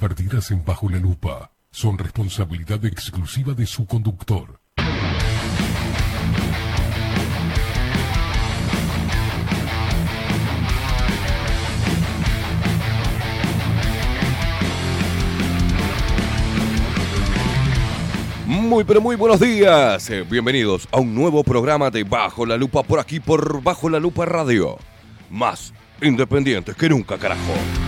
Vertidas en Bajo la lupa son responsabilidad exclusiva de su conductor. Muy pero muy buenos días. Eh, Bienvenidos a un nuevo programa de Bajo la Lupa por aquí por Bajo la Lupa Radio. Más independientes que nunca, carajo.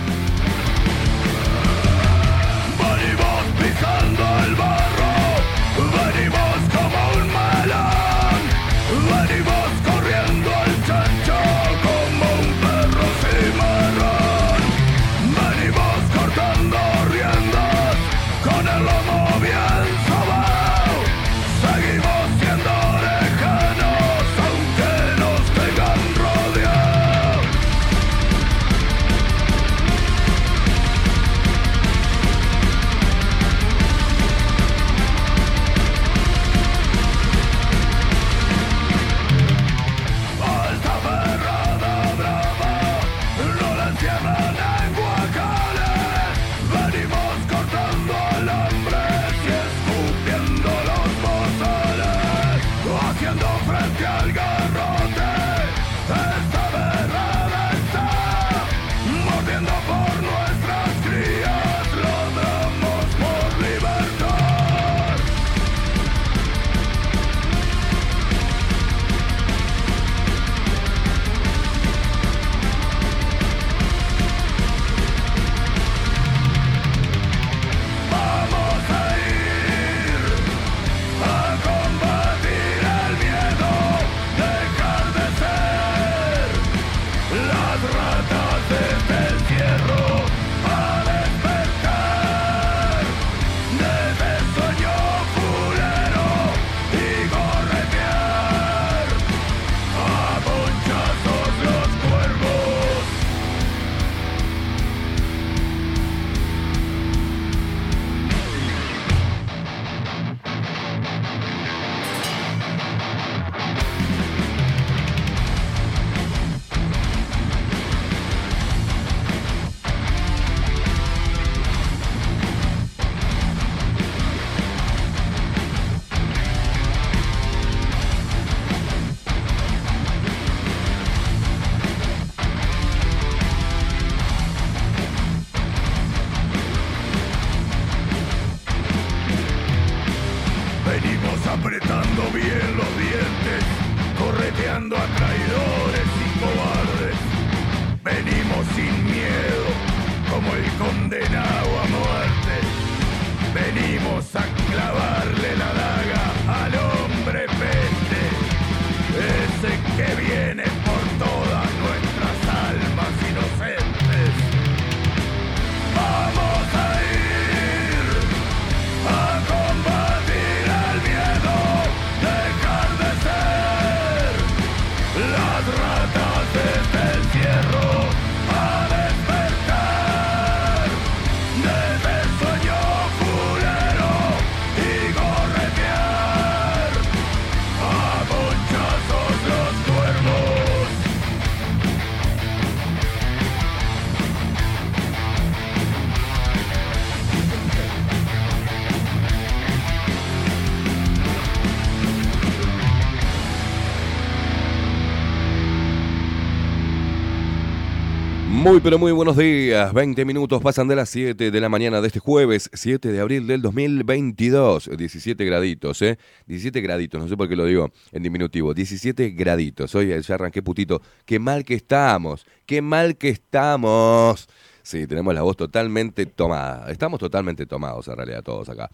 Muy pero muy buenos días. 20 minutos pasan de las 7 de la mañana de este jueves, 7 de abril del 2022. 17 graditos, ¿eh? 17 graditos, no sé por qué lo digo en diminutivo. 17 graditos. Hoy ya arranqué putito. Qué mal que estamos. Qué mal que estamos. Sí, tenemos la voz totalmente tomada. Estamos totalmente tomados en realidad todos acá.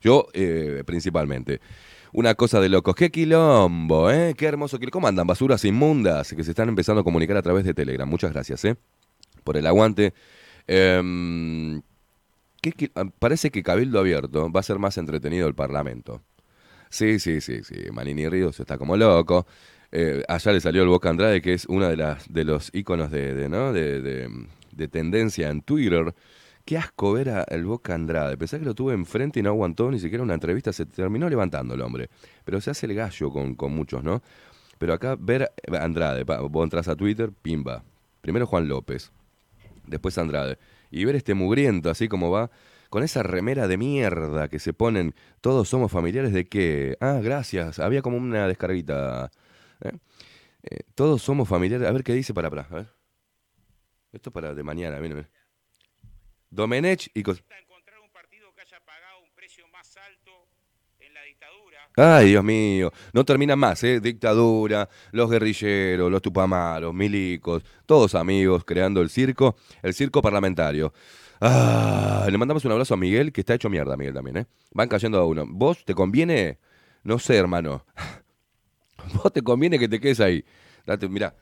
Yo, eh, principalmente. Una cosa de locos. Qué quilombo, ¿eh? Qué hermoso quilombo. ¿Cómo andan? Basuras inmundas que se están empezando a comunicar a través de Telegram. Muchas gracias, ¿eh? Por el aguante. Em, ¿qué qui- ah, parece que Cabildo Abierto va a ser más entretenido el Parlamento. Sí, sí, sí, sí. Manini Ríos está como loco. Eh, allá le salió el Boca Andrade, que es uno de, las, de los íconos de, ¿no? de, de- de tendencia en Twitter. Qué asco ver a el Boca Andrade. Pensé que lo tuve enfrente y no aguantó ni siquiera una entrevista. Se terminó levantando el hombre. Pero se hace el gallo con, con muchos, ¿no? Pero acá ver Andrade, vos entras a Twitter, pimba. Primero Juan López, después Andrade. Y ver este mugriento así como va, con esa remera de mierda que se ponen, todos somos familiares de qué. Ah, gracias. Había como una descarguita. ¿eh? Eh, todos somos familiares. A ver qué dice para atrás. A ver. Esto para de mañana, miren. Domenech y encontrar un partido que haya pagado un precio más alto en la dictadura. Ay, Dios mío. No termina más, ¿eh? Dictadura, los guerrilleros, los tupamaros, milicos, todos amigos creando el circo, el circo parlamentario. Ah, le mandamos un abrazo a Miguel, que está hecho mierda, Miguel también, ¿eh? Van cayendo a uno. ¿Vos te conviene? No sé, hermano. ¿Vos te conviene que te quedes ahí? Date, mira.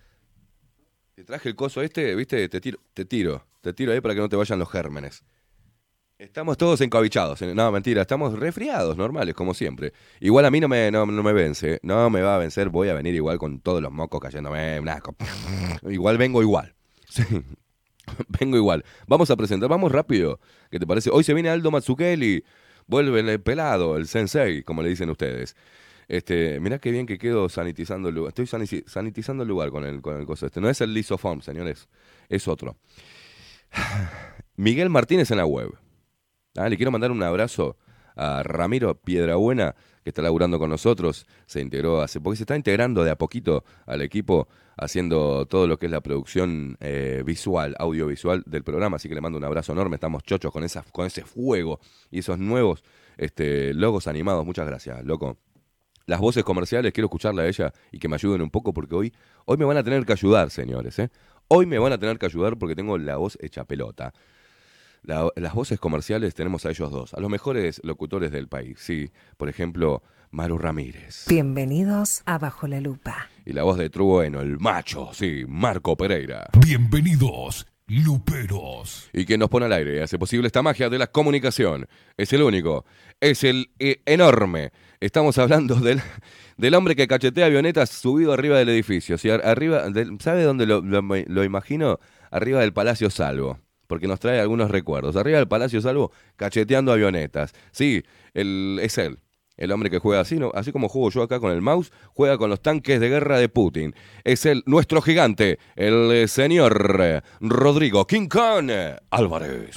Te traje el coso este, ¿viste? Te tiro, te tiro, te tiro ahí para que no te vayan los gérmenes. Estamos todos encabichados. No, mentira, estamos resfriados, normales, como siempre. Igual a mí no me, no, no me vence. No me va a vencer, voy a venir igual con todos los mocos cayéndome. Igual vengo igual. Vengo igual. Vamos a presentar, vamos rápido. ¿Qué te parece? Hoy se viene Aldo Matsukeli. Vuelve el pelado, el sensei, como le dicen ustedes. Este, mirá qué bien que quedo sanitizando el lugar. Estoy saniti- sanitizando el lugar con el, con el coso este. No es el lisoform, señores. Es otro. Miguel Martínez en la web. Le quiero mandar un abrazo a Ramiro Piedrabuena, que está laburando con nosotros. Se integró hace porque se está integrando de a poquito al equipo, haciendo todo lo que es la producción eh, visual, audiovisual del programa. Así que le mando un abrazo enorme. Estamos chochos con, esa, con ese fuego y esos nuevos este, logos animados. Muchas gracias, loco. Las voces comerciales, quiero escucharla a ella y que me ayuden un poco porque hoy, hoy me van a tener que ayudar, señores. ¿eh? Hoy me van a tener que ayudar porque tengo la voz hecha pelota. La- las voces comerciales tenemos a ellos dos, a los mejores locutores del país. Sí, por ejemplo, Maru Ramírez. Bienvenidos a Bajo la Lupa. Y la voz de Trueno, el macho, sí, Marco Pereira. Bienvenidos, luperos. Y quien nos pone al aire y hace posible esta magia de la comunicación. Es el único, es el eh, enorme. Estamos hablando del, del hombre que cachetea avionetas subido arriba del edificio. ¿sí? Ar- arriba, del- ¿Sabe dónde lo, lo- lo imagino? Arriba del Palacio Salvo. Porque nos trae algunos recuerdos. Arriba del Palacio Salvo, cacheteando avionetas. Sí, el, es él. El hombre que juega así, ¿no? así como juego yo acá con el mouse, juega con los tanques de guerra de Putin. Es el nuestro gigante, el señor Rodrigo King Álvarez.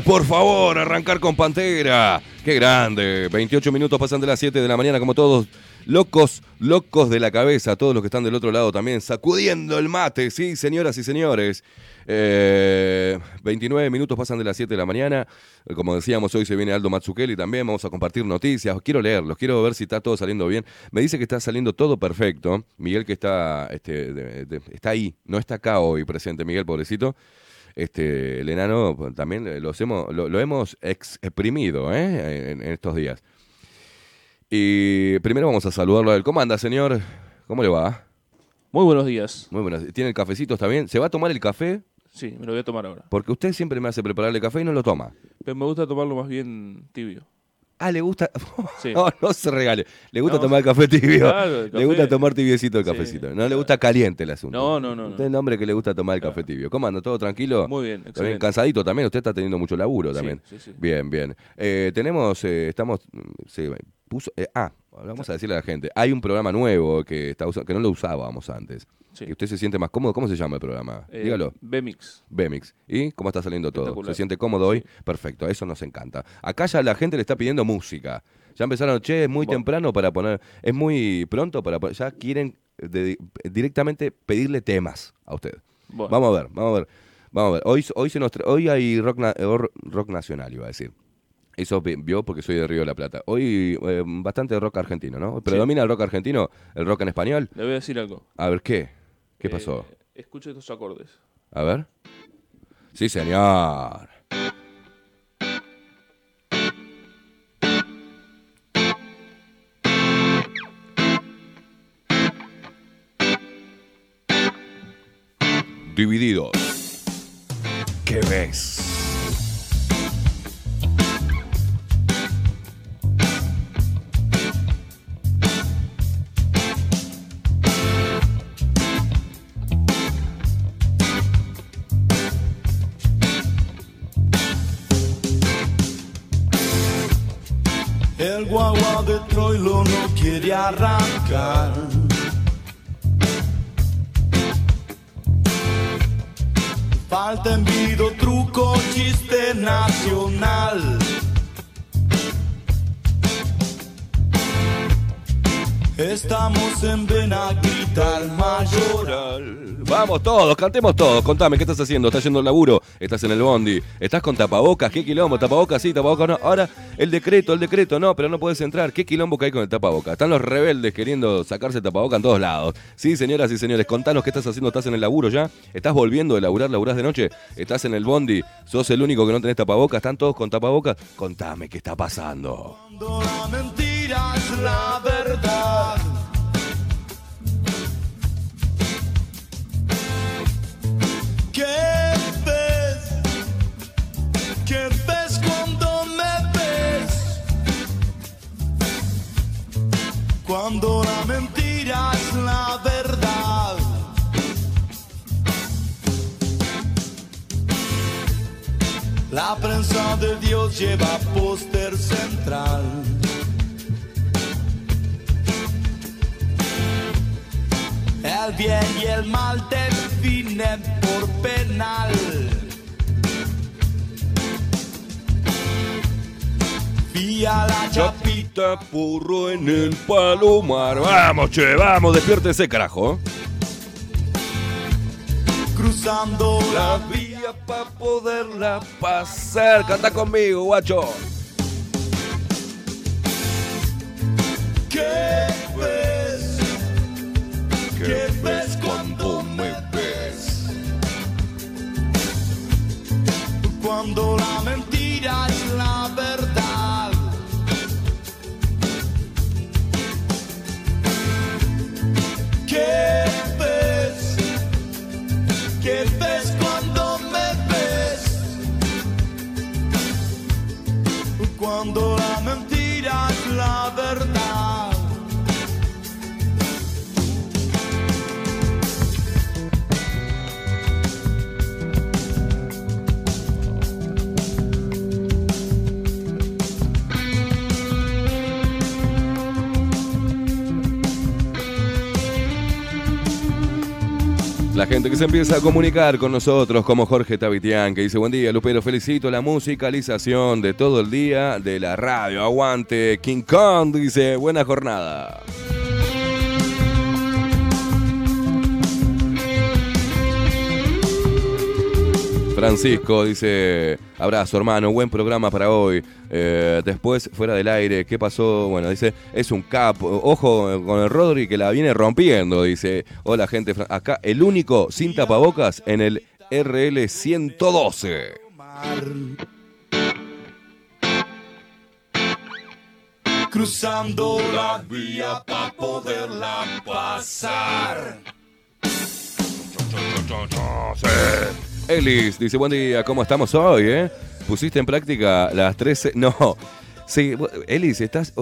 Por favor, arrancar con Pantera. Qué grande. 28 minutos pasan de las 7 de la mañana, como todos locos, locos de la cabeza. Todos los que están del otro lado también, sacudiendo el mate. Sí, señoras y señores. Eh, 29 minutos pasan de las 7 de la mañana. Como decíamos, hoy se viene Aldo Mazzucchelli también. Vamos a compartir noticias. Quiero leerlos, quiero ver si está todo saliendo bien. Me dice que está saliendo todo perfecto. Miguel, que está, este, está ahí, no está acá hoy presente, Miguel, pobrecito. Este, el enano pues, también los hemos, lo, lo hemos exprimido ¿eh? en, en estos días. Y primero vamos a saludarlo a él. ¿Cómo anda, señor? ¿Cómo le va? Muy buenos días. Muy buenas. ¿Tiene el cafecito? ¿Está bien? ¿Se va a tomar el café? Sí, me lo voy a tomar ahora. Porque usted siempre me hace prepararle café y no lo toma. Pero me gusta tomarlo más bien tibio. Ah, le gusta. Sí. No, no se regale. Le gusta No. tomar el café tibio. Claro, el Le gusta tomar tibiecito el Sí, cafecito. No le gusta caliente el asunto. No, no, no. Usted es el hombre que le gusta tomar el Claro. café tibio. ¿Cómo anda? ¿Todo tranquilo? Muy bien, excelente. cansadito también. Usted está teniendo mucho laburo Sí, también. sí, sí. Bien, bien. Eh, tenemos, eh, estamos, mm, se puso, eh, ah, vamos a decirle a la gente, hay un programa nuevo que está usa- que no lo usábamos antes. Sí. Que usted se siente más cómodo. ¿Cómo se llama el programa? Eh, Dígalo. B-Mix. Bemix. ¿Y cómo está saliendo todo? ¿Se siente cómodo hoy? Sí. Perfecto, eso nos encanta. Acá ya la gente le está pidiendo música. Ya empezaron, che, es muy Bueno. temprano para poner, es muy pronto para poner, ya quieren de- directamente pedirle temas a usted. Bueno. Vamos a ver, vamos a ver. Vamos a ver. Hoy, hoy, se nos hoy hay rock, na- eh, or- rock nacional, iba a decir. Eso vi- vio porque soy de Río de la Plata. Hoy eh, bastante rock argentino, ¿no? ¿Predomina el rock argentino? ¿El rock en español? Le voy a decir algo. A ver, ¿qué? ¿Qué Eh, pasó? escuche estos acordes. A ver. Sí, señor. Divididos. ¿Qué ves? Troilo no quiere arrancar. Falta envido, truco, chiste nacional. Estamos en Benaguita, el mayoral. Vamos todos, cantemos todos. Contame, ¿qué estás haciendo? ¿Estás yendo al laburo? ¿Estás en el bondi? ¿Estás con tapabocas? ¿Qué quilombo? ¿Tapabocas sí? ¿Tapabocas no? Ahora, el decreto, el decreto, no, pero no puedes entrar. ¿Qué quilombo que hay con el tapabocas? Están los rebeldes queriendo sacarse tapabocas en todos lados. Sí, señoras y señores, contanos qué estás haciendo. ¿Estás en el laburo ya? ¿Estás volviendo de laburar? ¿Laburás de noche? ¿Estás en el bondi? ¿Sos el único que no tenés tapabocas? ¿Están todos con tapabocas? Contame qué está pasando. Cuando la mentira es la verdad. Cuando la mentira es la verdad. La prensa de Dios lleva póster central. El bien y el mal definen por penal. Vía la chapita purro en el palomar. Vamos, che, vamos, despiértese, carajo. cruzando La la vía para poderla pasar. Canta conmigo, guacho. ¿Qué ves? ¿Qué ves cuando me ves? Cuando la mentira es la verdad. ¿Qué ves cuando me ves? Cuando La gente que se empieza a comunicar con nosotros, como Jorge Tavitian, que dice, buen día, Lupero, felicito la musicalización de todo el día de la radio. Aguante, King Kong, dice, buena jornada. Francisco dice, abrazo hermano, buen programa para hoy. Eh, después, fuera del aire, ¿qué pasó? Bueno, dice, es un capo. Ojo con el Rodri que la viene rompiendo, dice. Hola gente, fran- acá el único sin tapabocas en el RL 112. Cruzando la vía para poderla pasar. Elis dice, buen día, ¿cómo estamos hoy? Eh? ¿Pusiste en práctica las 13? No. Sí, Elis, estás,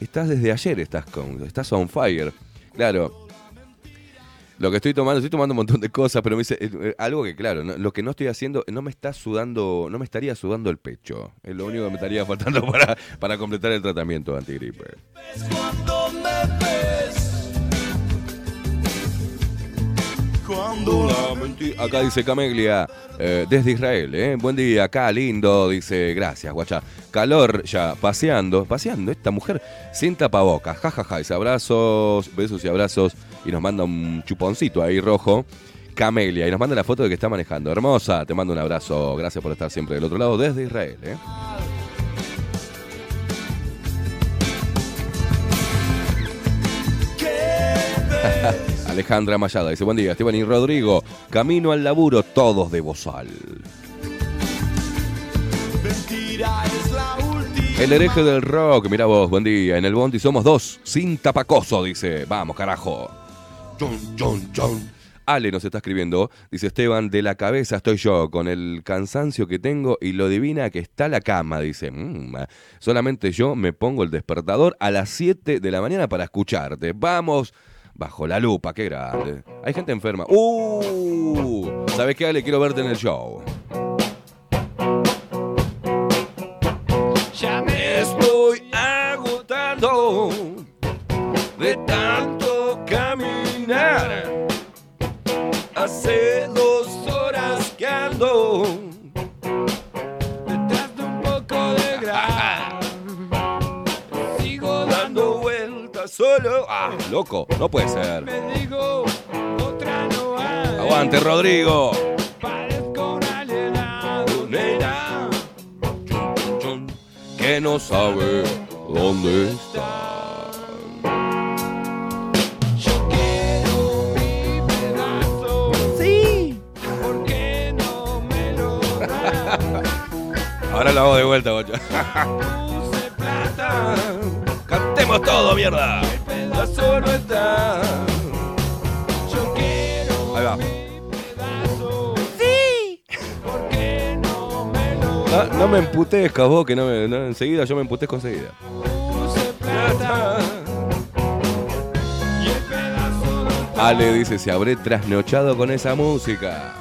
estás desde ayer, estás, con, estás on fire. Claro. Lo que estoy tomando, estoy tomando un montón de cosas, pero me dice, eh, eh, algo que claro, lo que no estoy haciendo, no me está sudando, no me estaría sudando el pecho. Es lo único que me estaría faltando para, para completar el tratamiento antigripe. Acá dice Camelia, eh, desde Israel, ¿eh? Buen día, acá lindo, dice, gracias, guacha. Calor ya, paseando, paseando, esta mujer sin tapabocas, jajaja, dice abrazos, besos y abrazos, y nos manda un chuponcito ahí rojo. Camelia, y nos manda la foto de que está manejando. Hermosa, te mando un abrazo, gracias por estar siempre del otro lado, desde Israel, ¿eh? Alejandra Mayada dice, buen día, Esteban y Rodrigo, camino al laburo, todos de bozal. mentira es la última. El hereje del rock, mira vos, buen día. En el Bondi somos dos, sin tapacoso, dice. Vamos, carajo. Chon, chon, chon. Ale nos está escribiendo, dice Esteban, de la cabeza estoy yo, con el cansancio que tengo y lo divina que está la cama, dice. "Mm, solamente yo me pongo el despertador a las 7 de la mañana para escucharte. Vamos, bajo la lupa, qué grande. Hay gente enferma. ¡Uh! ¿Sabes qué, Ale? Quiero verte en el show. Ya Me estoy agotando de tanto caminar. Hace dos horas que ando solo. Ah, loco, no puede ser. me digo, otra no hay. Aguante, Rodrigo. Parezco un alienado, nena. Que no sabe dónde está. Yo quiero mi pedazo. Sí. ¿Por qué no me lo das? Ahora lo hago de vuelta, bocha. Plata. Cantemos todo, mierda. Pedazo no está. Yo quiero Ahí va. mi pedazo. Sí. ¿Por qué no me lo No, no me emputezcas vos, que no me, no, enseguida yo me emputezco enseguida. puse plata? Y el pedazo no está. Ale dice, se habré trasnochado con esa música.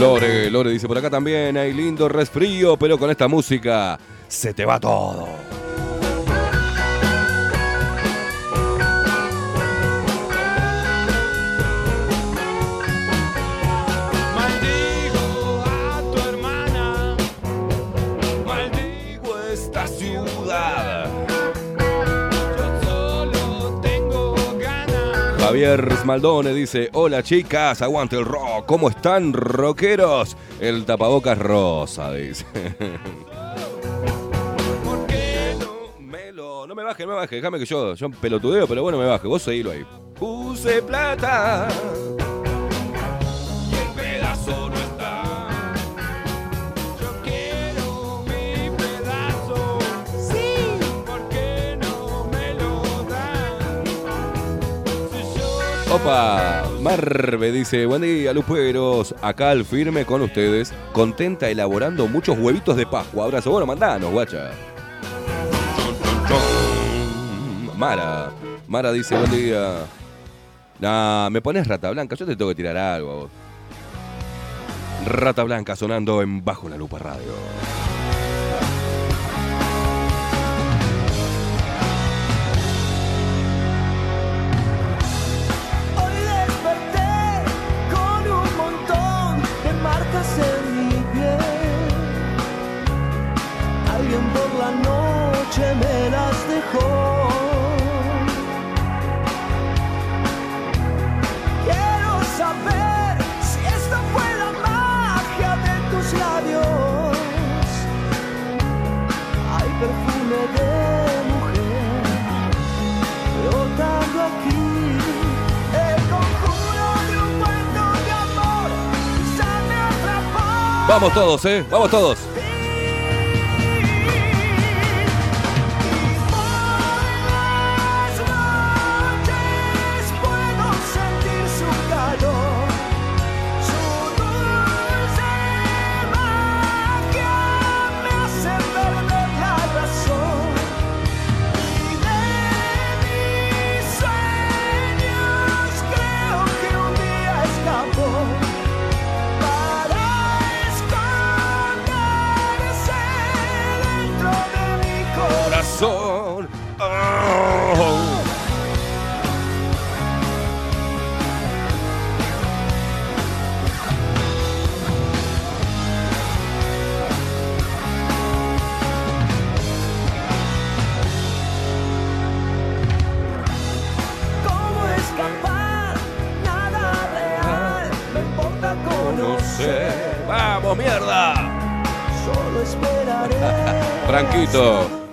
Lore, Lore dice por acá también, hay lindo resfrío, pero con esta música se te va todo. Javier Smaldone dice, hola chicas, aguante el rock, ¿cómo están rockeros? El tapabocas rosa, dice. ¿Por qué no? Me lo, no me baje, no me baje, déjame que yo, yo pelotudeo, pero bueno, me baje, vos seguilo ahí. Puse plata. Opa, Marve dice, buen día, luperos, acá al firme con ustedes, contenta elaborando muchos huevitos de Pascua. Abrazo, bueno, mandanos, guacha. Mara, Mara dice, buen día. Nah, me pones rata blanca, yo te tengo que tirar algo. Rata blanca sonando en Bajo la Lupa Radio. Vamos todos, ¿eh? Vamos todos.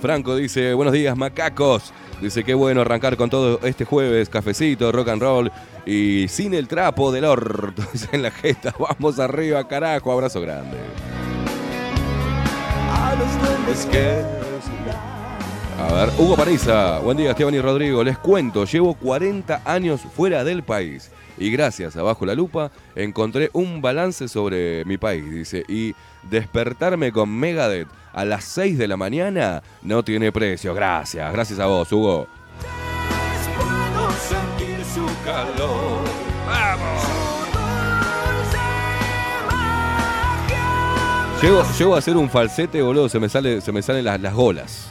Franco dice, buenos días, macacos. Dice, qué bueno arrancar con todo este jueves, cafecito, rock and roll y sin el trapo del orto. Dice en la gesta, vamos arriba, carajo, abrazo grande. Duendes que A ver, Hugo Parisa, buen día Esteban y Rodrigo, les cuento, llevo 40 años fuera del país y gracias a Bajo la Lupa encontré un balance sobre mi país, dice, y despertarme con Megadeth a las 6 de la mañana no tiene precio, gracias, gracias a vos Hugo. puedo sentir su calor. ¡Vamos! Llego, llego a hacer un falsete, boludo, se me, sale, se me salen las, las golas.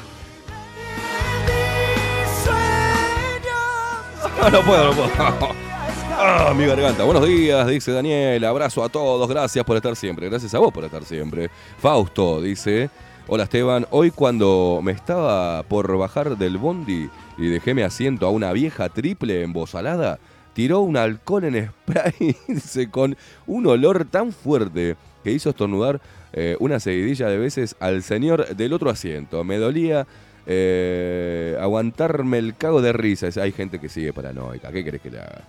No, no puedo, no puedo. Ah, mi garganta. Buenos días, dice Daniel. Abrazo a todos. Gracias por estar siempre. Gracias a vos por estar siempre. Fausto dice: Hola Esteban. Hoy, cuando me estaba por bajar del bondi y dejé mi asiento a una vieja triple embosalada, tiró un alcohol en spray con un olor tan fuerte que hizo estornudar eh, una seguidilla de veces al señor del otro asiento. Me dolía. eh, aguantarme el cago de risa. Hay gente que sigue paranoica. ¿Qué querés que le haga?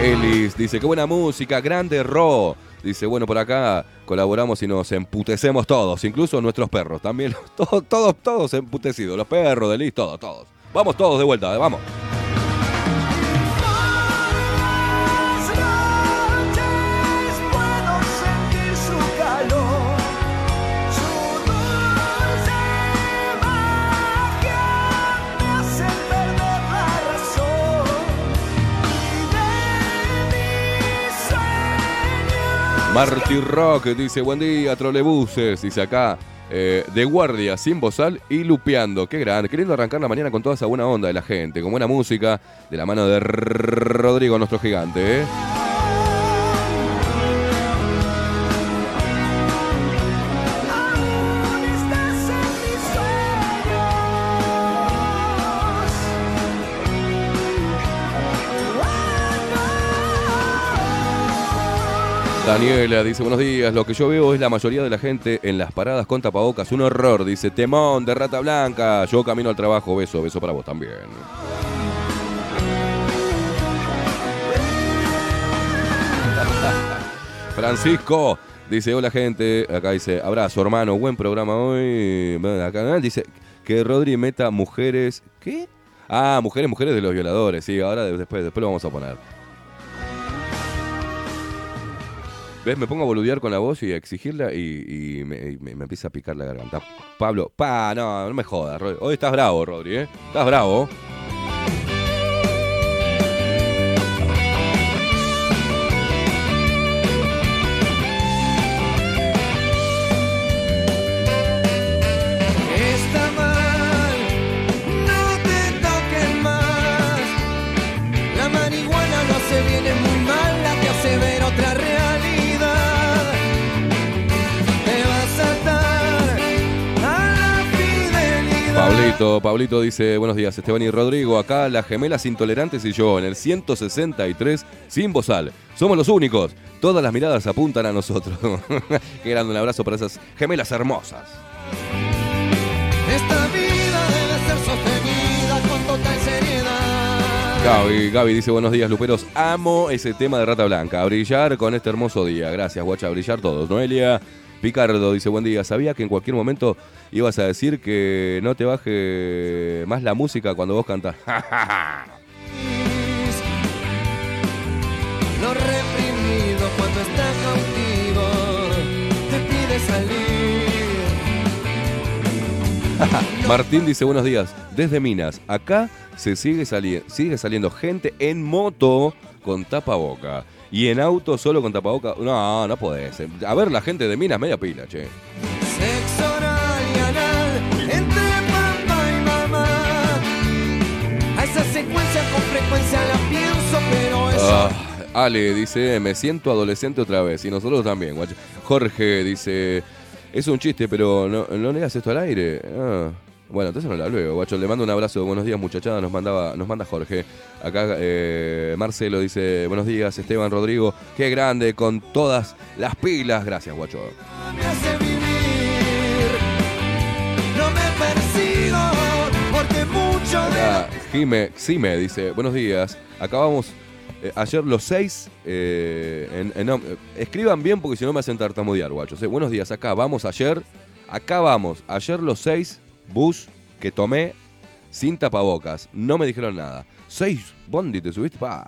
Elis dice, qué buena música, grande Ro. Dice, bueno, por acá colaboramos y nos emputecemos todos, incluso nuestros perros. También, todos, todos, todos emputecidos. Los perros, Delis, todos, todos. Vamos todos de vuelta, eh, vamos. Marty Rock dice, buen día, trolebuses. Dice acá, eh, de guardia, sin bozal y lupeando. Qué grande, queriendo arrancar la mañana con toda esa buena onda de la gente, con buena música, de la mano de Rodrigo, nuestro gigante. ¿eh? Daniela dice, buenos días, lo que yo veo es la mayoría de la gente en las paradas con tapabocas, un horror, dice, temón de rata blanca, yo camino al trabajo, beso, beso para vos también. Francisco dice, hola gente, acá dice, abrazo hermano, buen programa hoy. Acá dice que Rodri meta mujeres, ¿qué? Ah, mujeres, mujeres de los violadores, sí, ahora después, después lo vamos a poner. ¿Ves? Me pongo a boludear con la voz y a exigirla y, me, empieza a picar la garganta. Pablo, pa, no, no me jodas. Hoy estás bravo, Rodri, ¿eh? Estás bravo. Pablito, Pablito dice, buenos días, Esteban y Rodrigo, acá las gemelas intolerantes y yo, en el 163, sin bozal. Somos los únicos. Todas las miradas apuntan a nosotros. Qué grande un abrazo para esas gemelas hermosas. Esta vida debe ser sostenida con total seriedad. Gaby, Gaby dice, buenos días, Luperos. Amo ese tema de Rata Blanca. A brillar con este hermoso día. Gracias, guacha, a brillar todos. Noelia Picardo dice, buen día. Sabía que en cualquier momento ibas a decir que no te baje más la música cuando vos cantás. Lo reprimido cuando está cautivo te pide salir. Martín dice buenos días. Desde Minas, acá se sigue, sali- sigue saliendo gente en moto con tapaboca. Y en auto solo con tapaboca. No, no ser. A ver, la gente de Minas media pila, che. Ah, Ale dice, me siento adolescente otra vez. Y nosotros también, guacho. Jorge dice, es un chiste, pero no, no le das esto al aire. Ah, Bueno, entonces no la luego, guacho. Le mando un abrazo. Buenos días, muchachada. Nos mandaba, nos manda Jorge. Acá eh, Marcelo dice, buenos días, Esteban Rodrigo. Qué grande, con todas las pilas. Gracias, guacho. me hace vivir. No me persigo porque mucho de Acá Jime, Xime dice, buenos días. Acabamos eh, ayer los seis. eh, eh, escriban bien porque si no me hacen tartamudear, guachos. Buenos días, acá vamos ayer. Acá vamos. Ayer los seis bus que tomé sin tapabocas. No me dijeron nada. Seis bondi te subiste. Pa.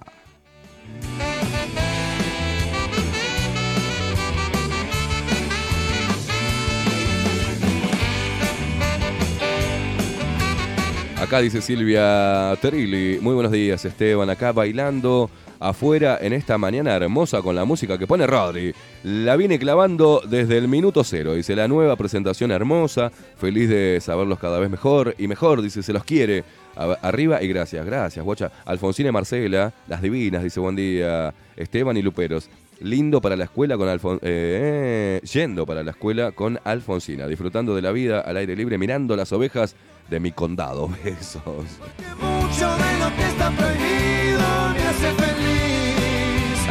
Acá dice Silvia Terilli, muy buenos días Esteban, acá bailando afuera en esta mañana hermosa con la música que pone Rodri. La viene clavando desde el minuto cero, dice la nueva presentación hermosa, feliz de saberlos cada vez mejor y mejor, dice se los quiere. Arriba y gracias, gracias, guacha. Alfonsina y Marcela, las divinas, dice buen día. Esteban y Luperos. Lindo para la escuela con Alfon eh, yendo para la escuela con Alfonsina, disfrutando de la vida al aire libre, mirando las ovejas de mi condado. Besos. mucho de lo que está prohibido me hace feliz.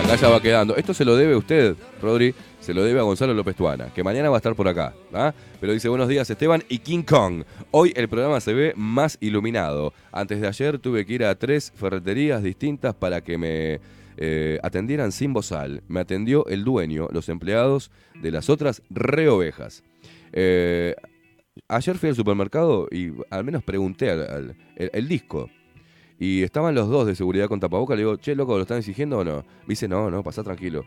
Acá ya va quedando. Esto se lo debe usted, Rodri, se lo debe a Gonzalo López Tuana, que mañana va a estar por acá. ¿ah? Pero dice buenos días Esteban y King Kong. Hoy el programa se ve más iluminado. Antes de ayer tuve que ir a tres ferreterías distintas para que me eh, atendieran sin bozal. Me atendió el dueño, los empleados de las otras re ovejas. Eh, ayer fui al supermercado y al menos pregunté al, el disco. Y estaban los dos de seguridad con tapaboca. Le digo, che, loco, ¿lo están exigiendo o no? Me dice, no, no, pasá tranquilo.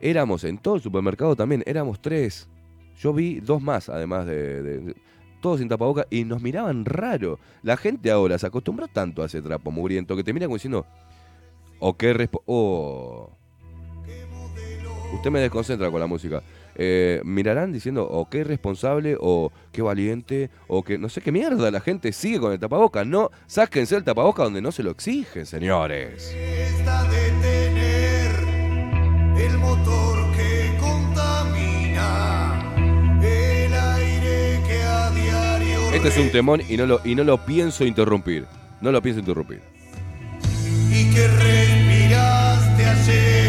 Éramos en todo el supermercado también, éramos tres. Yo vi dos más, además de. todos sin tapaboca y nos miraban raro. La gente ahora se acostumbró tanto a ese trapo mugriento que te mira como diciendo. O qué respo. Oh. Usted me desconcentra con la música. Eh, mirarán diciendo, o qué irresponsable, o qué valiente, o que no sé qué mierda. La gente sigue con el tapaboca. No, sáquense el tapaboca donde no se lo exigen, señores. Está detener el motor que contamina el aire que a diario Este es un temón y no lo, y no lo pienso interrumpir. No lo pienso interrumpir. y que respiraste ayer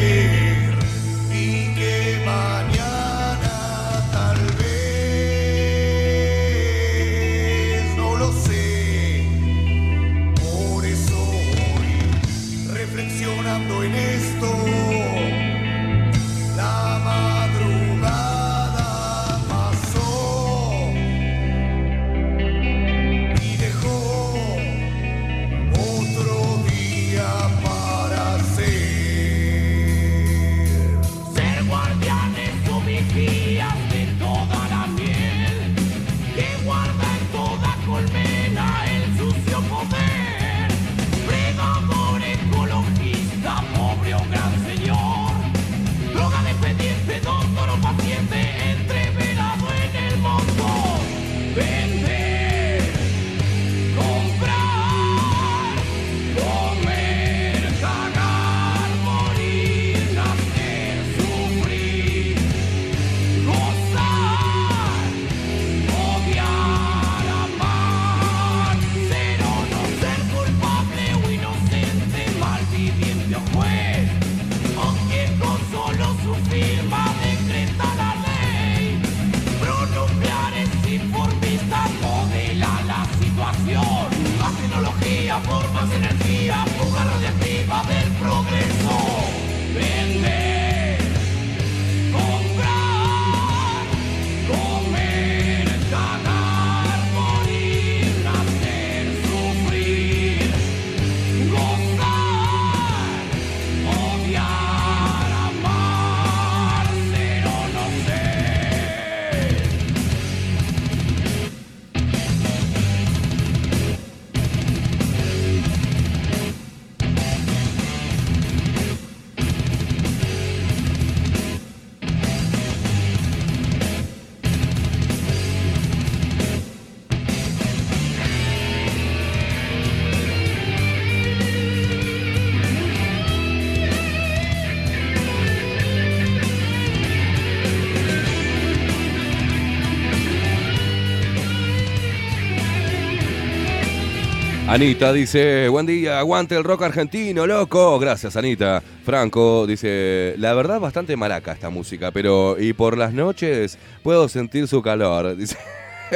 Anita dice, buen día, aguante el rock argentino, loco. Gracias, Anita. Franco dice, la verdad bastante maraca esta música, pero y por las noches puedo sentir su calor. Dice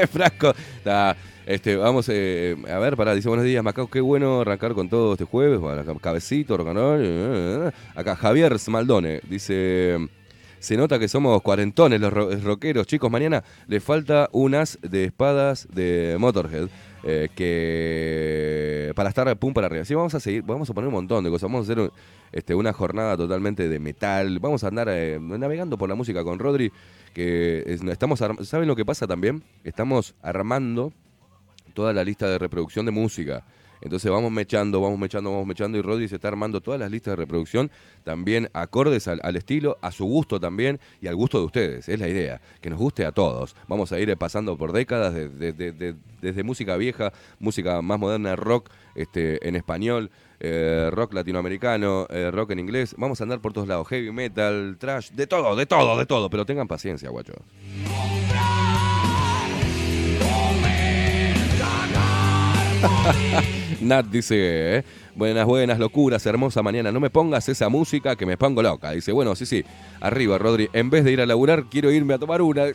Franco, está, este, vamos eh, a ver, pará, dice buenos días, Macao, qué bueno arrancar con todo este jueves. Bueno, cabecito, roll, eh, eh, eh. Acá Javier Smaldone dice, se nota que somos cuarentones los ro- rockeros, chicos, mañana le falta unas de espadas de Motorhead. eh, que para estar pum para arriba. Sí, vamos a seguir, vamos a poner un montón de cosas. Vamos a hacer este, una jornada totalmente de metal. Vamos a andar eh, navegando por la música con Rodri. Que es- estamos, ¿saben lo que pasa también? Estamos armando toda la lista de reproducción de música. Entonces vamos mechando, vamos mechando, vamos mechando y Rodri se está armando todas las listas de reproducción también acordes al, estilo, a su gusto también y al gusto de ustedes. Es la idea, que nos guste a todos. Vamos a ir pasando por décadas de- de- desde música vieja, música más moderna, rock este, en español, eh, rock latinoamericano, eh, rock en inglés. Vamos a andar por todos lados, heavy metal, trash, de todo, de todo, de todo. Pero tengan paciencia, guachos. Nat dice, ¿eh? buenas, buenas, locuras, hermosa mañana. No me pongas esa música que me pongo loca. Dice, bueno, sí, sí. Arriba, Rodri. En vez de ir a laburar, quiero irme a tomar una.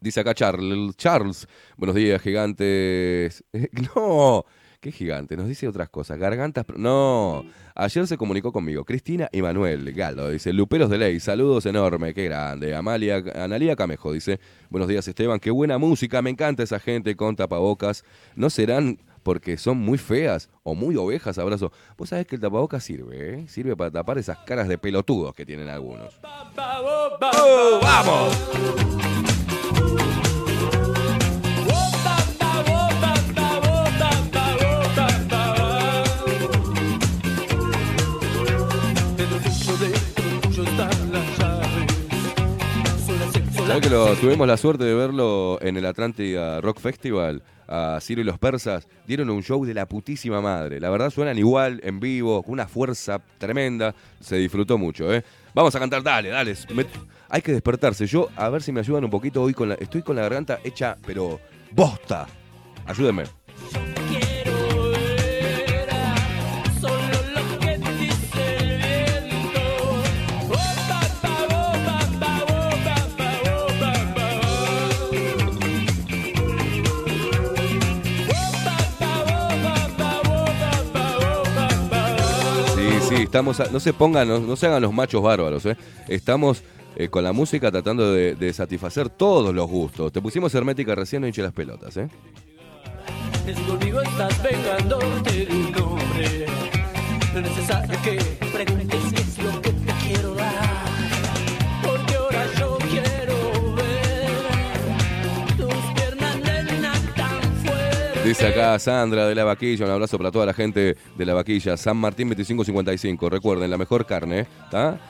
Dice acá Charles. Charles, buenos días, gigantes. No, qué gigante. Nos dice otras cosas. Gargantas. No. Ayer se comunicó conmigo Cristina y Manuel Galdo. Dice, Luperos de Ley, saludos enorme, qué grande. Amalia, Analia Camejo dice, buenos días Esteban, qué buena música, me encanta esa gente con tapabocas. ¿No serán porque son muy feas o muy ovejas? Abrazo. Vos sabés que el tapabocas sirve, ¿eh? Sirve para tapar esas caras de pelotudos que tienen algunos. ¡Oh, ¡Vamos! ¿Sabés que lo, tuvimos la suerte de verlo en el Atlántida Rock Festival? A Ciro y los Persas dieron un show de la putísima madre. La verdad suenan igual, en vivo, con una fuerza tremenda. Se disfrutó mucho, ¿eh? Vamos a cantar, dale, dale. Me- hay que despertarse. Yo, a ver si me ayudan un poquito hoy con la. Estoy con la garganta hecha, pero bosta. Ayúdenme. No se pongan, no, se hagan los machos bárbaros, ¿eh? Estamos eh, con la música tratando de, satisfacer todos los gustos. Te pusimos hermética recién, no hinche las pelotas, ¿eh? Dice acá Sandra de la Vaquilla, un abrazo para toda la gente de la Vaquilla. San Martín 2555, recuerden, la mejor carne.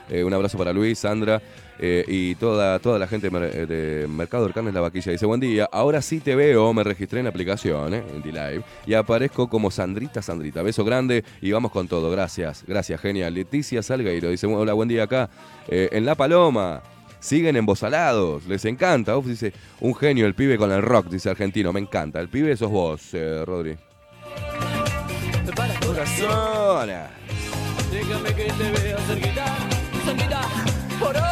Eh, un abrazo para Luis, Sandra eh, y toda, toda la gente mer- eh, de Mercado de Carnes La Vaquilla. Dice, buen día, ahora sí te veo, me registré en la aplicación, ¿eh? en D-Live, y aparezco como Sandrita, Sandrita. Beso grande y vamos con todo, gracias, gracias, genial. Leticia Salgueiro dice, hola, buen día acá, en La Paloma. Siguen embosalados, les encanta. Uf, dice, un genio el pibe con el rock, dice argentino, me encanta. El pibe sos vos, eh, Rodri. Corazón. Déjame que te vea cerquita, cerquita, por hoy.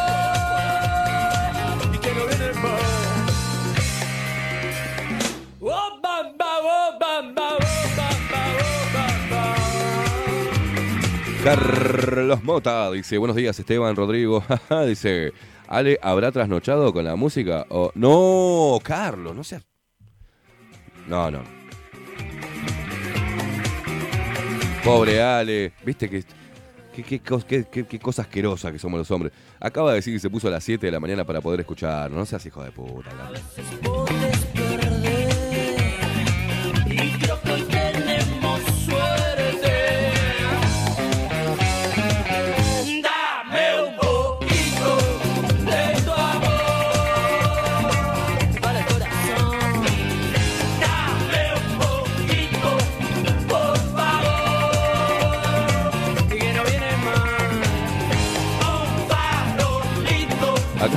Y que no viene. Oh, oh, oh, oh. Carlos Mota dice, buenos días Esteban, Rodrigo. dice, Ale, ¿habrá trasnochado con la música? O no, Carlos, no seas... No, no. Pobre Ale, viste que... Qué, qué qué- cosa asquerosa que somos los hombres. Acaba de decir que se puso a las 7 de la mañana para poder escuchar. No seas hijo de puta.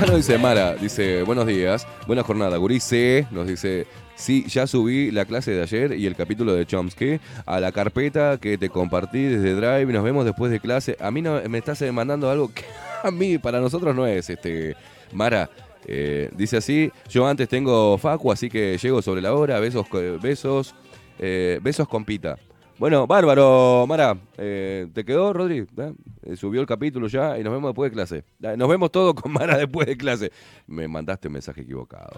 Acá nos dice Mara, dice, buenos días, buena jornada, Gurice, nos dice, sí, ya subí la clase de ayer y el capítulo de Chomsky a la carpeta que te compartí desde Drive, nos vemos después de clase. A mí no, me estás mandando algo que a mí, para nosotros no es, este, Mara. eh, dice así, yo antes tengo Facu, así que llego sobre la hora, besos, besos, eh, besos con pita. Bueno, bárbaro, Mara. eh, ¿Te quedó, Rodri? ¿Eh? Eh, Subió el capítulo ya y nos vemos después de clase. Nos vemos todos con Mara después de clase. Me mandaste un mensaje equivocado.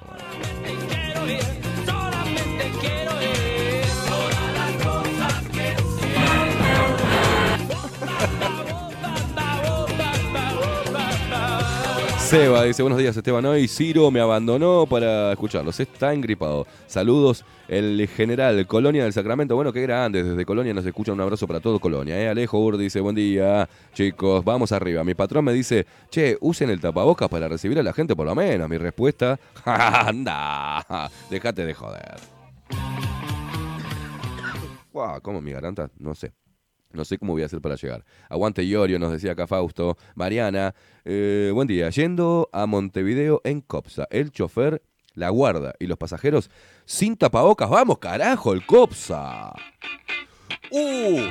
Seba dice, buenos días Esteban, hoy Ciro me abandonó para escucharlos, está engripado. Saludos, el general Colonia del Sacramento, bueno, qué grande, desde Colonia nos escucha, un abrazo para todo Colonia. ¿eh? Alejo Ur dice, buen día, chicos, vamos arriba. Mi patrón me dice, che, usen el tapabocas para recibir a la gente por lo menos. Mi respuesta, anda, déjate de joder. Guau, ¿cómo mi garganta? No sé. No sé cómo voy a hacer para llegar. Aguante Iorio, nos decía acá Fausto. Mariana, eh, buen día. Yendo a Montevideo en Copsa, el chofer, la guarda y los pasajeros sin tapabocas. ¡Vamos, carajo, el Copsa! ¡Uh!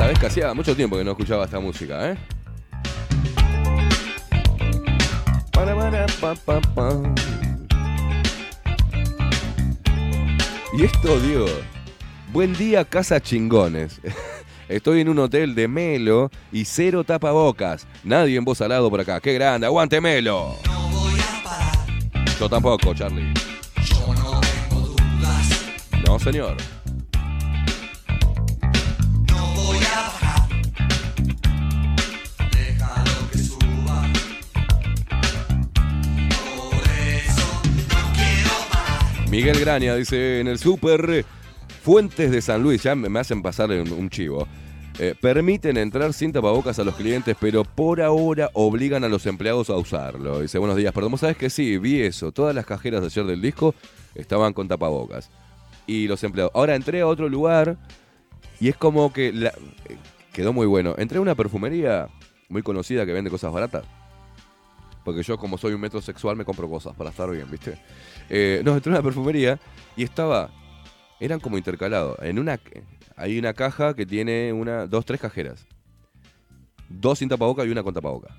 Vos sabés que hacía mucho tiempo que no escuchaba esta música, ¿eh? Y esto, Diego. Buen día, casa chingones. Estoy en un hotel de Melo y cero tapabocas. Nadie en voz al lado por acá. ¡Qué grande! ¡Aguante Melo! Yo tampoco, Charlie. No, señor. Miguel Graña dice en el super Fuentes de San Luis, ya me hacen pasar un, chivo. Eh, permiten entrar sin tapabocas a los clientes, pero por ahora obligan a los empleados a usarlo. Dice, buenos días, perdón, ¿vos sabés que sí, vi eso. Todas las cajeras de ayer del disco estaban con tapabocas. Y los empleados. Ahora entré a otro lugar y es como que eh, quedó muy bueno. Entré a una perfumería muy conocida que vende cosas baratas. Porque yo, como soy un metrosexual, me compro cosas para estar bien, ¿viste? Eh, no, entré a una perfumería y estaba. Eran como intercalados. En una. Hay una caja que tiene una. Dos, tres cajeras. Dos sin tapaboca y una con tapaboca.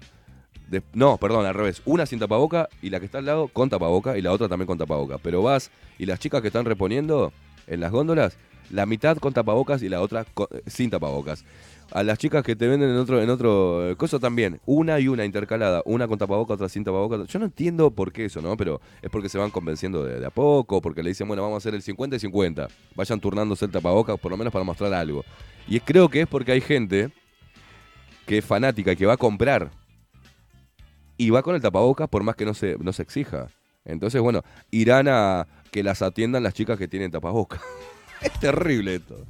No, perdón, al revés. Una sin tapaboca y la que está al lado con tapaboca y la otra también con tapaboca. Pero vas y las chicas que están reponiendo en las góndolas, la mitad con tapabocas y la otra sin tapabocas. A las chicas que te venden en otro, en otro eh, cosa también, una y una intercalada, una con tapaboca, otra sin tapaboca. Yo no entiendo por qué eso, ¿no? Pero es porque se van convenciendo de, a poco, porque le dicen, bueno, vamos a hacer el 50 y 50. Vayan turnándose el tapabocas, por lo menos para mostrar algo. Y creo que es porque hay gente que es fanática y que va a comprar y va con el tapabocas por más que no se, no se exija. Entonces, bueno, irán a que las atiendan las chicas que tienen tapabocas. es terrible esto.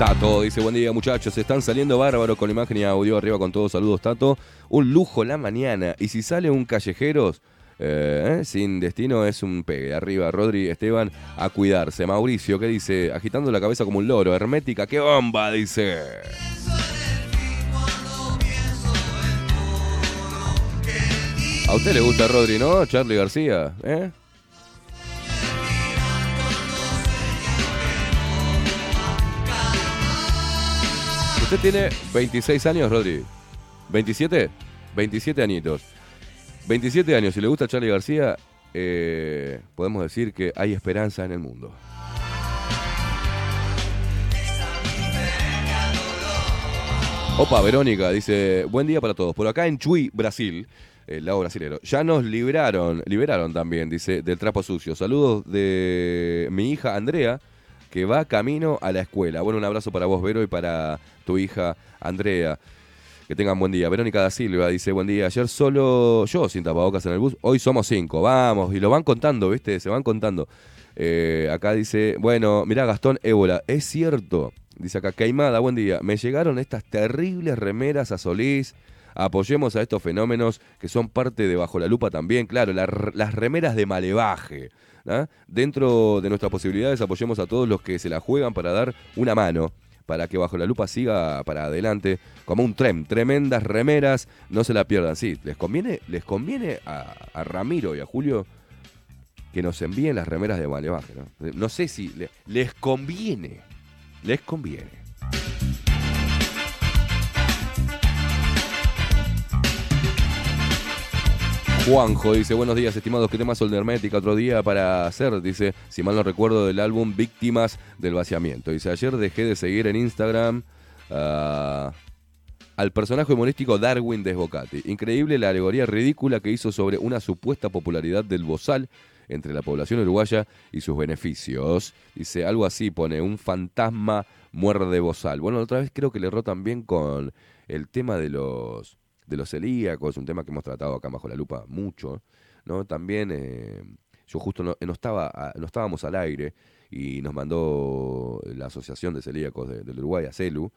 Tato dice, buen día muchachos, están saliendo bárbaros con imagen y audio arriba con todos, saludos Tato. Un lujo la mañana. Y si sale un callejeros eh, ¿eh? sin destino es un pegue. Arriba, Rodri, Esteban, a cuidarse. Mauricio, ¿qué dice? Agitando la cabeza como un loro. Hermética, qué bomba, dice. A usted le gusta Rodri, ¿no? Charlie García, ¿eh? Usted tiene 26 años, Rodri. ¿27? 27 añitos. 27 años. Si le gusta Charlie García, eh, podemos decir que hay esperanza en el mundo. Opa, Verónica dice, buen día para todos. Por acá en Chuy, Brasil, el lado brasilero, ya nos libraron, liberaron también, dice, del trapo sucio. Saludos de mi hija Andrea, que va camino a la escuela. Bueno, un abrazo para vos, Vero, y para tu hija Andrea. Que tengan buen día. Verónica da Silva dice, buen día. Ayer solo yo sin tapabocas en el bus. Hoy somos cinco. Vamos. Y lo van contando, ¿viste? Se van contando. Eh, acá dice, bueno, mirá Gastón Ébola. Es cierto. Dice acá, Caimada, buen día. Me llegaron estas terribles remeras a Solís. Apoyemos a estos fenómenos que son parte de Bajo la Lupa también. Claro, la- las remeras de malevaje. ¿Ah? Dentro de nuestras posibilidades apoyemos a todos los que se la juegan para dar una mano para que Bajo la Lupa siga para adelante como un tren. Tremendas remeras, no se la pierdan. Sí, les conviene, les conviene a, Ramiro y a Julio que nos envíen las remeras de Malevaje. No, no sé si le- les conviene. Les conviene. Juanjo dice, buenos días, estimados, ¿qué tema Sol de Hermética? Otro día para hacer, dice, si mal no recuerdo, del álbum Víctimas del Vaciamiento. Dice, ayer dejé de seguir en Instagram ah, al personaje humorístico Darwin Desbocati. Increíble la alegoría ridícula que hizo sobre una supuesta popularidad del bozal entre la población uruguaya y sus beneficios. Dice, algo así pone, un fantasma muerde bozal. Bueno, otra vez creo que le erró también con el tema de los de los celíacos, un tema que hemos tratado acá bajo la lupa mucho, ¿no? También eh, yo justo no, estaba no estábamos al aire y nos mandó la Asociación de Celíacos de- del Uruguay, a CELU,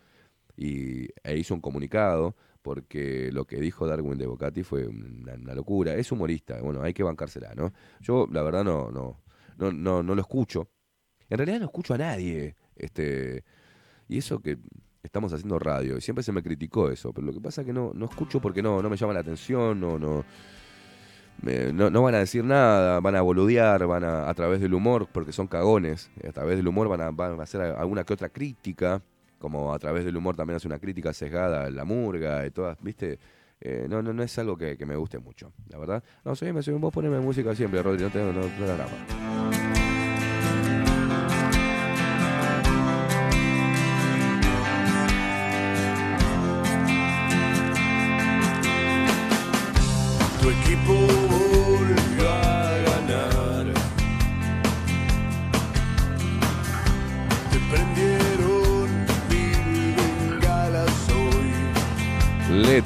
y, e hizo un comunicado porque lo que dijo Darwin de Bocati fue una, una locura. Es humorista, bueno, hay que bancársela, ¿no? Yo la verdad no, no, no, no, no lo escucho. En realidad no escucho a nadie. Este, y eso que estamos haciendo radio, y siempre se me criticó eso, pero lo que pasa es que no, no escucho porque no, no me llama la atención, no, no, me- no, van a decir nada, van a boludear, van a, a través del humor, porque son cagones, a través del humor van a, van a hacer alguna que otra crítica, como a través del humor también hace una crítica sesgada a la murga y todas, ¿viste? Eh, no, no, no es algo que, me guste mucho, la verdad. No, soy, soy vos poneme música siempre, Rodri, no tengo no, no.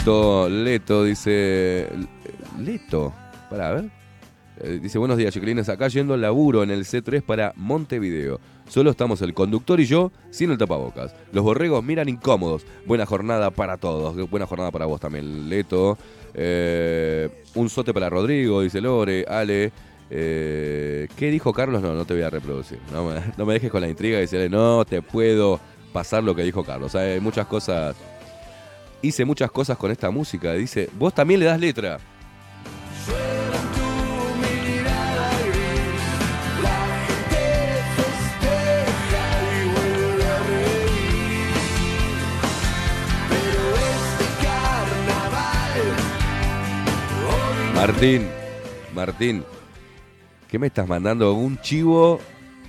Leto, dice. Leto, para ver. Eh, dice, buenos días, chiquilines. Acá yendo al laburo en el C3 para Montevideo. Solo estamos el conductor y yo sin el tapabocas. Los borregos miran incómodos. Buena jornada para todos. Buena jornada para vos también, Leto. Eh, un sote para Rodrigo, dice Lore. Ale. Eh, ¿Qué dijo Carlos? No, no te voy a reproducir. No me, no me dejes con la intriga y decirle, no te puedo pasar lo que dijo Carlos. Hay muchas cosas hice muchas cosas con esta música. Dice, vos también le das letra. Martín, Martín, ¿qué me estás mandando? Un chivo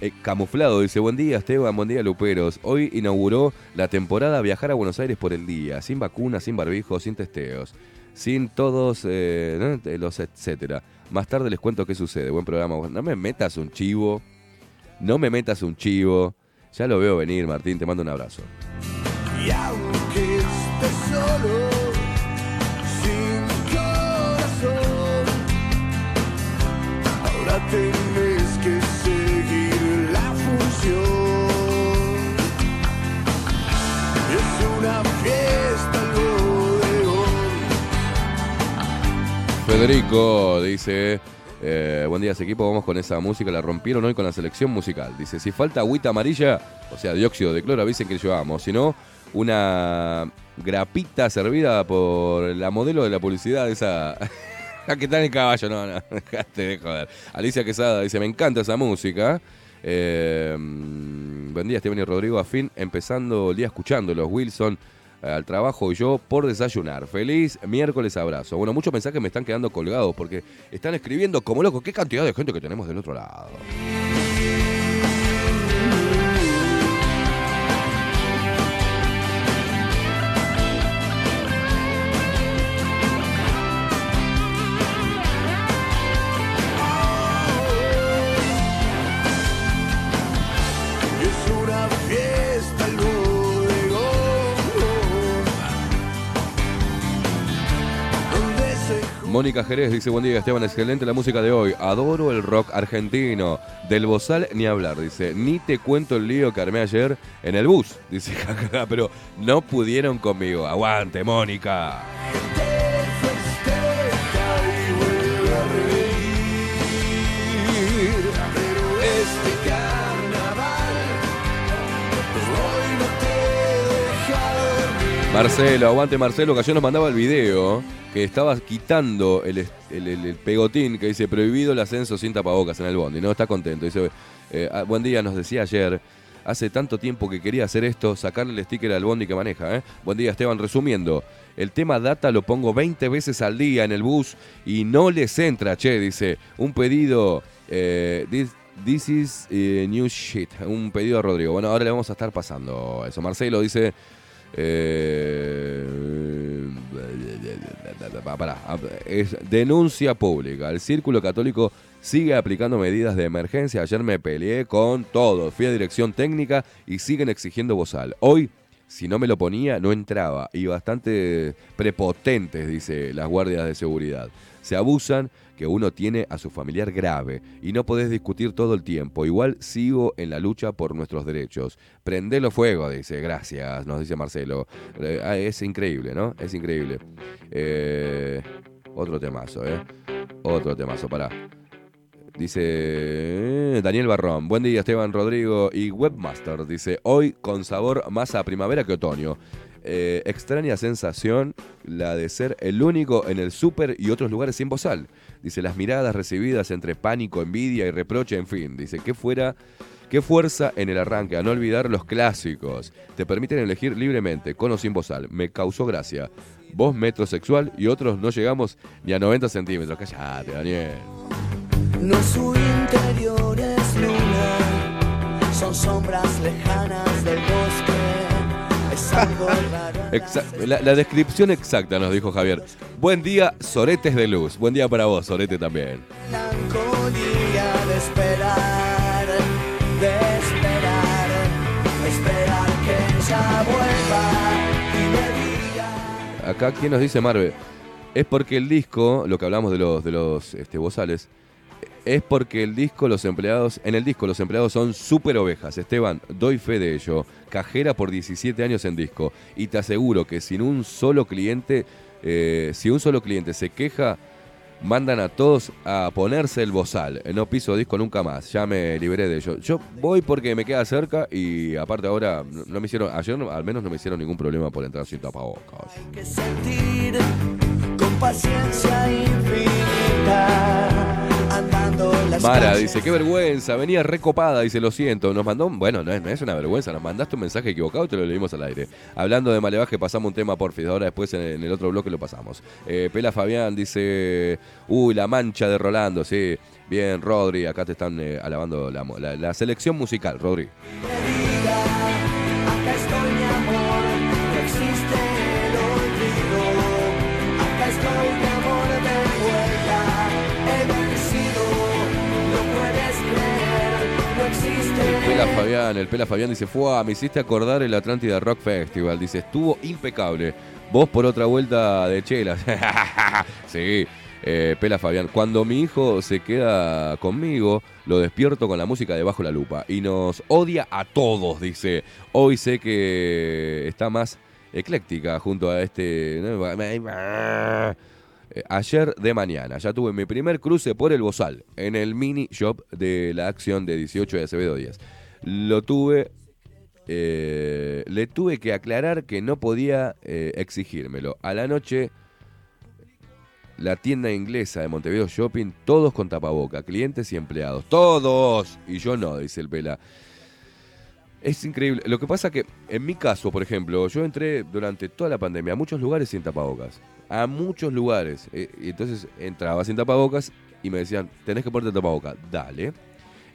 eh, camuflado. Dice, buen día Esteban, buen día Luperos. Hoy inauguró la temporada Viajar a Buenos Aires por el día, sin vacunas, sin barbijos, sin testeos, sin todos eh, ¿no? los etcétera. Más tarde les cuento qué sucede. Buen programa. No me metas un chivo, no me metas un chivo. Ya lo veo venir, Martín, te mando un abrazo. Y aunque estés solo, sin corazón, ahora tenés Federico dice, eh, buen día, equipo, vamos con esa música, la rompieron hoy con la selección musical. Dice, si falta agüita amarilla, o sea, dióxido de cloro, avisen que llevamos. Si no, una grapita servida por la modelo de la publicidad, esa... Que está en el caballo, no, no, dejate de joder. Alicia Quesada dice, me encanta esa música. Eh, mm, buen día, Esteban y Rodrigo, a fin, empezando el día escuchando los Wilson al trabajo y yo por desayunar. Feliz miércoles, abrazo. Bueno, muchos mensajes me están quedando colgados porque están escribiendo como loco. Qué cantidad de gente que tenemos del otro lado. Mónica Jerez dice, buen día Esteban, excelente la música de hoy. Adoro el rock argentino. Del bozal ni hablar, dice. Ni te cuento el lío que armé ayer en el bus. Dice, pero no pudieron conmigo. Aguante, Mónica. Marcelo, aguante Marcelo, que ayer nos mandaba el video que estaba quitando el, pegotín que dice prohibido el ascenso sin tapabocas en el bondi. No está contento. Dice, eh, ah, buen día, nos decía ayer. Hace tanto tiempo que quería hacer esto, sacarle el sticker al bondi que maneja. ¿eh? Buen día, Esteban. Resumiendo, el tema data lo pongo 20 veces al día en el bus y no les entra, che. Dice, un pedido. eh, this, is new shit. Un pedido a Rodrigo. Bueno, ahora le vamos a estar pasando eso. Marcelo dice. Eh, pará, es denuncia pública. El Círculo Católico sigue aplicando medidas de emergencia. Ayer me peleé con todo. Fui a dirección técnica y siguen exigiendo bozal. Hoy, si no me lo ponía, no entraba. Y bastante prepotentes, dice las guardias de seguridad. Se abusan que uno tiene a su familiar grave y no podés discutir todo el tiempo. Igual sigo en la lucha por nuestros derechos. Prendelo fuego, dice. Gracias, nos dice Marcelo. Eh, ah, es increíble, ¿no? Es increíble. Eh, otro temazo, ¿eh? Otro temazo, pará. Dice eh, Daniel Barrón, buen día Esteban Rodrigo y Webmaster, dice, hoy con sabor más a primavera que otoño. Eh, extraña sensación la de ser el único en el súper y otros lugares sin bozal. Dice, las miradas recibidas entre pánico, envidia y reproche, en fin. Dice, que fuera... Qué fuerza en el arranque, a no olvidar los clásicos. Te permiten elegir libremente, con o sin bozal. Me causó gracia. Vos metrosexual y otros no llegamos ni a 90 centímetros. Cállate, Daniel. No su interior es luna, son sombras lejanas del la, la descripción exacta nos dijo Javier. Buen día, Soretes de Luz. Buen día para vos, Sorete también. melancolía de esperar, de esperar, esperar que ella vuelva y me diga. Acá, ¿quién nos dice Marve? Es porque el disco, lo que hablamos de los, de los este, bozales, es porque el disco, los empleados, en el disco los empleados son súper ovejas. Esteban, doy fe de ello. Cajera por 17 años en disco. Y te aseguro que sin un solo cliente, eh, si un solo cliente se queja, mandan a todos a ponerse el bozal. No piso disco nunca más. Ya me liberé de ello. Yo voy porque me queda cerca y aparte ahora no, me hicieron, ayer al menos no me hicieron ningún problema por entrar sin tapabocas. que sentir con paciencia infinita Mara dice, qué vergüenza, venía recopada, dice, lo siento. Nos mandó, un- bueno, no es, no es una vergüenza, nos mandaste un mensaje equivocado y te lo leímos al aire. Hablando de Malevaje, pasamos un tema porfis, ahora después en, en el otro bloque lo pasamos. Eh, Pela Fabián dice, uy, la mancha de Rolando, sí. Bien, Rodri, acá te están eh, alabando la, la- la selección musical, Rodri. Fabián, el Pela Fabián dice, fue, me hiciste acordar el Atlántida Rock Festival. Dice, estuvo impecable. Vos por otra vuelta de chelas. sí, eh, Pela Fabián. Cuando mi hijo se queda conmigo, lo despierto con la música de Bajo la Lupa. Y nos odia a todos, dice. Hoy sé que está más ecléctica junto a este... Eh, Ayer de mañana ya tuve mi primer cruce por el Bozal en el mini shop de la acción de 18 de Acevedo Díaz. Lo tuve, eh, le tuve que aclarar que no podía eh, exigírmelo. A la noche, la tienda inglesa de Montevideo Shopping, todos con tapaboca, clientes y empleados. ¡Todos! Y yo no, dice el Pela. Es increíble. Lo que pasa que, en mi caso, por ejemplo, yo entré durante toda la pandemia a muchos lugares sin tapabocas. A muchos lugares. Eh, y entonces entraba sin tapabocas y me decían, tenés que ponerte tapabocas. Dale.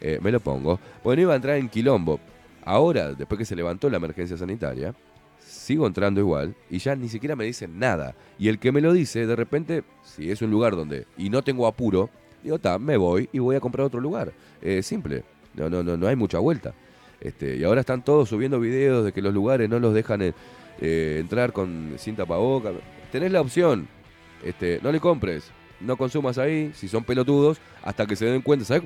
Eh, me lo pongo. Porque no iba a entrar en quilombo. Ahora, después que se levantó la emergencia sanitaria, sigo entrando igual y ya ni siquiera me dicen nada. Y el que me lo dice, de repente, si es un lugar donde y no tengo apuro, digo, ta, me voy y voy a comprar otro lugar. Eh, simple. No, no, no, no hay mucha vuelta. Este, y ahora están todos subiendo videos de que los lugares no los dejan eh, eh, entrar con sin tapabocas. Tenés la opción. Este, no le compres. no consumas ahí, si son pelotudos, hasta que se den cuenta, ¿sabes?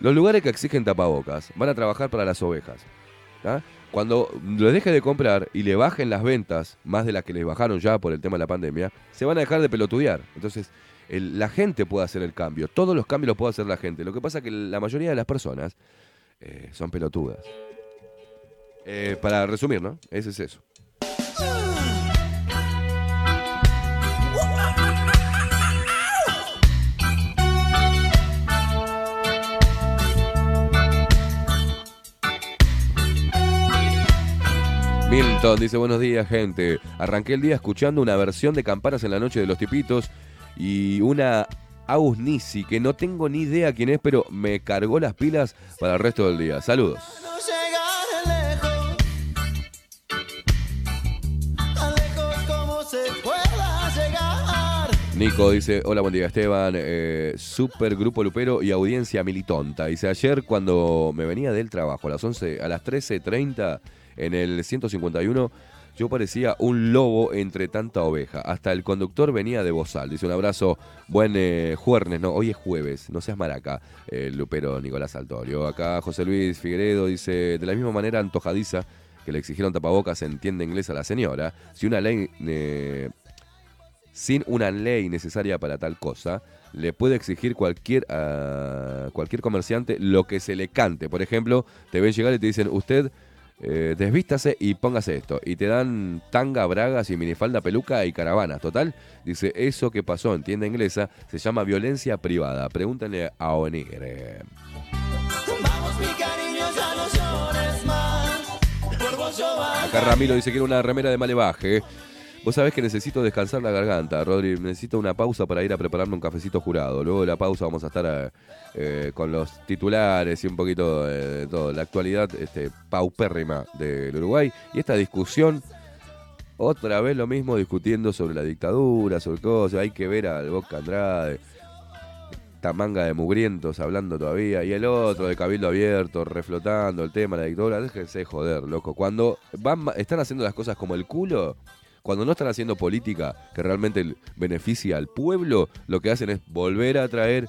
Los lugares que exigen tapabocas van a trabajar para las ovejas. Cuando les deje de comprar y le bajen las ventas, más de las que les bajaron ya por el tema de la pandemia, se van a dejar de pelotudear. Entonces, la gente puede hacer el cambio. Todos los cambios los puede hacer la gente. Lo que pasa es que la mayoría de las personas eh, son pelotudas. Eh, para resumir, ¿no? Ese es eso. Milton dice buenos días gente. Arranqué el día escuchando una versión de Campanas en la Noche de los Tipitos y una Agus Nisi que no tengo ni idea quién es, pero me cargó las pilas para el resto del día. Saludos. Nico dice, hola, buen día Esteban, eh, super grupo lupero y audiencia militonta. Dice, ayer cuando me venía del trabajo a las 11, a las 13.30 en el 151, yo parecía un lobo entre tanta oveja. Hasta el conductor venía de bozal. Dice, un abrazo, buen eh, jueves, no, hoy es jueves, no seas maraca, el lupero Nicolás Altorio. Acá José Luis Figueredo dice, de la misma manera antojadiza que le exigieron tapabocas en tienda inglesa a la señora, si una ley... eh, sin una ley necesaria para tal cosa, le puede exigir cualquier, ah, cualquier comerciante lo que se le cante. Por ejemplo, te ven llegar y te dicen, usted eh, desvístase y póngase esto. Y te dan tanga, bragas y minifalda, peluca y caravanas. Total, dice, eso que pasó en tienda inglesa se llama violencia privada. Pregúntenle a Onigre. Vamos mi cariño, ya no llores más. Por vos yo bajo. Acá Ramiro dice que era una remera de malevaje. Vos sabés que necesito descansar la garganta, Rodri. Necesito una pausa para ir a prepararme un cafecito jurado. Luego de la pausa vamos a estar eh, eh, con los titulares y un poquito de todo. La actualidad este, paupérrima del Uruguay. Y esta discusión, otra vez lo mismo, discutiendo sobre la dictadura, sobre cosas. Hay que ver al Boca Andrade. Esta manga de mugrientos hablando todavía. Y el otro de Cabildo Abierto, reflotando el tema de la dictadura. Déjense joder, loco. Cuando van, están haciendo las cosas como el culo, cuando no están haciendo política que realmente beneficia al pueblo, lo que hacen es volver a traer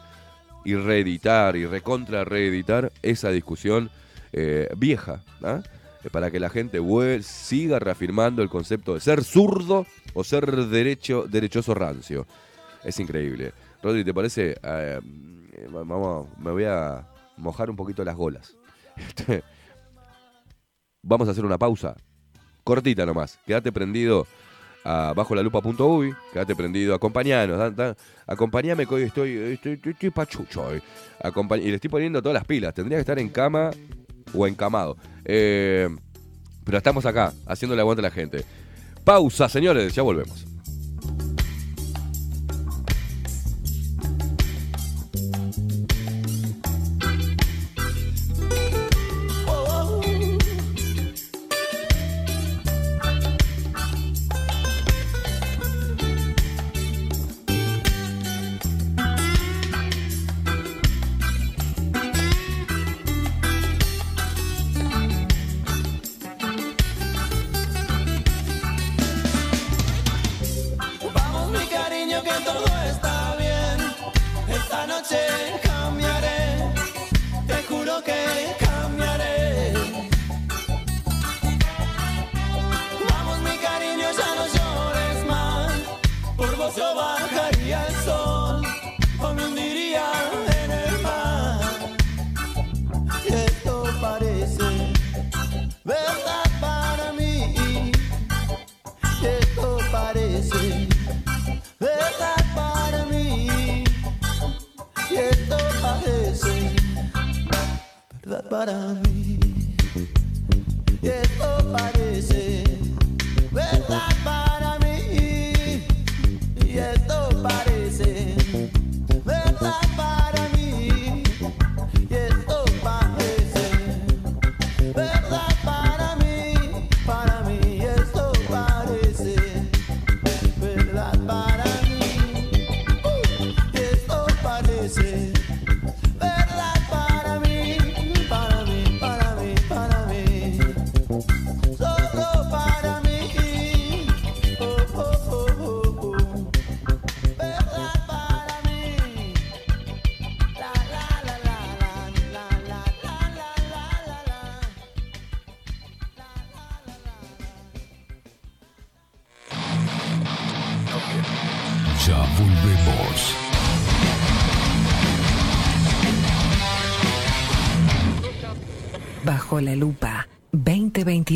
y reeditar y recontra reeditar esa discusión eh, vieja, ¿ah? Eh, para que la gente siga reafirmando el concepto de ser zurdo o ser derecho, derechoso rancio. Es increíble. Rodri, ¿te parece? Eh, vamos, me voy a mojar un poquito las golas. Este, vamos a hacer una pausa. Cortita nomás. Quédate prendido a bajo la. Quédate prendido. Acompañanos. da- da- acompañame que hoy estoy, estoy, estoy- estoy pachucho hoy. Y le estoy poniendo todas las pilas. Tendría que estar en cama o encamado. Eh, pero estamos acá, haciéndole aguante a la gente. Pausa, señores. Ya volvemos.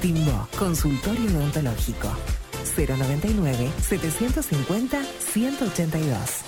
Timbo, consultorio odontológico. 099 750 182.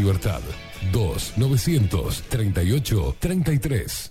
2-938-33.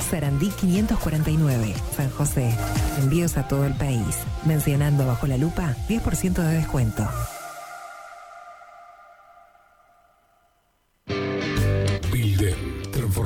Sarandí 549, San José. Envíos a todo el país. Mencionando bajo la lupa, 10% de descuento.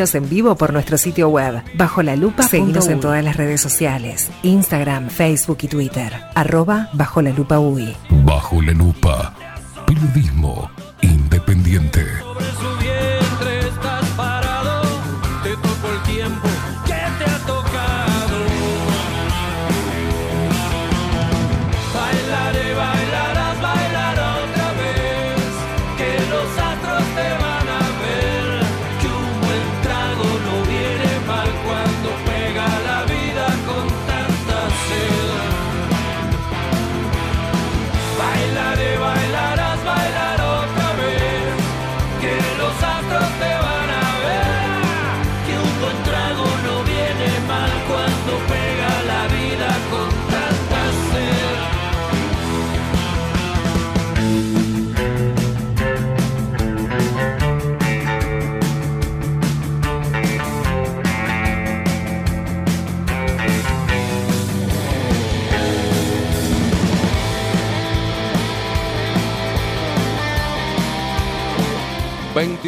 Seguinos en vivo por nuestro sitio web. Bajo la lupa. Seguinos en todas las redes sociales. Instagram, Facebook y Twitter. Arroba bajo la lupa UI. Bajo la lupa. Periodismo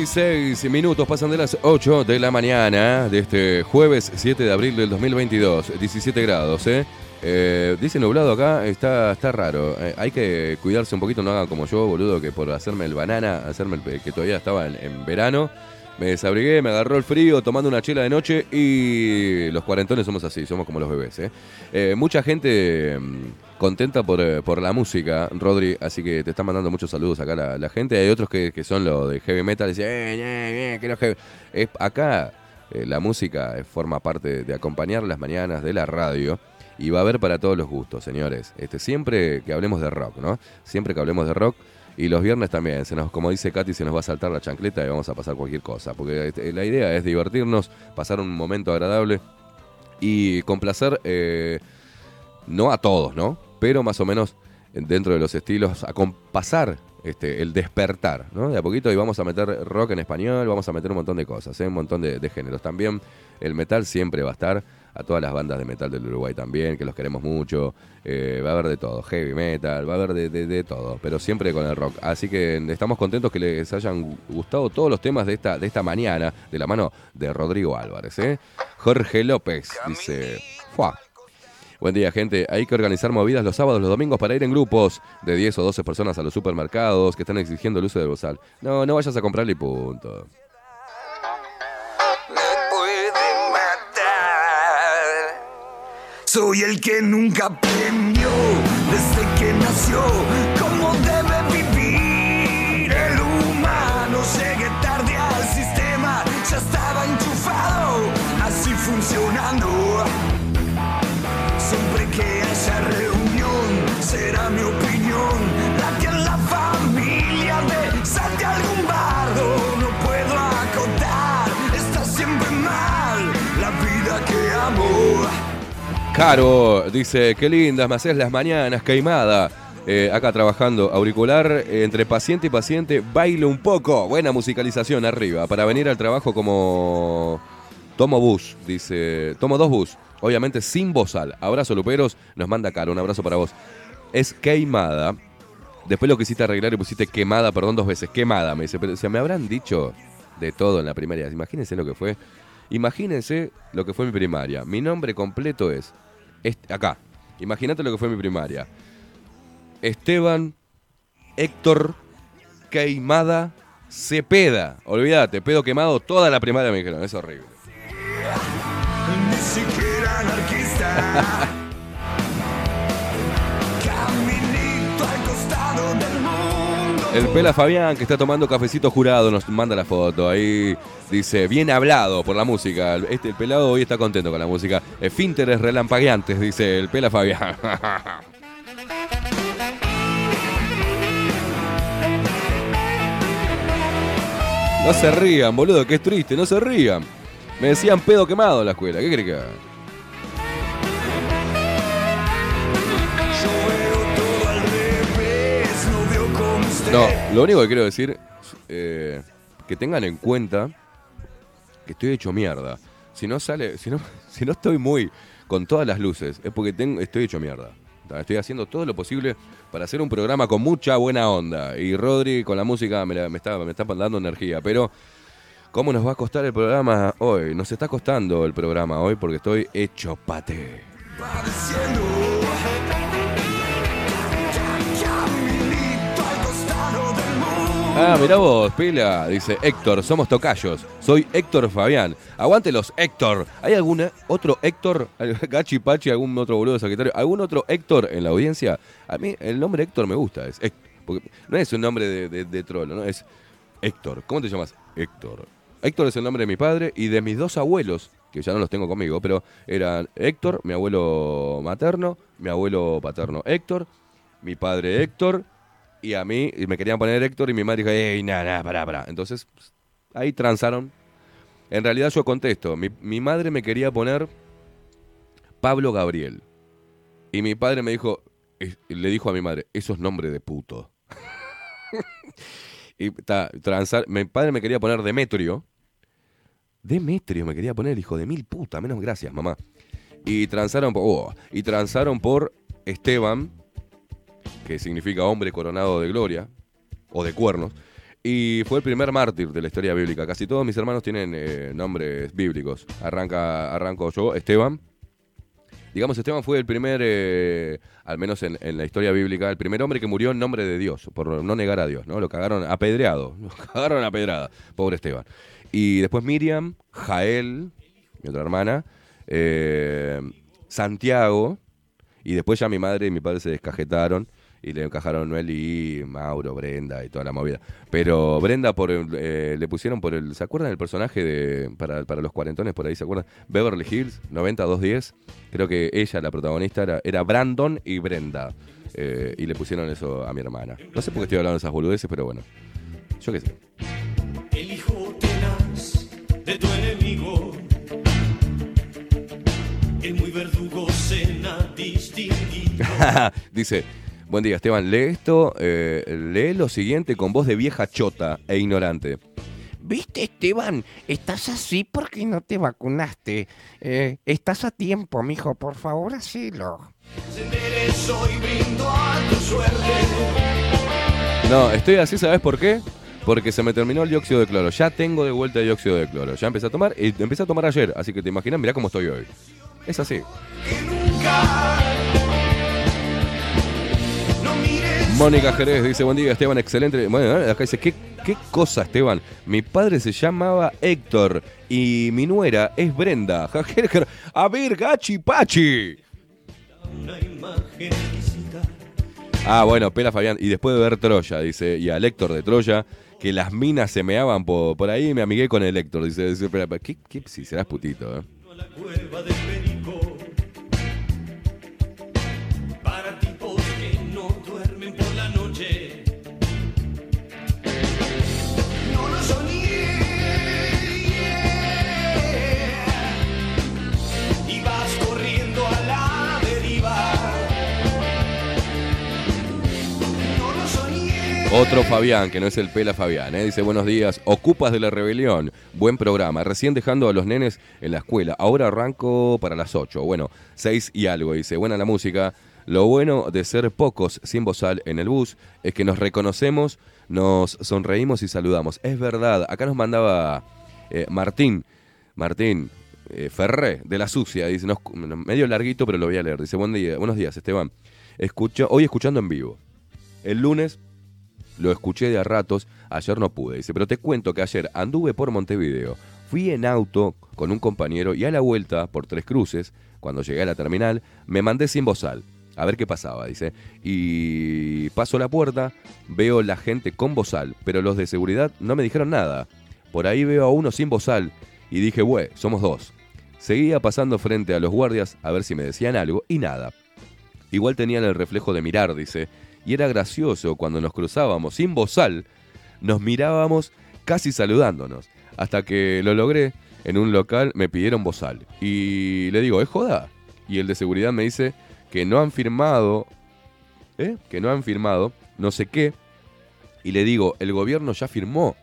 26 minutos pasan de las 8 de la mañana de este jueves 7 de abril del 2022. 17 grados, ¿eh? Eh, dice nublado acá, está, está raro. Eh, hay que cuidarse un poquito, no hagan como yo, boludo, que por hacerme el banana, hacerme el, que todavía estaba en, en verano, me desabrigué, me agarró el frío tomando una chela de noche y los cuarentones somos así, somos como los bebés. ¿eh? Eh, mucha gente mm, contenta por, eh, por la música, Rodri, así que te están mandando muchos saludos acá la, gente. Hay otros que, que son los de heavy metal, dicen, eh, eh, que no heavy". Acá la música forma parte de acompañar las mañanas de la radio. Y va a haber para todos los gustos, señores. Este, siempre que hablemos de rock, ¿no? Siempre que hablemos de rock. Y los viernes también, se nos, como dice Katy, se nos va a saltar la chancleta y vamos a pasar cualquier cosa. Porque este, la idea es divertirnos, pasar un momento agradable y complacer, eh, no a todos, ¿no? Pero más o menos dentro de los estilos, acompasar este, el despertar, ¿no? De a poquito y vamos a meter rock en español, vamos a meter un montón de cosas, ¿eh? un montón de géneros. También el metal siempre va a estar, a todas las bandas de metal del Uruguay también, que los queremos mucho. eh, va a haber de todo, heavy metal, va a haber de, de- de todo, pero siempre con el rock. Así que estamos contentos que les hayan gustado todos los temas de esta, de esta mañana, de la mano de Rodrigo Álvarez. ¿eh? Jorge López dice, ¡Fua! Buen día, gente. Hay que organizar movidas los sábados, los domingos para ir en grupos de 10 o 12 personas a los supermercados que están exigiendo el uso del bozal. No, no vayas a comprarle punto. Soy el que nunca aprendió desde que nació cómo debe vivir el humano. Llegué tarde al sistema, ya estaba enchufado, así funcionando. Siempre que haya reunión, será mi opinión Caro dice, qué lindas me haces las mañanas, queimada. Eh, acá trabajando auricular, eh, entre paciente y paciente, bailo un poco. Buena musicalización arriba, para venir al trabajo como... Tomo bus, dice, tomo dos bus, obviamente sin bozal. Abrazo Luperos, nos manda Caro, un abrazo para vos. Es queimada. Después lo quisiste arreglar y pusiste quemada, perdón, dos veces. Quemada, me dice, pero se me habrán dicho de todo en la primaria. Imagínense lo que fue. Imagínense lo que fue mi primaria. Mi nombre completo es. acá. Imagínate lo que fue mi primaria. Esteban Héctor Queimada Cepeda. Olvídate, pedo quemado toda la primaria me dijeron. Es horrible. Ni siquiera anarquista. El Pela Fabián, que está tomando cafecito jurado, nos manda la foto. Ahí dice, bien hablado por la música. Este, el pelado hoy está contento con la música. Esfínteres relampagueantes, dice el Pela Fabián. no se rían, boludo, que es triste, no se rían. Me decían pedo quemado en la escuela, ¿qué crees que No, lo único que quiero decir, eh, que tengan en cuenta que estoy hecho mierda. Si no sale, si no, si no estoy muy con todas las luces, es porque tengo, estoy hecho mierda. Estoy haciendo todo lo posible para hacer un programa con mucha buena onda. Y Rodri con la música me, está, me está dando energía. Pero, ¿cómo nos va a costar el programa hoy? Nos está costando el programa hoy porque estoy hecho pate. Ah, mirá vos, pila, dice Héctor, somos tocayos. Soy Héctor Fabián. Aguante los Héctor. ¿Hay algún otro Héctor? Gachi Pachi, algún otro boludo de Sagitario? ¿Algún otro Héctor en la audiencia? A mí el nombre Héctor me gusta. Es Héctor, no es un nombre de, de, de trolo, ¿no? Es Héctor. ¿Cómo te llamas? Héctor. Héctor es el nombre de mi padre y de mis dos abuelos, que ya no los tengo conmigo, pero eran Héctor, mi abuelo materno, mi abuelo paterno Héctor, mi padre Héctor, y a mí y me querían poner Héctor y mi madre dijo, ey, nada, nada, pará, pará. Entonces, ahí transaron. En realidad yo contesto, mi, mi madre me quería poner Pablo Gabriel. Y mi padre me dijo, le dijo a mi madre, eso es nombre de puto. y ta, transar, mi padre me quería poner Demetrio. Demetrio me quería poner, hijo de mil puta, menos gracias, mamá. Y transaron, por- oh, y transaron por Esteban, que significa hombre coronado de gloria, o de cuernos. Y fue el primer mártir de la historia bíblica. Casi todos mis hermanos tienen eh, nombres bíblicos. Arranca, arranco yo, Esteban. Digamos, Esteban fue el primer, eh, al menos en, la historia bíblica, el primer hombre que murió en nombre de Dios, por no negar a Dios, ¿no? Lo cagaron apedreado, lo cagaron apedrada, pobre Esteban. Y después Miriam, Jael, mi otra hermana, eh, Santiago, y después ya mi madre y mi padre se descajetaron y le encajaron Noel y Mauro, Brenda y toda la movida. Pero Brenda por el- eh, le pusieron por el. ¿Se acuerdan del personaje de para, para los cuarentones por ahí? ¿Se acuerdan? Beverly Hills, 90210. Creo que ella, la protagonista, era, era Brandon y Brenda. Eh, y le pusieron eso a mi hermana. No sé por qué estoy hablando de esas boludeces, pero bueno. Yo qué sé. El hijo tenaz de tu enemigo. El muy verdugo cena distinguido. Dice, buen día Esteban, lee esto, eh, lee lo siguiente con voz de vieja chota e ignorante. ¿Viste, Esteban? Estás así porque no te vacunaste. Eh, estás a tiempo, mijo. Por favor, hacelo. No, estoy así, ¿sabes por qué? Porque se me terminó el dióxido de cloro. Ya tengo de vuelta el dióxido de cloro. Ya empecé a tomar y empecé a tomar ayer. Así que te imaginas, mirá cómo estoy hoy. Es así. Mónica Jerez dice, buen día Esteban, excelente. Bueno, acá dice, ¿qué, qué cosa Esteban? Mi padre se llamaba Héctor y mi nuera es Brenda. A ver, gachi pachi. Ah, bueno, Pela Fabián. Y después de ver Troya, dice, y al Héctor de Troya, que las minas se meaban por, por ahí, me amigué con el Héctor. Dice, dice ¿qué, qué, si serás putito, eh? Otro Fabián, que no es el Pela Fabián, ¿eh? dice buenos días, ocupas de la rebelión, buen programa, recién dejando a los nenes en la escuela, ahora arranco para las 8, bueno, 6 y algo, dice, buena la música, lo bueno de ser pocos sin bozal en el bus es que nos reconocemos, nos sonreímos y saludamos, es verdad, acá nos mandaba eh, Martín, Martín, eh, Ferré, de la sucia, dice, nos- medio larguito, pero lo voy a leer, dice, buen día, buenos días Esteban, Escucho, hoy escuchando en vivo, el lunes lo escuché de a ratos, ayer no pude. Dice, pero te cuento que ayer anduve por Montevideo, fui en auto con un compañero y a la vuelta por Tres Cruces, cuando llegué a la terminal, me mandé sin bozal. A ver qué pasaba, dice. Y paso la puerta, veo la gente con bozal, pero los de seguridad no me dijeron nada. Por ahí veo a uno sin bozal y dije, güey, somos dos. Seguía pasando frente a los guardias a ver si me decían algo y nada. Igual tenían el reflejo de mirar, dice. Y era gracioso cuando nos cruzábamos sin bozal, nos mirábamos casi saludándonos. Hasta que lo logré, en un local me pidieron bozal. Y le digo, ¿es joda? Y el de seguridad me dice que no han firmado, ¿eh? Que no han firmado, no sé qué. Y le digo, el gobierno ya firmó.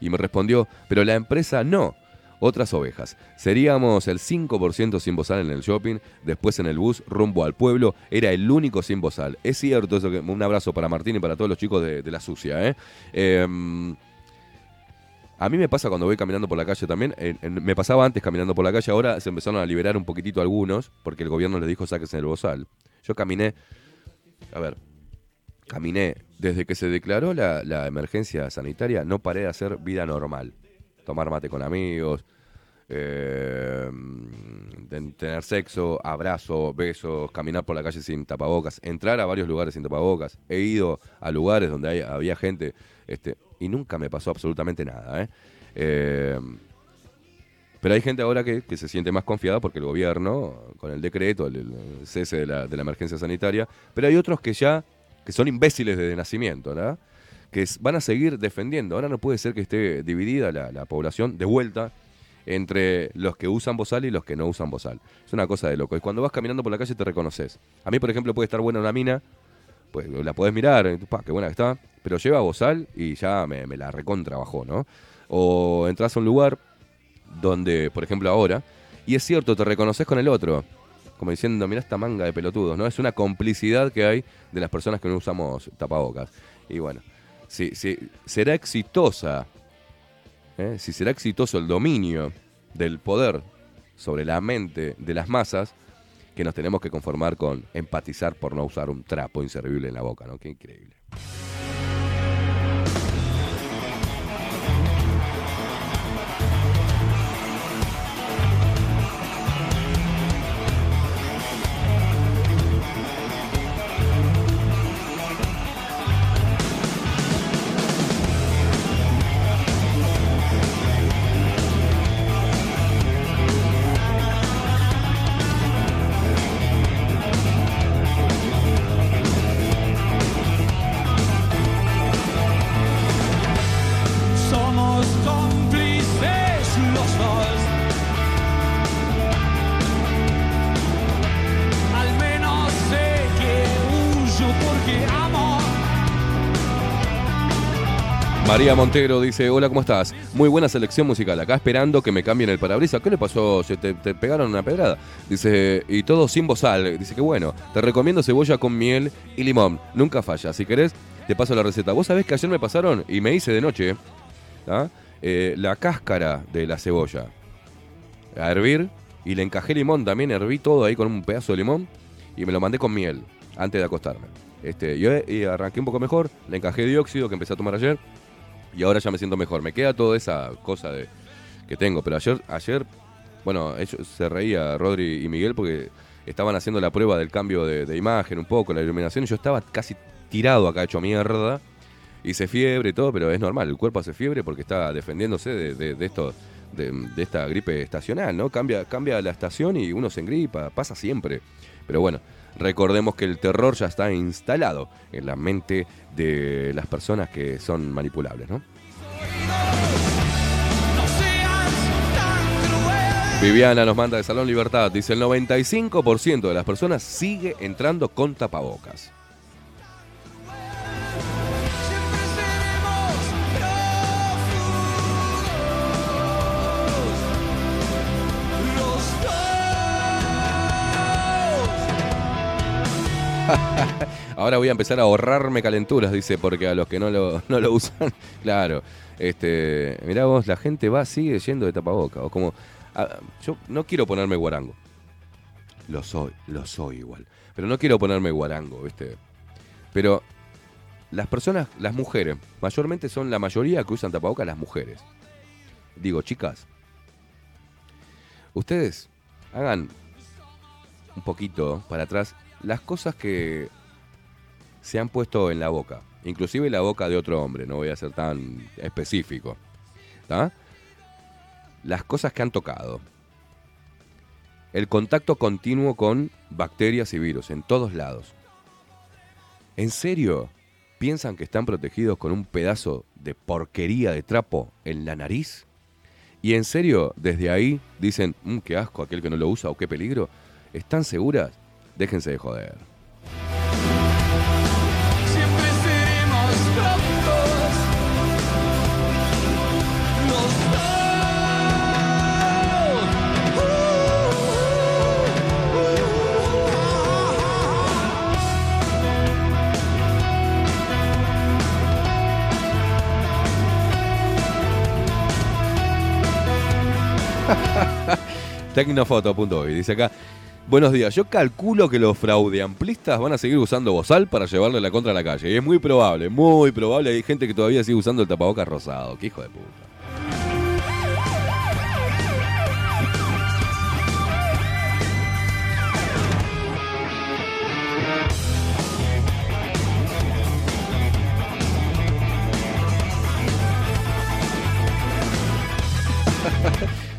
Y me respondió, pero la empresa no. Otras ovejas. Seríamos el 5% sin bozal en el shopping, después en el bus rumbo al pueblo, era el único sin bozal. Es cierto eso que un abrazo para Martín y para todos los chicos de, la sucia, ¿eh? Em, a mí me pasa cuando voy caminando por la calle también. me pasaba antes caminando por la calle, ahora se empezaron a liberar un poquitito algunos, porque el gobierno les dijo sáquense el bozal. Yo caminé, a ver, caminé desde que se declaró la, la emergencia sanitaria, no paré de hacer vida normal. Tomar mate con amigos, eh, ten- tener sexo, abrazo, besos, caminar por la calle sin tapabocas, entrar a varios lugares sin tapabocas. He ido a lugares donde hay- había gente este, y nunca me pasó absolutamente nada. ¿eh? Eh, pero hay gente ahora que, se siente más confiada porque el gobierno, con el decreto, el, cese de la, de la emergencia sanitaria, pero hay otros que ya, que son imbéciles desde nacimiento, ¿verdad? Que van a seguir defendiendo. Ahora no puede ser que esté dividida la, la población de vuelta entre los que usan bozal y los que no usan bozal. Es una cosa de loco. Y cuando vas caminando por la calle te reconoces. A mí, por ejemplo, puede estar buena una mina, pues la podés mirar, eh, pa, qué buena que está, pero lleva bozal y ya me, me la recontra bajó, ¿no? O entras a un lugar donde, por ejemplo, ahora, y es cierto, te reconoces con el otro, como diciendo, mira esta manga de pelotudos, ¿no? Es una complicidad que hay de las personas que no usamos tapabocas. Y bueno, si, será exitosa, ¿eh? si será exitoso el dominio del poder sobre la mente de las masas, que nos tenemos que conformar con empatizar por no usar un trapo inservible en la boca, ¿no? Qué increíble. María Montero dice, hola, ¿cómo estás? Muy buena selección musical. Acá esperando que me cambien el parabrisas. ¿Qué le pasó? ¿Se te, pegaron una pedrada? Dice, y todo sin bozal. Dice que bueno, te recomiendo cebolla con miel y limón. Nunca falla. Si querés, te paso la receta. Vos sabés que ayer me pasaron y me hice de noche ¿tá? Eh, la cáscara de la cebolla a hervir y le encajé limón. También herví todo ahí con un pedazo de limón y me lo mandé con miel antes de acostarme. Este, yo y arranqué un poco mejor, le encajé dióxido que empecé a tomar ayer y ahora ya me siento mejor. Me queda toda esa cosa de que tengo, pero ayer, ayer, bueno, ellos se reía Rodri y Miguel porque estaban haciendo la prueba del cambio de, imagen un poco, la iluminación, yo estaba casi tirado acá hecho mierda. Hice fiebre y todo, pero es normal, el cuerpo hace fiebre porque está defendiéndose de, de- esto, de esta gripe estacional, ¿no? Cambia, cambia la estación y uno se engripa, pasa siempre. Pero bueno, recordemos que el terror ya está instalado en la mente de las personas que son manipulables, ¿no? Viviana nos manda de Salón Libertad, dice el 95% de las personas sigue entrando con tapabocas. Ahora voy a empezar a ahorrarme calenturas, dice, porque a los que no lo, no lo usan, claro. Este, mirá vos, la gente va, sigue yendo de tapaboca. O como, yo no quiero ponerme guarango. Lo soy, lo soy igual. Pero no quiero ponerme guarango, ¿viste? Pero las personas, las mujeres, mayormente son la mayoría que usan tapabocas las mujeres. Digo, chicas, ustedes hagan un poquito para atrás las cosas que se han puesto en la boca, inclusive la boca de otro hombre, no voy a ser tan específico. Las cosas que han tocado. El contacto continuo con bacterias y virus en todos lados. ¿En serio? ¿Piensan que están protegidos con un pedazo de porquería de trapo en la nariz? ¿Y en serio, desde ahí dicen, "Mm, qué asco aquel que no lo usa o qué peligro? ¿Están seguras? Déjense de joder. Siempre seremos prontos. Dice acá. Buenos días, yo calculo que los fraudeamplistas van a seguir usando bozal para llevarle la contra a la calle. Y es muy probable, muy probable. Hay gente que todavía sigue usando el tapabocas rosado. Qué hijo de puta.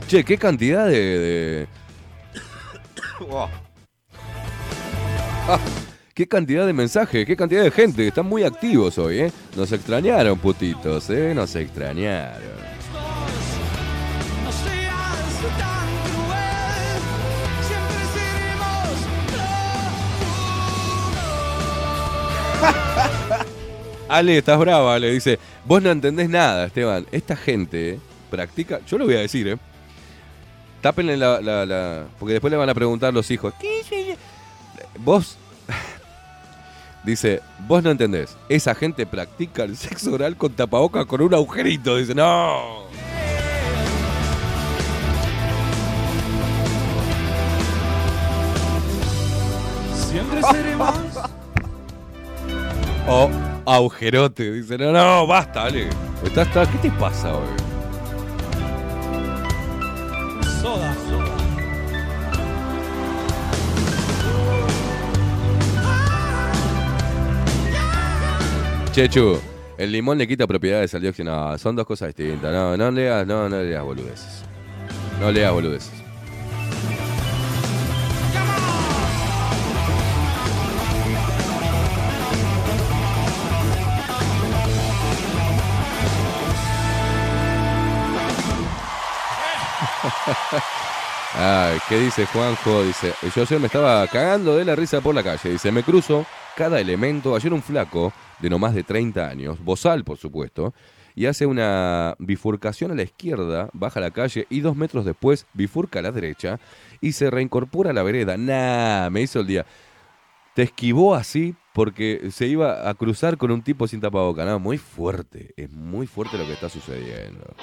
Che, qué cantidad de. de- Ah, qué cantidad de mensajes, qué cantidad de gente. Están muy activos hoy, ¿eh? Nos extrañaron, putitos, ¿eh? Nos extrañaron. Ale, estás brava, le dice. Vos no entendés nada, Esteban. Esta gente eh, practica. Yo lo voy a decir, ¿eh? Tápenle la, la- la- Porque después le van a preguntar los hijos. ¿Qué es eso? Vos. Dice, vos no entendés, esa gente practica el sexo oral con tapaboca con un agujerito. Dice, no. Siempre seremos. O agujerote. Dice, no, no, basta, estás- ¿Qué te pasa hoy? Soda. Chechu, el limón le quita propiedades al dióxido. No, son dos cosas distintas. No, no leas, no, no leas boludeces. No leas boludeces. Ay, ¿qué dice Juanjo? Dice, yo ayer me estaba cagando de la risa por la calle. Dice, me cruzo cada elemento. Ayer un flaco de no más de 30 años, bozal por supuesto, y hace una bifurcación a la izquierda, baja la calle y dos metros después bifurca a la derecha y se reincorpora a la vereda. Nah, me hizo el día. Te esquivó así porque se iba a cruzar con un tipo sin tapaboca. No, muy fuerte, es muy fuerte lo que está sucediendo.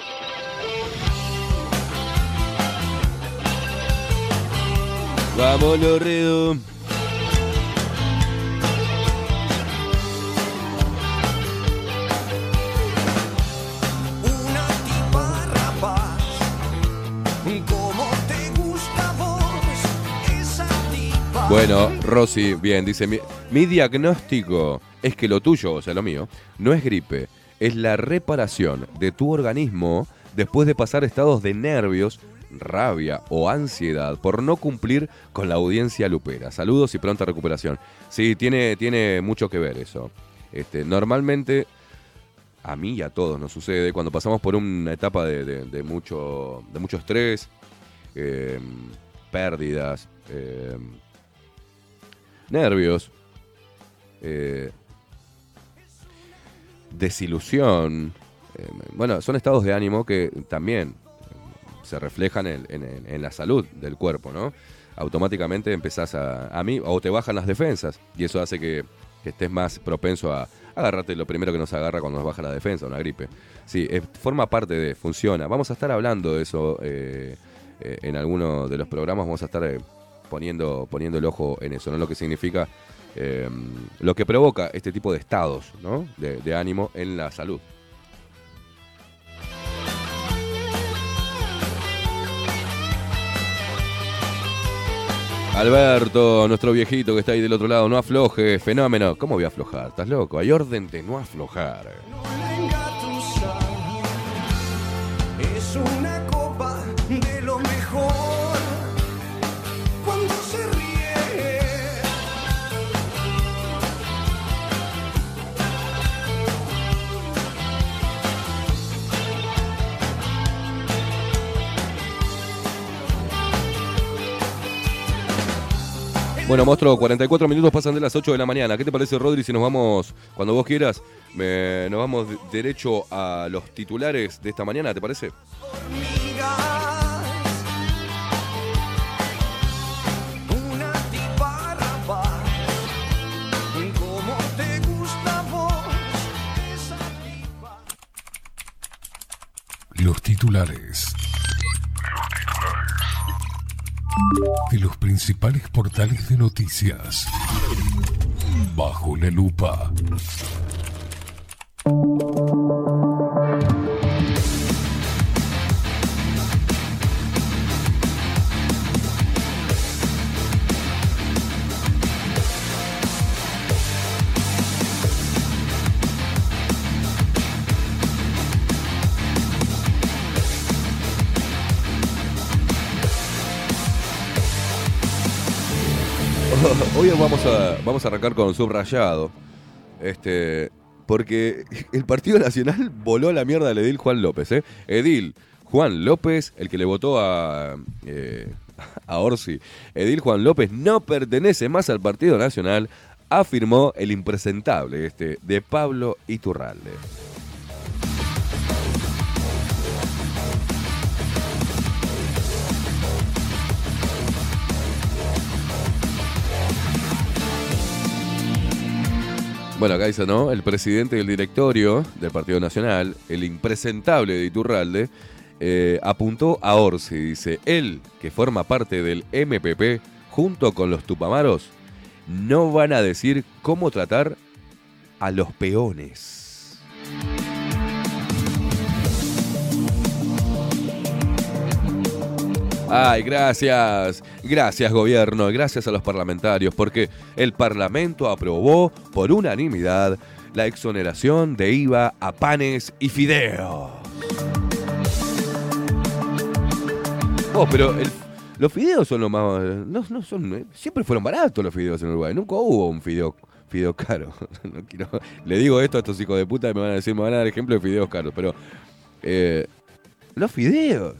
Esa tipa. Bueno, Rosy, bien, dice, mi, mi diagnóstico es que lo tuyo, o sea, lo mío, no es gripe, es la reparación de tu organismo después de pasar estados de nervios, rabia o ansiedad por no cumplir con la audiencia lupera. Saludos y pronta recuperación. Sí, tiene, tiene mucho que ver eso. Este, normalmente, a mí y a todos nos sucede, cuando pasamos por una etapa de, de- de mucho, de estrés, eh, pérdidas, eh, nervios, eh, desilusión. eh, bueno, son estados de ánimo que también se reflejan en, en- la salud del cuerpo, ¿no? Automáticamente empezás a, a mí, o te bajan las defensas, y eso hace que, estés más propenso a agarrarte lo primero que nos agarra cuando nos baja la defensa, una gripe. Sí, forma parte de, funciona. Vamos a estar hablando de eso eh, eh, en alguno de los programas, vamos a estar eh, poniendo, poniendo el ojo en eso, ¿no? Lo que significa, eh, lo que provoca este tipo de estados, ¿no? De ánimo en la salud. Alberto, nuestro viejito que está ahí del otro lado, no afloje, fenómeno. ¿Cómo voy a aflojar? ¿Estás loco? Hay orden de no aflojar. Bueno, monstruo, 44 minutos pasan de las 8 de la mañana. ¿Qué te parece, Rodri, si nos vamos, cuando vos quieras, nos vamos de- derecho a los titulares de esta mañana, ¿te parece? Una tipa De los principales portales de noticias. Bajo la lupa. Hoy vamos a, vamos a arrancar con subrayado. Este, porque el Partido Nacional voló la mierda al Edil Juan López. ¿eh? Edil Juan López, el que le votó a, eh, a Orsi. Edil Juan López no pertenece más al Partido Nacional, afirmó el impresentable este, de Pablo Iturralde. Bueno, acá dice, ¿no? El presidente del directorio del Partido Nacional, el impresentable de Iturralde, eh, apuntó a Orsi. Dice, él, que forma parte del MPP, junto con los Tupamaros, no van a decir cómo tratar a los peones. Ay, gracias, gracias gobierno, gracias a los parlamentarios, porque el Parlamento aprobó por unanimidad la exoneración de IVA a panes y fideos. Oh, pero los fideos son lo más... No, no son, siempre fueron baratos los fideos en Uruguay, nunca hubo un fideo, fideo caro. No quiero- le digo esto a estos hijos de puta y me van a decir, me van a dar ejemplo de fideos caros, pero... eh, los fideos.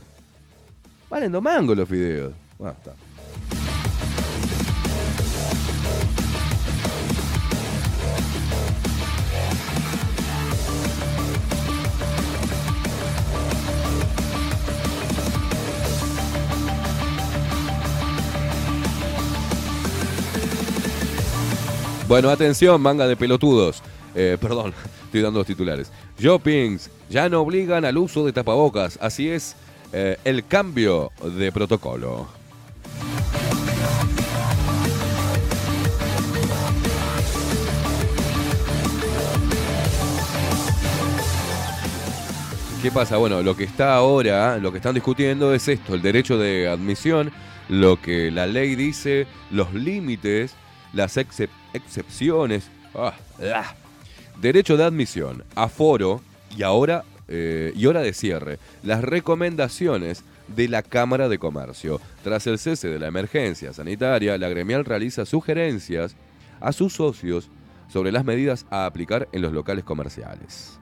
Valen dos mangos los fideos. Bueno, está. Bueno, atención, manga de pelotudos. Eh, perdón, estoy dando los titulares. Shoppings ya no obligan al uso de tapabocas. Así es eh, el cambio de protocolo. ¿Qué pasa? Bueno, lo que está ahora, lo que están discutiendo es esto, el derecho de admisión, lo que la ley dice, los límites, las excep- excepciones, ah, ah. derecho de admisión, aforo y ahora eh, y hora de cierre, las recomendaciones de la Cámara de Comercio. Tras el cese de la emergencia sanitaria, la gremial realiza sugerencias a sus socios sobre las medidas a aplicar en los locales comerciales.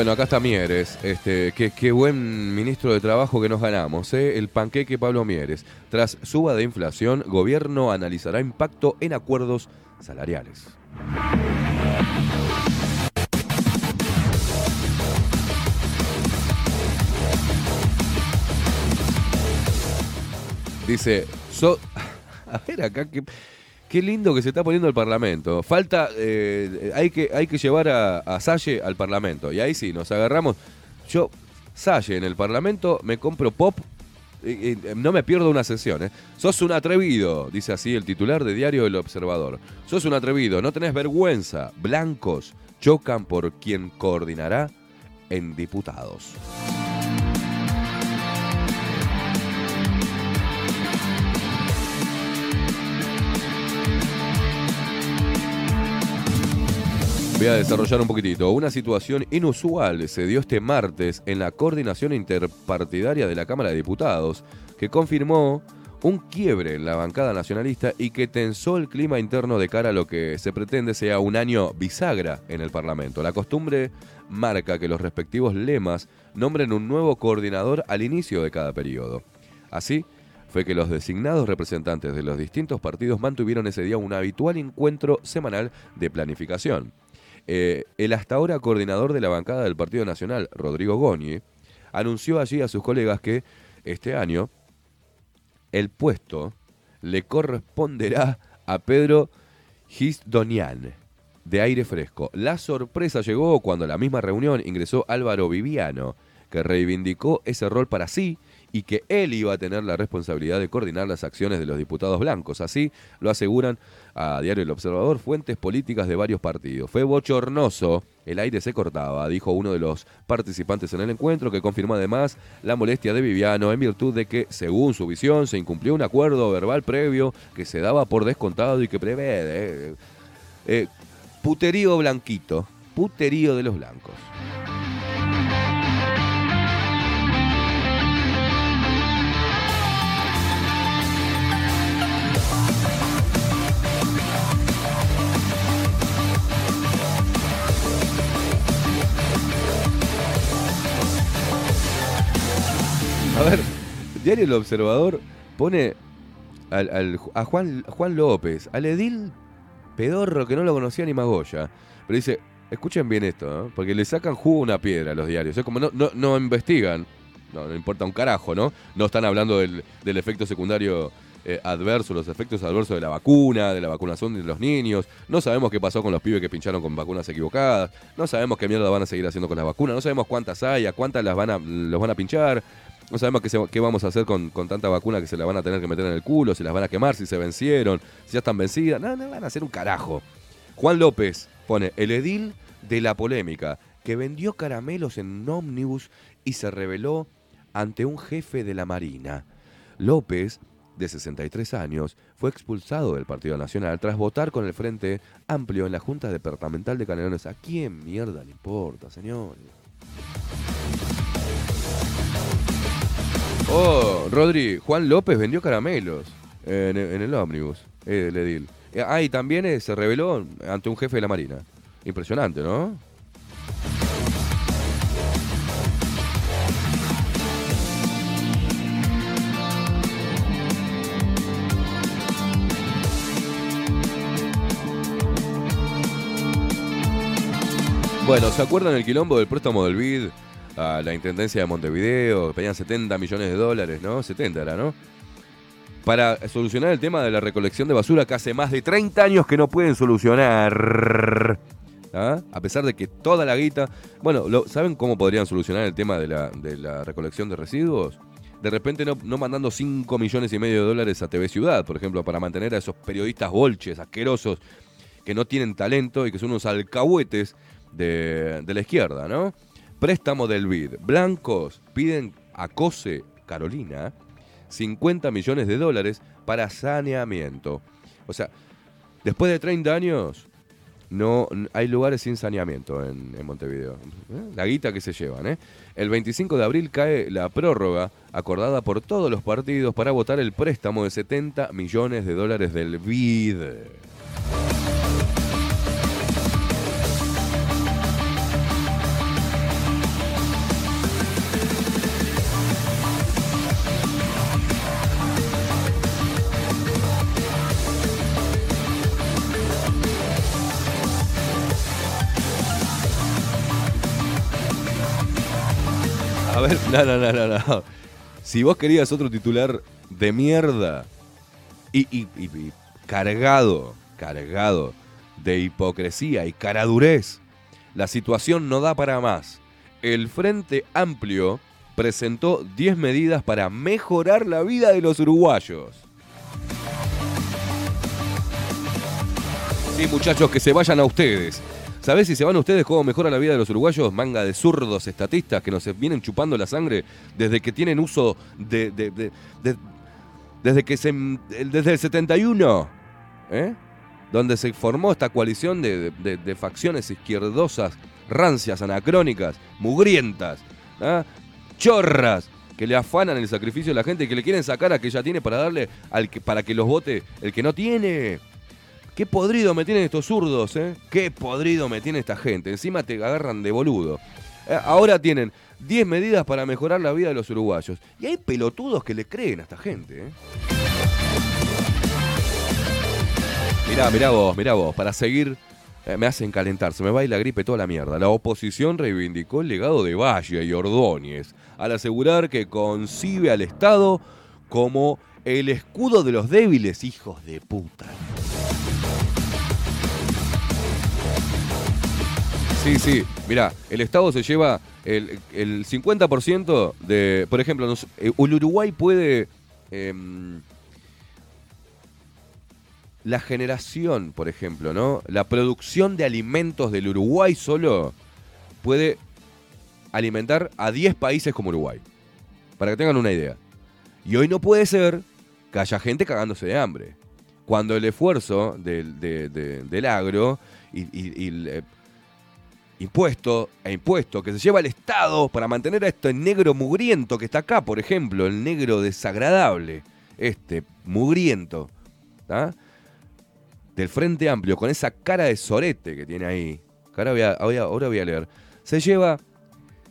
Bueno, acá está Mieres. Este, qué, buen ministro de Trabajo que nos ganamos, ¿eh? El panqueque Pablo Mieres. Tras suba de inflación, gobierno analizará impacto en acuerdos salariales. Dice, so- a ver acá, qué, qué lindo que se está poniendo el Parlamento. Falta, eh, hay, que, hay que llevar a, a Salle al Parlamento. Y ahí sí, nos agarramos. Yo, Salle, en el Parlamento me compro pop. y- no me pierdo una sesión, ¿eh? Sos un atrevido, dice así el titular de Diario El Observador. Sos un atrevido, no tenés vergüenza. Blancos chocan por quien coordinará en diputados. Voy a desarrollar un poquitito. Una situación inusual se dio este martes en la coordinación interpartidaria de la Cámara de Diputados, que confirmó un quiebre en la bancada nacionalista y que tensó el clima interno de cara a lo que se pretende sea un año bisagra en el Parlamento. La costumbre marca que los respectivos lemas nombren un nuevo coordinador al inicio de cada periodo. Así, fue que los designados representantes de los distintos partidos mantuvieron ese día un habitual encuentro semanal de planificación. Eh, el hasta ahora coordinador de la bancada del Partido Nacional, Rodrigo Goñi, anunció allí a sus colegas que este año el puesto le corresponderá a Pedro Gisdonian, de aire fresco. La sorpresa llegó cuando a la misma reunión ingresó Álvaro Viviano, que reivindicó ese rol para sí y que él iba a tener la responsabilidad de coordinar las acciones de los diputados blancos. Así lo aseguran a Diario El Observador fuentes políticas de varios partidos. Fue bochornoso, el aire se cortaba, dijo uno de los participantes en el encuentro, que confirmó además la molestia de Viviano en virtud de que, según su visión, se incumplió un acuerdo verbal previo que se daba por descontado y que prevé eh, eh, puterío blanquito, puterío de los blancos. Diario El Observador pone al- a Juan, Juan López, al edil pedorro que no lo conocía ni Magoya. Pero dice, escuchen bien esto, ¿no? porque le sacan jugo a una piedra a los diarios. Es como no, no, no investigan, no, no importa un carajo, ¿no? No están hablando del, del efecto secundario eh, adverso, los efectos adversos de la vacuna, de la vacunación de los niños. No sabemos qué pasó con los pibes que pincharon con vacunas equivocadas. No sabemos qué mierda van a seguir haciendo con las vacunas. No sabemos cuántas hay, a cuántas las van a, los van a pinchar. No sabemos qué, vamos a hacer con, con tanta vacuna que se la van a tener que meter en el culo, si las van a quemar, si se vencieron, si ya están vencidas. No, no van a hacer un carajo. Juan López pone el edil de la polémica que vendió caramelos en un ómnibus y se reveló ante un jefe de la Marina. López, de 63 años, fue expulsado del Partido Nacional tras votar con el Frente Amplio en la Junta Departamental de Canelones. ¿A quién mierda le importa, señores? Oh, Rodri, Juan López vendió caramelos en, el ómnibus, eh, el edil. Eh, Ah, y también eh, se reveló ante un jefe de la Marina. Impresionante, ¿no? Bueno, ¿se acuerdan el quilombo del préstamo del BID a la Intendencia de Montevideo? Pedían 70 millones de dólares, ¿no? 70 era, ¿no? Para solucionar el tema de la recolección de basura que hace más de 30 años que no pueden solucionar. ¿Ah? A pesar de que toda la guita... Bueno, lo- ¿saben cómo podrían solucionar el tema de la, recolección de residuos? De repente no, mandando 5 millones y medio de dólares a TV Ciudad, por ejemplo, para mantener a esos periodistas bolches, asquerosos, que no tienen talento y que son unos alcahuetes de la izquierda, ¿no? Préstamo del BID. Blancos piden a COSE, Carolina, 50 millones de dólares para saneamiento. O sea, después de 30 años, no hay lugares sin saneamiento en, en Montevideo. ¿Eh? La guita que se llevan, ¿eh? El 25 de abril cae la prórroga acordada por todos los partidos para votar el préstamo de 70 millones de dólares del BID. no, no, no, no, no. Si vos querías otro titular de mierda y, y- y- y cargado, cargado de hipocresía y caradurez, la situación no da para más. El Frente Amplio presentó 10 medidas para mejorar la vida de los uruguayos. Sí, muchachos, que se vayan a ustedes. ¿Sabés si se van ustedes cómo mejora la vida de los uruguayos? Manga de zurdos estatistas que nos vienen chupando la sangre desde que tienen uso de. de- de- de- desde que se. desde el 71. ¿eh? Donde se formó esta coalición de, facciones izquierdosas, rancias, anacrónicas, mugrientas, ¿ah? chorras, que le afanan el sacrificio de la gente y que le quieren sacar a que ya tiene para darle para que los vote el que no tiene. Qué podrido me tienen estos zurdos, ¿eh? Qué podrido me tiene esta gente. Encima te agarran de boludo. Eh, ahora tienen 10 medidas para mejorar la vida de los uruguayos. Y hay pelotudos que le creen a esta gente, ¿eh? Mirá, mirá vos, mirá vos. Para seguir, eh, me hacen calentar. Se me va ir la gripe toda la mierda. La oposición reivindicó el legado de Valle y Ordóñez al asegurar que concibe al Estado como el escudo de los débiles hijos de puta. Sí, sí. Mira, el Estado se lleva el, el 50% de. Por ejemplo, eh, el Uruguay puede. em, la generación, por ejemplo, ¿no? La producción de alimentos del Uruguay solo puede alimentar a 10 países como Uruguay. Para que tengan una idea. Y hoy no puede ser que haya gente cagándose de hambre. Cuando el esfuerzo del, de- de- del agro y, y- eh, impuesto e impuesto que se lleva el Estado para mantener a este negro mugriento que está acá, por ejemplo, el negro desagradable, este mugriento, ¿tá? del Frente Amplio, con esa cara de sorete que tiene ahí, que ahora voy a, voy a- ahora voy a leer, se lleva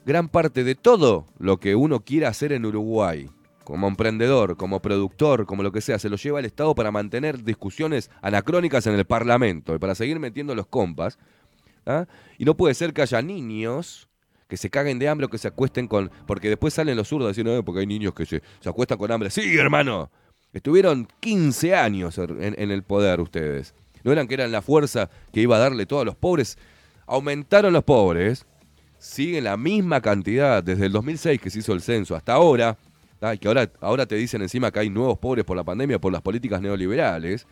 gran parte de todo lo que uno quiera hacer en Uruguay, como emprendedor, como productor, como lo que sea, se lo lleva el Estado para mantener discusiones anacrónicas en el Parlamento y para seguir metiendo los compas. ¿Ah? Y no puede ser que haya niños que se caguen de hambre o que se acuesten con... Porque después salen los zurdos diciendo, "Eh, porque hay niños que se, se acuestan con hambre. Sí, hermano. Estuvieron 15 años en, en el poder ustedes. No eran que eran la fuerza que iba a darle todo a los pobres. Aumentaron los pobres. Siguen la misma cantidad desde el 2006 que se hizo el censo hasta ahora. Y que ahora, ahora te dicen encima que hay nuevos pobres por la pandemia, por las políticas neoliberales.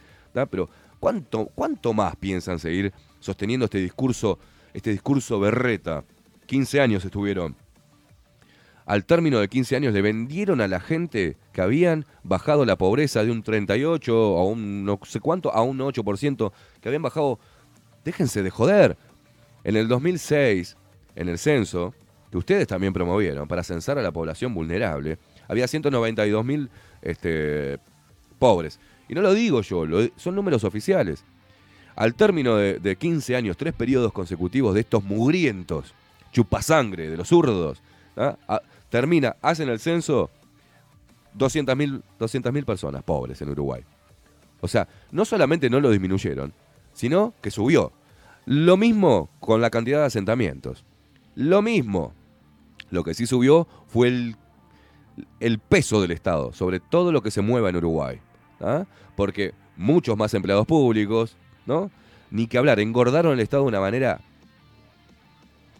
Pero ¿cuánto, ¿cuánto más piensan seguir sosteniendo este discurso, este discurso berreta? 15 años estuvieron. Al término de 15 años le vendieron a la gente que habían bajado la pobreza de un 38 a un no sé cuánto, a un 8%, que habían bajado... Déjense de joder. En el 2006, en el censo, que ustedes también promovieron para censar a la población vulnerable, había 192 mil este, pobres. Y no lo digo yo, lo- son números oficiales. Al término de, de 15 años, tres periodos consecutivos de estos mugrientos, chupasangre de los zurdos, ¿ah? Termina, hacen el censo 200.000 200.000 personas pobres en Uruguay. O sea, no solamente no lo disminuyeron, sino que subió. Lo mismo con la cantidad de asentamientos. Lo mismo. Lo que sí subió fue el, el peso del Estado sobre todo lo que se mueva en Uruguay. ¿ah? Porque muchos más empleados públicos, ¿no? Ni que hablar, engordaron el Estado de una manera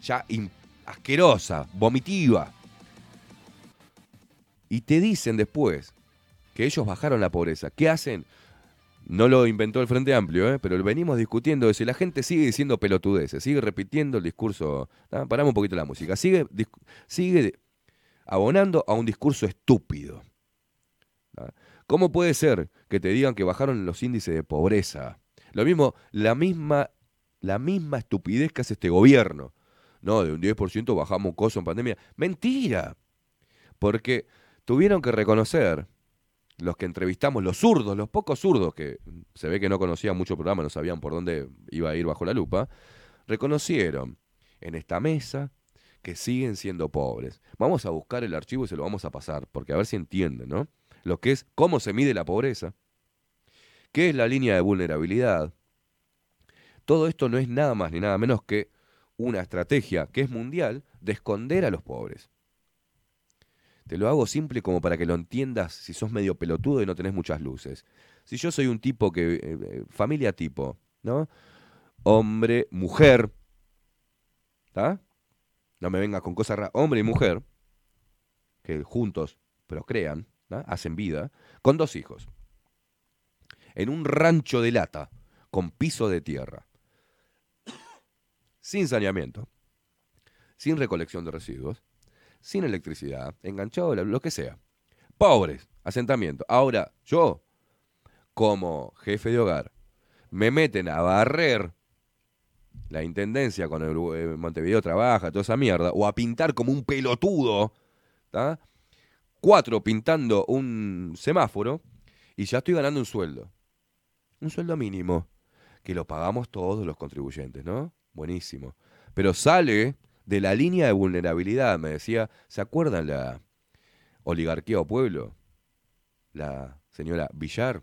ya asquerosa, vomitiva. Y te dicen después que ellos bajaron la pobreza. ¿Qué hacen? No lo inventó el Frente Amplio, ¿eh? pero venimos discutiendo eso y la gente sigue diciendo pelotudeces, sigue repitiendo el discurso. Paramos un poquito la música. Sigue, sigue abonando a un discurso estúpido. ¿Cómo puede ser que te digan que bajaron los índices de pobreza? Lo mismo, la misma, la misma estupidez que hace este gobierno. No, de un 10% bajamos coso en pandemia. Mentira. Porque tuvieron que reconocer los que entrevistamos, los zurdos, los pocos zurdos que se ve que no conocían mucho programa, no sabían por dónde iba a ir bajo la lupa, reconocieron en esta mesa que siguen siendo pobres. Vamos a buscar el archivo y se lo vamos a pasar, porque a ver si entienden, ¿no? Lo que es cómo se mide la pobreza, qué es la línea de vulnerabilidad. Todo esto no es nada más ni nada menos que una estrategia que es mundial de esconder a los pobres. Te lo hago simple como para que lo entiendas si sos medio pelotudo y no tenés muchas luces. Si yo soy un tipo que. eh, eh, familia tipo, ¿no? Hombre, mujer. ¿Está? No me vengas con cosas raras. Hombre y mujer. Que juntos procrean, hacen vida. Con dos hijos. En un rancho de lata. Con piso de tierra. Sin saneamiento. Sin recolección de residuos sin electricidad, enganchado, lo que sea. Pobres, asentamiento. Ahora, yo, como jefe de hogar, me meten a barrer la intendencia con el eh, Montevideo trabaja, toda esa mierda, o a pintar como un pelotudo, ¿tá? Cuatro pintando un semáforo y ya estoy ganando un sueldo. Un sueldo mínimo, que lo pagamos todos los contribuyentes, ¿no? Buenísimo. Pero sale de la línea de vulnerabilidad, me decía, ¿se acuerdan la oligarquía o pueblo? La señora Villar.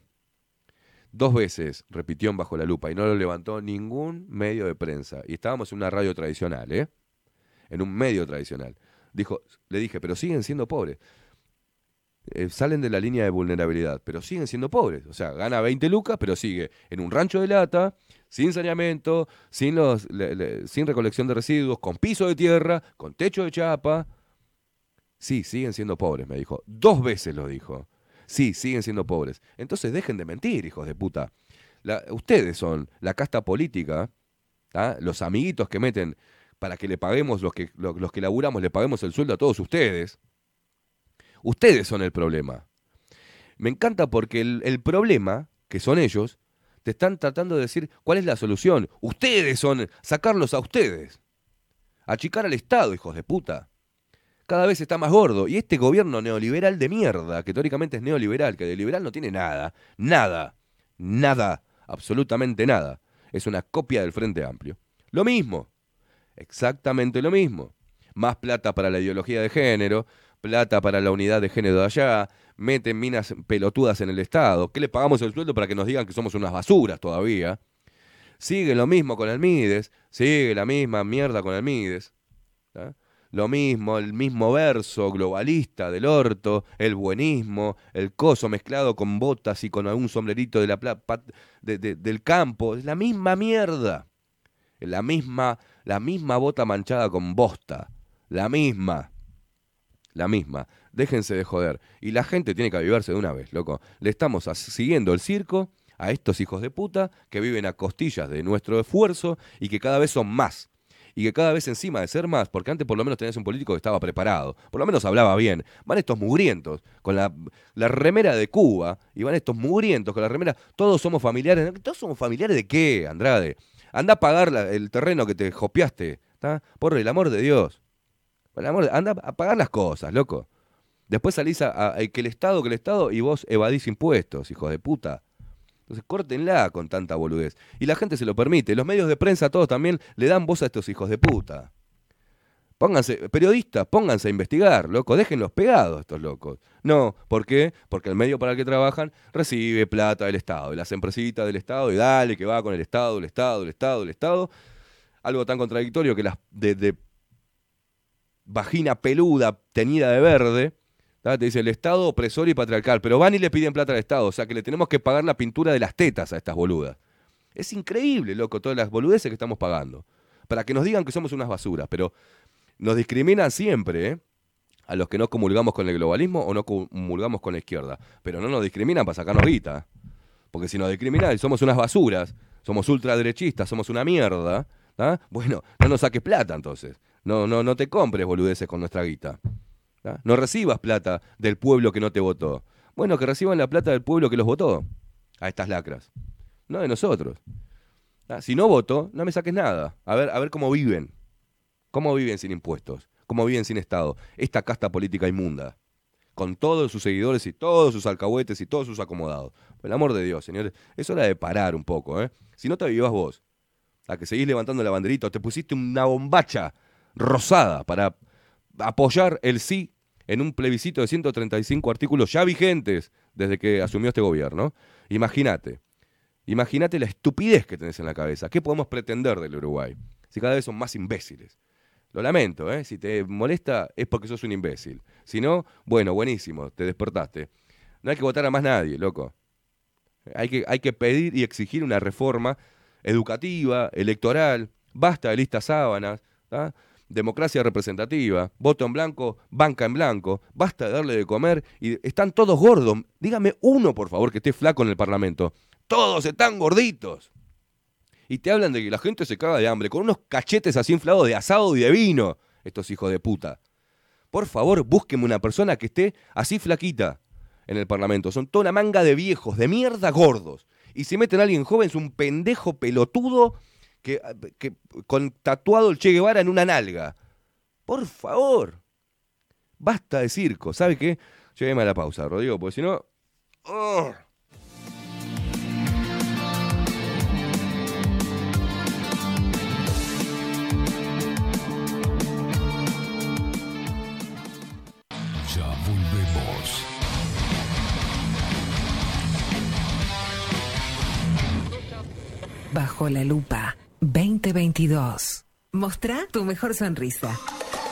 Dos veces repitió en Bajo la Lupa y no lo levantó ningún medio de prensa. Y estábamos en una radio tradicional, ¿eh? En un medio tradicional. Dijo, le dije, pero siguen siendo pobres. Eh, salen de la línea de vulnerabilidad, pero siguen siendo pobres. O sea, gana 20 lucas, pero sigue en un rancho de lata, sin saneamiento, sin, recolección de residuos, con piso de tierra, con techo de chapa. Sí, siguen siendo pobres, me dijo. Dos veces lo dijo. Sí, siguen siendo pobres. Entonces dejen de mentir, hijos de puta. Ustedes son la casta política, ¿tá? los amiguitos que meten para que le paguemos, los que, lo- los que laburamos, le paguemos el sueldo a todos ustedes. Ustedes son el problema. Me encanta porque el, problema, que son ellos, te están tratando de decir cuál es la solución. Ustedes son sacarlos a ustedes. Achicar al Estado, hijos de puta. Cada vez está más gordo. Y este gobierno neoliberal de mierda, que teóricamente es neoliberal, que de liberal no tiene nada, nada, nada, absolutamente nada. Es una copia del Frente Amplio. Lo mismo, exactamente lo mismo. Más plata para la ideología de género, plata para la unidad de género de allá, meten minas pelotudas en el Estado. ¿Qué le pagamos el sueldo para que nos digan que somos unas basuras todavía? Sigue lo mismo con el Mides, sigue la misma mierda con el Mides. ¿tá? Lo mismo, el mismo verso globalista del orto, el buenismo, el coso mezclado con botas y con algún sombrerito de la del campo. Es la misma mierda. La misma, la misma bota manchada con bosta. La misma. La misma. Déjense de joder. Y la gente tiene que avivarse de una vez, loco. Le estamos siguiendo el circo a estos hijos de puta que viven a costillas de nuestro esfuerzo y que cada vez son más. Y que cada vez encima de ser más, porque antes por lo menos tenías un político que estaba preparado, por lo menos hablaba bien. Van estos mugrientos con la, la remera de Cuba y van estos mugrientos con la remera. Todos somos familiares. ¿Todos somos familiares de qué, Andrade? Anda a pagar el terreno que te jopeaste, ¿está? Por el amor de Dios. Amor anda a pagar las cosas, loco. Después salís a, que el Estado, que el Estado, y vos evadís impuestos, hijos de puta. Entonces córtenla con tanta boludez. Y la gente se lo permite. Los medios de prensa, todos también, le dan voz a estos hijos de puta. Pónganse, periodistas, pónganse a investigar, loco, déjenlos pegados estos locos. No, ¿por qué? Porque el medio para el que trabajan recibe plata del Estado, de las empresitas del Estado, y dale que va con el Estado, el Estado, el Estado, el Estado. Algo tan contradictorio que las vagina peluda teñida de verde, te dice el Estado opresor y patriarcal, pero van y le piden plata al Estado, o sea que le tenemos que pagar la pintura de las tetas a estas boludas. Es increíble, loco, todas las boludeces que estamos pagando. Para que nos digan que somos unas basuras, pero nos discriminan siempre, ¿eh? A los que no comulgamos con el globalismo o no comulgamos con la izquierda. Pero no nos discriminan para sacarnos guita. Porque si nos discriminan somos unas basuras, somos ultraderechistas, somos una mierda, ¿tá? bueno, no nos saques plata entonces. No, no, no te compres boludeces con nuestra guita. No recibas plata del pueblo que no te votó. Bueno, que reciban la plata del pueblo que los votó. A estas lacras. No de nosotros. Si no voto, no me saques nada. A ver, a ver cómo viven. ¿Cómo viven sin impuestos? ¿Cómo viven sin Estado? Esta casta política inmunda. Con todos sus seguidores y todos sus alcahuetes y todos sus acomodados. Por el amor de Dios, señores, es hora de parar un poco, ¿eh? Si no te avivas vos, a que seguís levantando la banderita, te pusiste una bombacha rosada para apoyar el sí en un plebiscito de 135 artículos ya vigentes desde que asumió este gobierno. Imagínate, imagínate la estupidez que tenés en la cabeza. ¿Qué podemos pretender del Uruguay? Si cada vez son más imbéciles. Lo lamento, ¿eh? Si te molesta es porque sos un imbécil. Si no, bueno, buenísimo, te despertaste. No hay que votar a más nadie, loco. Hay que, hay que pedir y exigir una reforma educativa, electoral, basta de listas sábanas. Democracia representativa, voto en blanco, banca en blanco, basta de darle de comer y están todos gordos. Dígame uno, por favor, que esté flaco en el Parlamento. Todos están gorditos. Y te hablan de que la gente se caga de hambre, con unos cachetes así inflados de asado y de vino, estos hijos de puta. Por favor, búsqueme una persona que esté así flaquita en el Parlamento. Son toda una manga de viejos, de mierda gordos. Y si meten a alguien joven, es un pendejo pelotudo que, que con tatuado el Che Guevara en una nalga. Por favor. Basta de circo. ¿Sabe qué? Lléveme a la pausa, Rodrigo, porque si no... ¡oh! Ya volvemos. Bajo la lupa 2022. Mostrá tu mejor sonrisa.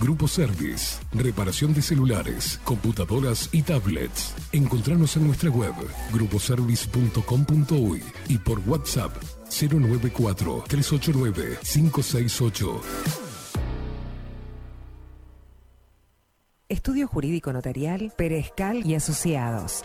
Grupo Service, reparación de celulares, computadoras y tablets. Encontranos en nuestra web gruposervice.com.uy y por WhatsApp 094 389 568. Estudio Jurídico Notarial, Perezcal y Asociados.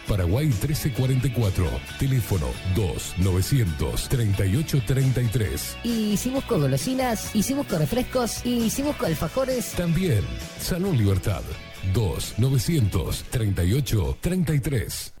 Paraguay 1344. Teléfono 2-938-33. Y si busco golosinas. Y si busco refrescos. Y si busco alfajores. También. Salón Libertad. 2-938-33.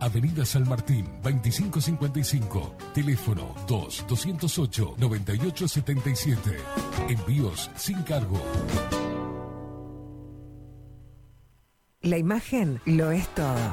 Avenida San Martín, 2555. Teléfono 2 208 9877. Envíos sin cargo. La imagen lo es todo.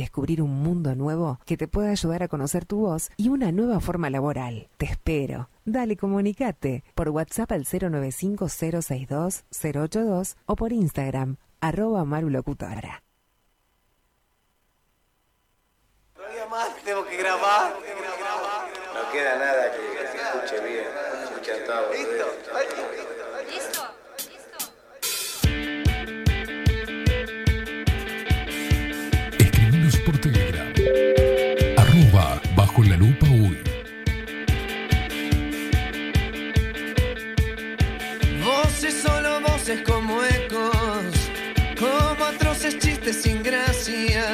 descubrir un mundo nuevo que te pueda ayudar a conocer tu voz y una nueva forma laboral. Te espero. Dale, comunicate por WhatsApp al 095-062-082 o por Instagram, arroba marulocutora. Todavía más tengo que grabar. No queda nada que, se escuche bien. Escucha todo. ¿Listo? ¿Listo? Por Telegram. Arroba bajo la lupa uy. Voces solo voces como ecos, como atroces chistes sin gracia.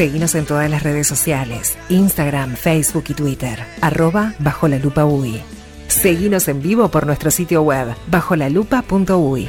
Seguinos en todas las redes sociales, Instagram, Facebook y Twitter, arroba bajo la lupa UI. Seguinos en vivo por nuestro sitio web, bajolalupa.ui.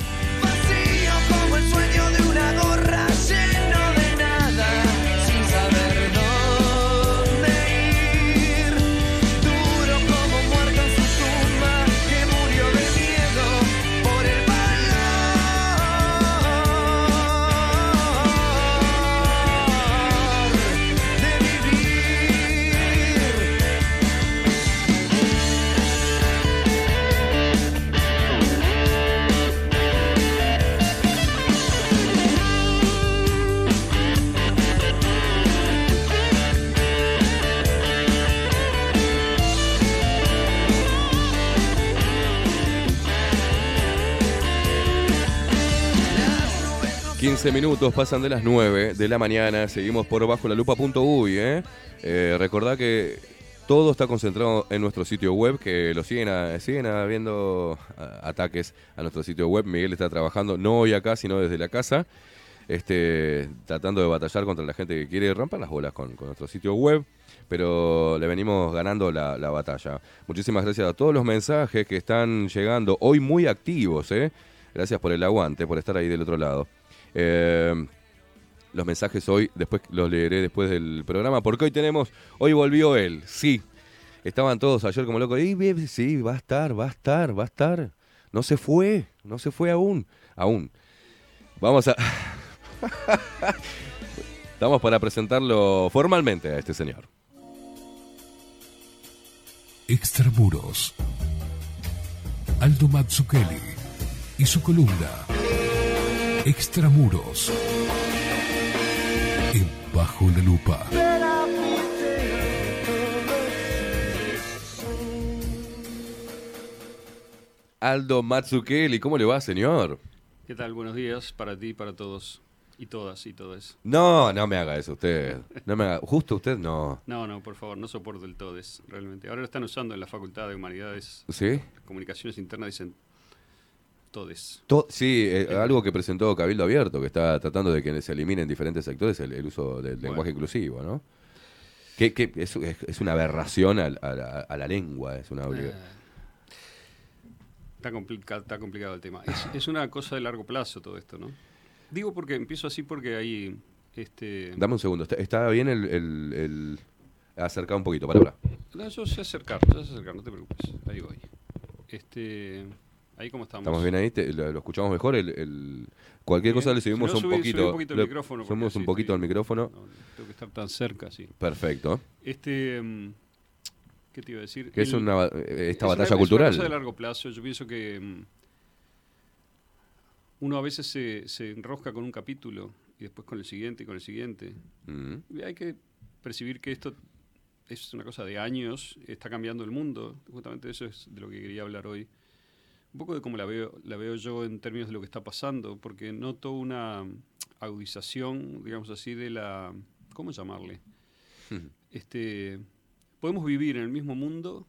minutos, pasan de las 9 de la mañana, seguimos por bajo la lupa.uy. ¿eh? Eh, recordá que todo está concentrado en nuestro sitio web, que lo siguen, a, siguen habiendo ataques a nuestro sitio web. Miguel está trabajando, no hoy acá, sino desde la casa, este, tratando de batallar contra la gente que quiere romper las bolas con, nuestro sitio web pero le venimos ganando la, la, batalla. Muchísimas gracias a todos los mensajes que están llegando hoy muy activos. ¿eh? Gracias por el aguante, por estar ahí del otro lado. Eh, los mensajes hoy, después los leeré después del programa, porque hoy tenemos, hoy volvió él, sí. Estaban todos ayer como locos, sí, va a estar, va a estar, va a estar. No se fue, no se fue aún, aún. Vamos a... Estamos para presentarlo formalmente a este señor. Extramuros. Aldo Mazzucchelli y su columna Extramuros. En Bajo la Lupa. Aldo Mazzucchelli, ¿cómo le va, señor? ¿Qué tal? Buenos días para ti, para todos. Y todas y todas. No, no me haga eso usted. No me haga, justo usted no. No, no, por favor, no soporto el todes, realmente. Ahora lo están usando en la Facultad de Humanidades. ¿Sí? Comunicaciones internas dicen todes. To- sí, eh, algo que presentó Cabildo Abierto, que está tratando de que se eliminen diferentes sectores el, el uso del lenguaje inclusivo, ¿no? Que, que es, una aberración a, la, a la lengua, es una obliga- Está, complica- está complicado el tema. Es, es una cosa de largo plazo todo esto, ¿no? Digo porque empiezo así porque hay este Dame un segundo, ¿está, está bien el, el, el- acercado un poquito, para hablar? No, yo sé acercar, yo sé acercar, no te preocupes. Ahí voy. Este ahí cómo estamos. ¿Estamos bien ahí? Te- lo, lo escuchamos mejor? El, el- cualquier Bien. cosa le Si subimos no, un subí- poquito. subí un poquito le- micrófono, Subimos un poquito micrófono. Tengo que estar tan cerca, sí. Perfecto. Este, mm, ¿qué te iba a decir? Que es una eh, esta es batalla es cultural. una cosa de largo plazo. Yo pienso que mm, uno a veces se, se enrosca con un capítulo y después con el siguiente y con el siguiente. Mm. Y hay que percibir que esto es una cosa de años, está cambiando el mundo. Justamente eso es de lo que quería hablar hoy. Un poco de cómo la veo, la veo yo en términos de lo que está pasando, porque noto una agudización, digamos así, de la... ¿Cómo llamarle? este, podemos vivir en el mismo mundo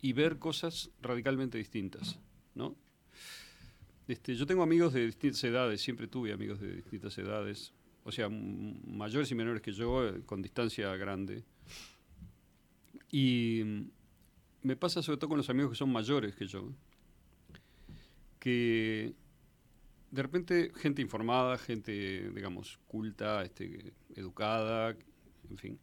y ver cosas radicalmente distintas, ¿no? Este, yo tengo amigos de distintas edades, siempre tuve amigos de distintas edades, o sea, mayores y menores que yo, eh, con distancia grande. Y mm, me pasa sobre todo con los amigos que son mayores que yo, que de repente gente informada, gente, digamos, culta, este, educada, en fin.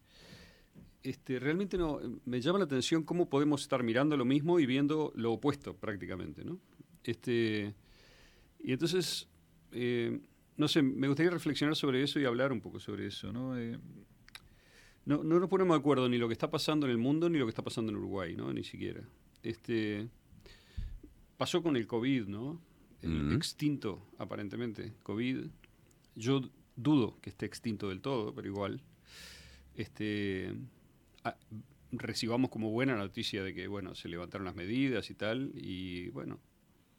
Este, realmente no, me llama la atención cómo podemos estar mirando lo mismo y viendo lo opuesto prácticamente, ¿no? Este, y entonces, eh, no sé, me gustaría reflexionar sobre eso y hablar un poco sobre eso, ¿no? Eh, no, no nos ponemos de acuerdo ni lo que está pasando en el mundo ni lo que está pasando en Uruguay, ¿no? Ni siquiera. Este, pasó con el COVID, ¿no? El Ujú. extinto, aparentemente, COVID. Yo dudo que esté extinto del todo, pero igual. Este, recibamos como buena noticia de que, bueno, se levantaron las medidas y tal, y bueno,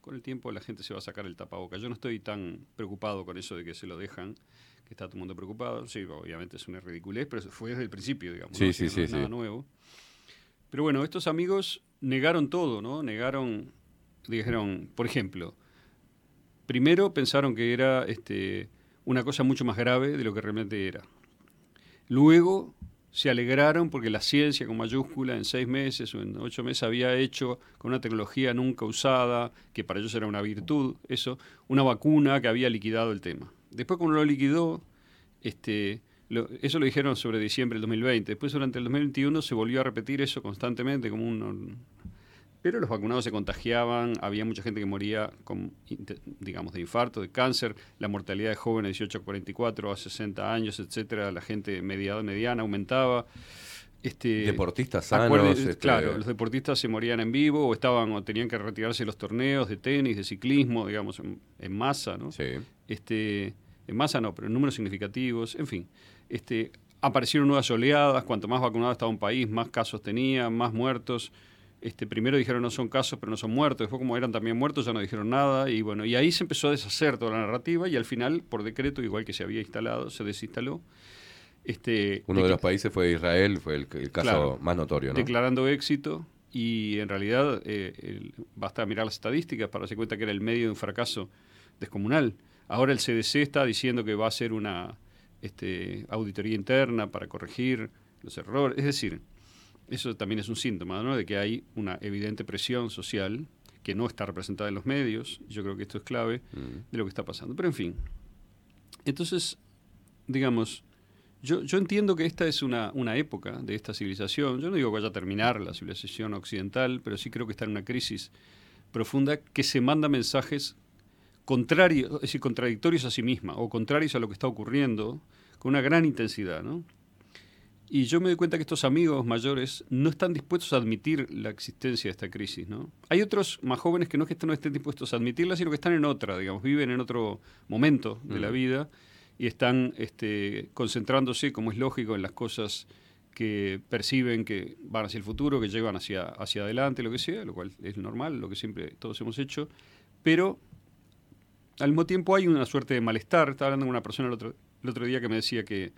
con el tiempo la gente se va a sacar el tapaboca. Yo no estoy tan preocupado con eso de que se lo dejan, que está todo el mundo preocupado. Sí, obviamente es una ridiculez, pero eso fue desde el principio, digamos. Sí, ¿no? sí, no sí, es nada nuevo. Pero bueno, estos amigos negaron todo, ¿no? Negaron, dijeron, por ejemplo, primero pensaron que era este, una cosa mucho más grave de lo que realmente era. Luego se alegraron porque la ciencia con mayúscula en seis meses o en ocho meses había hecho con una tecnología nunca usada, que para ellos era una virtud, eso, una vacuna que había liquidado el tema. Después cuando lo liquidó, este, lo- eso lo dijeron sobre diciembre del 2020. Después durante el 2021 se volvió a repetir eso constantemente como un... Pero los vacunados se contagiaban, había mucha gente que moría con, digamos, de infarto, de cáncer, la mortalidad de jóvenes de 18 a 44 a 60 años, etcétera, la gente mediada, mediana aumentaba. Este, Deportistas sanos, este- Claro, los deportistas se morían en vivo o estaban o tenían que retirarse de los torneos de tenis, de ciclismo, digamos, en, en masa, ¿no? Este, en masa no, pero en números significativos, en fin. Este, aparecieron nuevas oleadas, cuanto más vacunado estaba un país, más casos tenía, más muertos. Este, primero dijeron no son casos, pero no son muertos. Después, como eran también muertos, ya no dijeron nada. Y bueno, y ahí se empezó a deshacer toda la narrativa y al final, por decreto, igual que se había instalado, se desinstaló. Este, Uno de los países fue Israel, fue el, el caso Claro, más notorio, ¿no? Declarando éxito y en realidad eh, el- basta mirar las estadísticas para darse cuenta que era el medio de un fracaso descomunal. Ahora el CDC está diciendo que va a hacer una este, auditoría interna para corregir los errores. Es decir, eso también es un síntoma ¿no? de que hay una evidente presión social que no está representada en los medios. Yo creo que esto es clave Mm. de lo que está pasando. Pero en fin, Entonces, digamos, yo, yo entiendo que esta es una, una época de esta civilización. Yo no digo que vaya a terminar la civilización occidental, pero sí creo que está en una crisis profunda que se manda mensajes contrarios, es decir, contradictorios a sí misma o contrarios a lo que está ocurriendo con una gran intensidad, ¿no? Y yo me doy cuenta que estos amigos mayores no están dispuestos a admitir la existencia de esta crisis, ¿no? Hay otros más jóvenes que no es que no estén dispuestos a admitirla, sino que están en otra, digamos, viven en otro momento de la Mm. vida y están este, concentrándose, como es lógico, en las cosas que perciben que van hacia el futuro, que llevan hacia, hacia adelante, lo que sea, lo cual es normal, lo que siempre todos hemos hecho, pero al mismo tiempo hay una suerte de malestar. Estaba hablando con una persona el otro, el otro día que me decía que,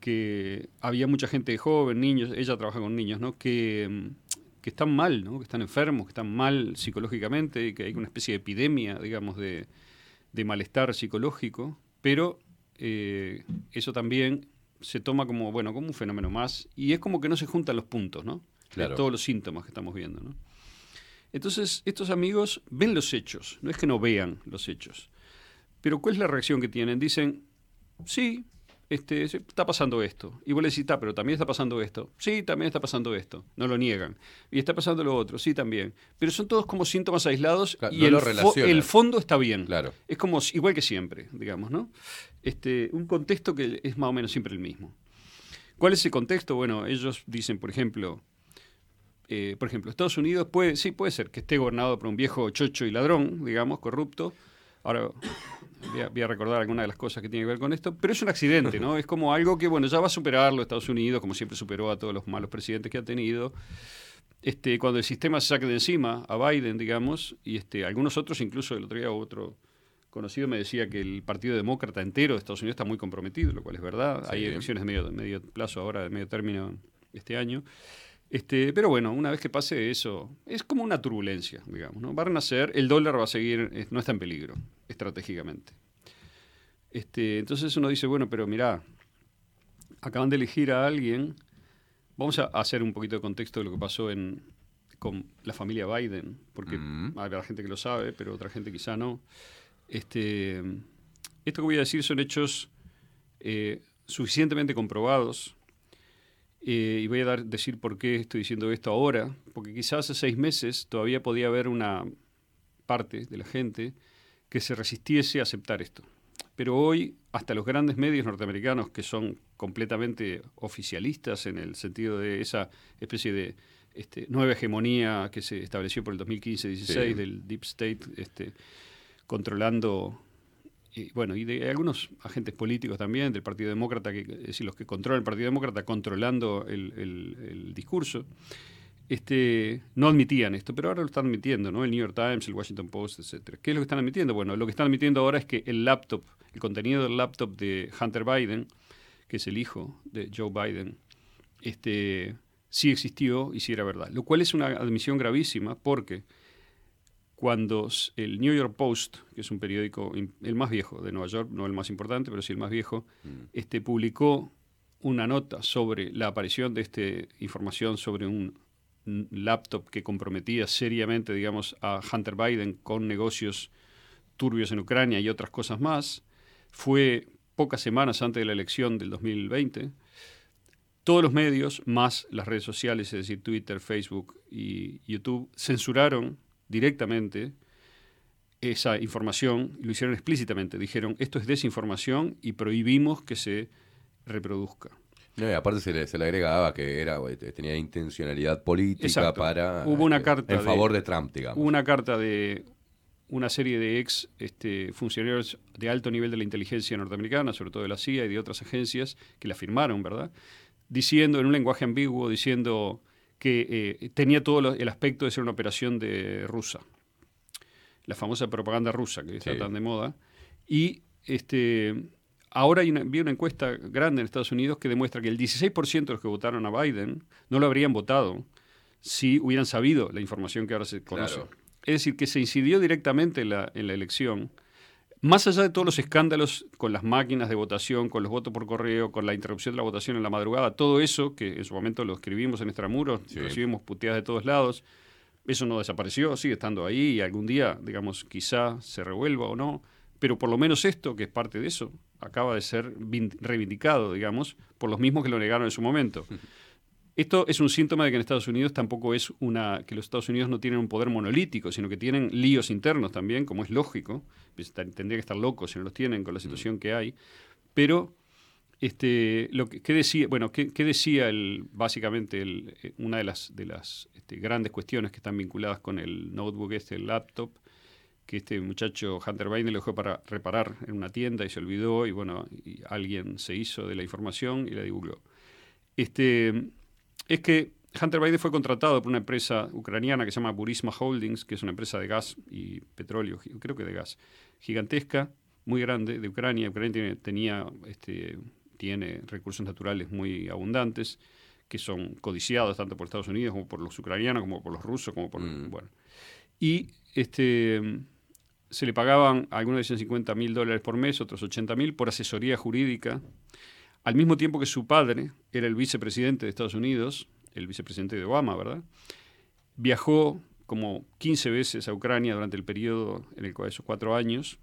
que había mucha gente joven, niños, ella trabaja con niños, ¿no? que, mm, que están mal, ¿no? que están enfermos, que están mal psicológicamente, que hay una especie de epidemia, digamos, de, de malestar psicológico, pero eh, eso también se toma como, bueno, como un fenómeno más, y es como que no se juntan los puntos, ¿no? De Claro. todos los síntomas que estamos viendo, ¿no? Entonces, estos amigos ven los hechos, no es que no vean los hechos. Pero ¿cuál es la reacción que tienen? Dicen, sí, este, está pasando esto. Y vos le decís, está, pero también está pasando esto. Sí, también está pasando esto. No lo niegan. Y está pasando lo otro, sí, también. Pero son todos como síntomas aislados Claro, y no el, lo fo- el fondo está bien. Claro. Es como igual que siempre, digamos, ¿no? Este, un contexto que es más o menos siempre el mismo. ¿Cuál es ese contexto? Bueno, ellos dicen, por ejemplo, eh, por ejemplo, Estados Unidos puede, sí puede ser que esté gobernado por un viejo chocho y ladrón, digamos, corrupto. Ahora voy a, voy a recordar algunas de las cosas que tienen que ver con esto, pero es un accidente, ¿no? Es como algo que, bueno, ya va a superarlo Estados Unidos, como siempre superó a todos los malos presidentes que ha tenido. Este, cuando el sistema se saque de encima a Biden, digamos, y este, algunos otros, incluso el otro día otro conocido me decía que el Partido Demócrata entero de Estados Unidos está muy comprometido, lo cual es verdad. Hay elecciones de medio, de medio plazo ahora, de medio término este año. Este, pero bueno, una vez que pase eso, es como una turbulencia, digamos. ¿no? Va a renacer, el dólar va a seguir, no está en peligro, estratégicamente. Este, entonces uno dice, bueno, pero mirá, acaban de elegir a alguien. Vamos a hacer un poquito de contexto de lo que pasó en, con la familia Biden, porque habrá gente que lo sabe, pero otra gente quizá no. Este, esto que voy a decir son hechos eh, suficientemente comprobados eh, y voy a dar, decir por qué estoy diciendo esto ahora, porque quizás hace seis meses todavía podía haber una parte de la gente que se resistiese a aceptar esto. Pero hoy, hasta los grandes medios norteamericanos, que son completamente oficialistas en el sentido de esa especie de este, nueva hegemonía que se estableció por el 2015-16 Sí. del Deep State, este, controlando y bueno, y de algunos agentes políticos también, del Partido Demócrata, que, es decir, los que controlan el Partido Demócrata controlando el, el- el discurso, este, no admitían esto, pero ahora lo están admitiendo, ¿no? El New York Times, el Washington Post, etcétera. ¿Qué es lo que están admitiendo? Bueno, lo que están admitiendo ahora es que el laptop, el contenido del laptop de Hunter Biden, que es el hijo de Joe Biden, este, sí existió y sí era verdad. Lo cual es una admisión gravísima porque cuando el New York Post, que es un periódico, el más viejo de Nueva York, no el más importante, pero sí el más viejo, este, publicó una nota sobre la aparición de esta información sobre un laptop que comprometía seriamente, digamos, a Hunter Biden con negocios turbios en Ucrania y otras cosas más. Fue pocas semanas antes de la elección del 2020. Todos los medios, más las redes sociales, es decir, Twitter, Facebook y YouTube, censuraron directamente esa información lo hicieron explícitamente. Dijeron, esto es desinformación y prohibimos que se reproduzca. No, y aparte se le, se le agregaba que era eh, tenía intencionalidad política Exacto. para Hubo una eh, carta en de- favor de Trump, digamos. Hubo una carta de una serie de ex este, funcionarios de alto nivel de la inteligencia norteamericana, sobre todo de la CIA y de otras agencias, que la firmaron, ¿verdad? Diciendo, en un lenguaje ambiguo, diciendo que eh, tenía todo lo- el aspecto de ser una operación de rusa. La famosa propaganda rusa, que está tan de moda. Y este, ahora hay una, vi una encuesta grande en Estados Unidos que demuestra que el 16% de los que votaron a Biden no lo habrían votado si hubieran sabido la información que ahora se conoce. Claro. Es decir, que se incidió directamente en la, en la elección, más allá de todos los escándalos con las máquinas de votación, con los votos por correo, con la interrupción de la votación en la madrugada, todo eso, que en su momento lo escribimos en extramuros, recibimos puteadas de todos lados, eso no desapareció, sigue estando ahí y algún día, digamos, quizá se revuelva o no, pero por lo menos esto, que es parte de eso, acaba de ser vin- reivindicado, digamos, por los mismos que lo negaron en su momento. Esto es un síntoma de que en Estados Unidos tampoco es una que los Estados Unidos no tienen un poder monolítico, sino que tienen líos internos también, como es lógico. Pues, Tendría que estar locos si no los tienen con la situación que hay. Pero este, lo que, ¿qué decía, bueno, ¿qué, qué decía el, básicamente el, eh, una de las, de las este, grandes cuestiones que están vinculadas con el notebook, este, el laptop, que este muchacho Hunter Biden lo dejó para reparar en una tienda y se olvidó y bueno, y alguien se hizo de la información y la divulgó. Este, es que Hunter Biden fue contratado por una empresa ucraniana que se llama Burisma Holdings, que es una empresa de gas y petróleo, creo que de gas, gigantesca, muy grande, de Ucrania. Ucrania tiene, tenía, este, tiene recursos naturales muy abundantes, que son codiciados tanto por Estados Unidos como por los ucranianos, como por los rusos, como por... Bueno. Y este, se le pagaban, a algunos decían 50 mil dólares por mes, otros 80 mil, por asesoría jurídica, al mismo tiempo que su padre era el vicepresidente de Estados Unidos, el vicepresidente de Obama, ¿verdad? Viajó como 15 veces a Ucrania durante el periodo en el cual esos cuatro años,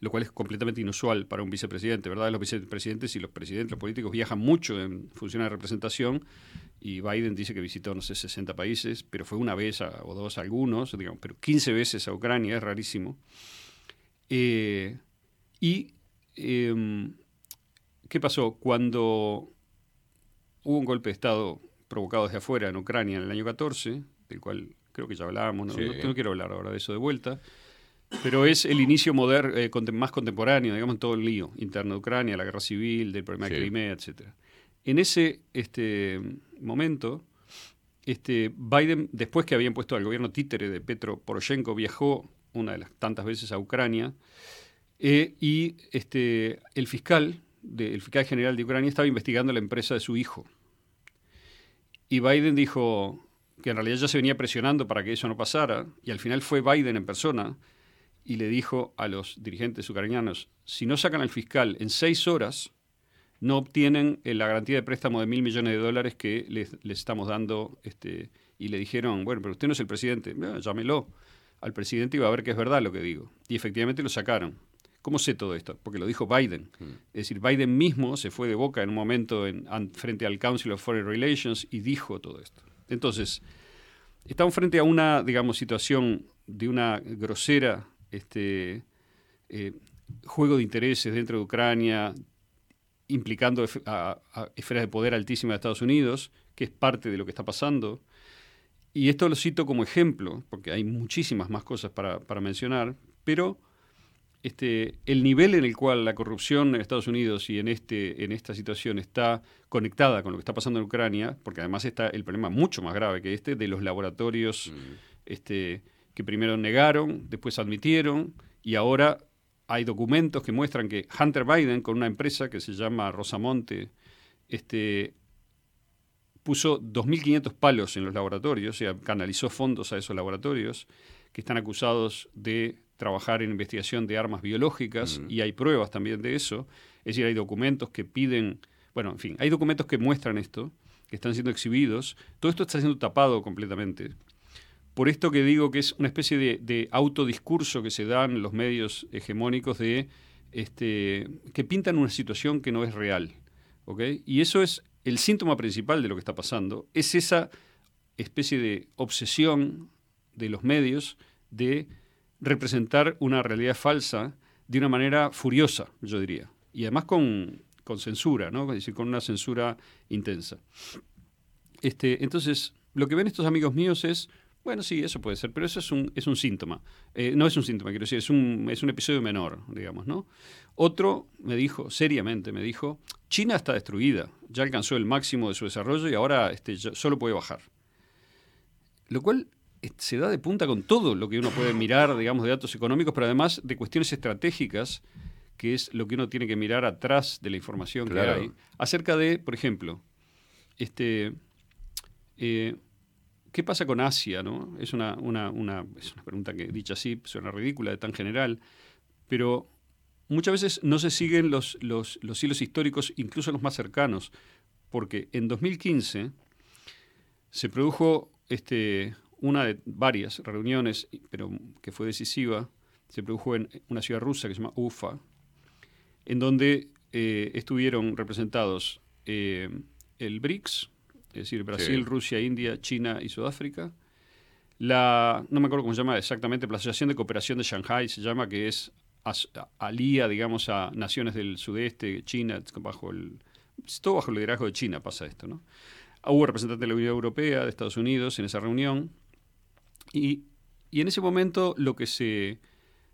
lo cual es completamente inusual para un vicepresidente, ¿verdad? Los vicepresidentes y los presidentes, los políticos viajan mucho en función de representación y Biden dice que visitó, no sé, 60 países, pero fue una vez o dos a algunos, digamos, pero 15 veces a Ucrania, es rarísimo. Eh, y, em, ¿qué pasó? Cuando hubo un golpe de Estado provocado desde afuera en Ucrania en el año 14, del cual creo que ya hablábamos, no, Sí. no- no quiero hablar ahora de eso de vuelta, pero es el inicio moder- eh, contem- más contemporáneo, digamos, en todo el lío interno de Ucrania, la guerra civil, del problema de. Crimea, etc. En ese este, momento, este, Biden, después que habían puesto al gobierno títere de Petro Poroshenko, viajó una de las tantas veces a Ucrania eh, y este, el fiscal, el fiscal general de Ucrania estaba investigando la empresa de su hijo. Y Biden dijo que en realidad ya se venía presionando para que eso no pasara, y al final fue Biden en persona y le dijo a los dirigentes ucranianos, si no sacan al fiscal en seis horas, no obtienen eh, la garantía de préstamo de mil millones de dólares que les, estamos dando. Este, y le dijeron, bueno, pero usted no es el presidente, "Bueno, llámelo al presidente y va a ver que es verdad lo que digo. Y efectivamente lo sacaron. ¿Cómo sé todo esto? Porque lo dijo Biden. Es decir, Biden mismo se fue de boca en un momento en- frente al Council of Foreign Relations y dijo todo esto. Entonces, estamos frente a una, digamos, situación de una grosera este, eh, juego de intereses dentro de Ucrania, implicando a esferas de poder altísimas de Estados Unidos, que es parte de lo que está pasando. Y esto lo cito como ejemplo, porque hay muchísimas más cosas para, para mencionar, pero este, el nivel en el cual la corrupción en Estados Unidos y en, este, en esta situación está conectada con lo que está pasando en Ucrania, porque además está el problema mucho más grave que este de los laboratorios este, que primero negaron, después admitieron, y ahora hay documentos que muestran que Hunter Biden, con una empresa que se llama Rosamonte, este, puso 2.500 palos en los laboratorios, o sea, canalizó fondos a esos laboratorios, que están acusados de trabajar en investigación de armas biológicas, y hay pruebas también de eso. Es decir, hay documentos que piden, bueno, en fin, hay documentos que muestran esto, que están siendo exhibidos. Todo esto está siendo tapado completamente. Por esto que digo que es una especie de, de autodiscurso que se dan en los medios hegemónicos de este, que pintan una situación que no es real. Y eso es el síntoma principal de lo que está pasando, es esa especie de obsesión de los medios de representar una realidad falsa de una manera furiosa, yo diría. Y además con, con censura, ¿no? Decir, con una censura intensa. Este, entonces, lo que ven estos amigos míos es, bueno, sí, eso puede ser, pero eso es un, es un síntoma. Eh, no es un síntoma, quiero decir, es un, es un episodio menor, digamos, ¿no? Otro me dijo, seriamente me dijo, China está destruida, ya alcanzó el máximo de su desarrollo y ahora este, solo puede bajar. Lo cual se da de punta con todo lo que uno puede mirar, digamos, de datos económicos, pero además de cuestiones estratégicas, que es lo que uno tiene que mirar atrás de la información Claro. que hay, acerca de, por ejemplo, este, eh, ¿qué pasa con Asia? ¿no? Es, una, una- una- es una pregunta que, dicha así, suena ridícula, de tan general, pero muchas veces no se siguen los, los, los hilos históricos, incluso los más cercanos, porque en 2015 se produjo este, una de varias reuniones, pero que fue decisiva, se produjo en una ciudad rusa que se llama Ufa, en donde eh, estuvieron representados eh, el BRICS, es decir, Brasil, Sí. Rusia, India, China y Sudáfrica. La, no me acuerdo cómo se llama exactamente, la Asociación de Cooperación de Shanghai se llama, que es as- alía, digamos, a naciones del sudeste, China, bajo el, todo bajo el liderazgo de China pasa esto, ¿no? Hubo representantes de la Unión Europea, de Estados Unidos en esa reunión, y, y en ese momento lo que se,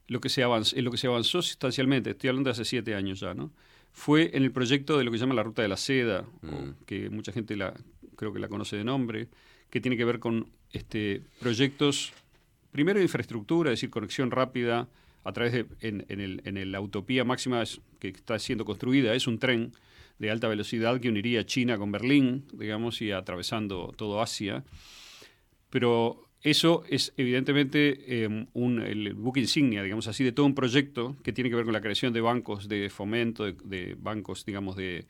lo que se avanzó, en lo que se avanzó sustancialmente, estoy hablando de hace siete años ya, ¿no? fue en el proyecto de lo que se llama la Ruta de la Seda, o que mucha gente la, creo que la conoce de nombre, que tiene que ver con este, proyectos, primero de infraestructura, es decir, conexión rápida a través de, en, en el, en el- la utopía máxima que está siendo construida, es un tren de alta velocidad que uniría China con Berlín, digamos, y atravesando todo Asia. Pero eso es evidentemente eh, un, el buque insignia, digamos así, de todo un proyecto que tiene que ver con la creación de bancos de fomento, de, bancos, digamos, de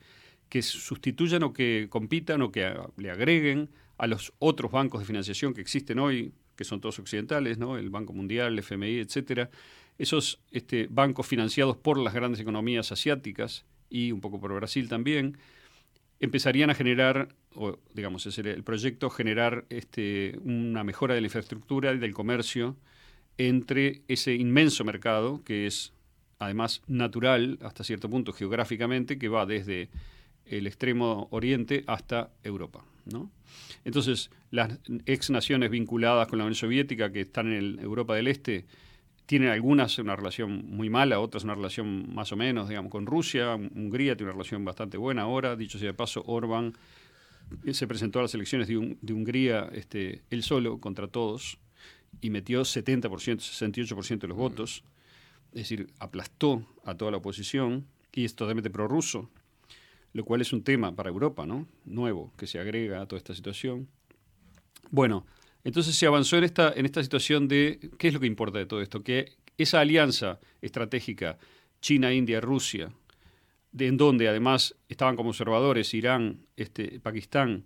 que sustituyan o que compitan o que a- le agreguen a los otros bancos de financiación que existen hoy, que son todos occidentales, ¿no? el Banco Mundial, el FMI, etcétera. Esos este, bancos financiados por las grandes economías asiáticas y un poco por Brasil también, empezarían a generar, o digamos, era el proyecto, generar este, una mejora de la infraestructura y del comercio entre ese inmenso mercado que es además natural hasta cierto punto geográficamente, que va desde el extremo oriente hasta Europa. ¿no? Entonces, las ex naciones vinculadas con la Unión Soviética que están en Europa del Este tienen algunas una relación muy mala, otras una relación más o menos, digamos, con Rusia. Hungría tiene una relación bastante buena ahora. Dicho sea de paso, Orbán eh, se presentó a las elecciones de Hungría este, él solo contra todos y metió 70%, 68% de los votos. Es decir, aplastó a toda la oposición y es totalmente prorruso, lo cual es un tema para Europa, ¿no? Nuevo, que se agrega a toda esta situación. Bueno, entonces se avanzó en esta, en esta situación de qué es lo que importa de todo esto, que esa alianza estratégica China, India, Rusia, de, en donde además estaban como observadores Irán, este, Pakistán,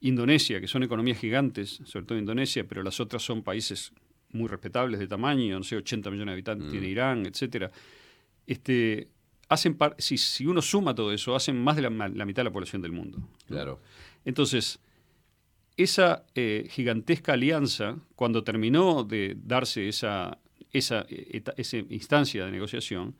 Indonesia, que son economías gigantes, sobre todo Indonesia, pero las otras son países muy respetables de tamaño, no sé, 80 millones de habitantes tiene Irán, etcétera. Este, hacen par- si, si uno suma todo eso, hacen más de la, mitad de la población del mundo. ¿no? Claro. Entonces, esa eh, gigantesca alianza, cuando terminó de darse esa, esa, eh, eta- esa instancia de negociación,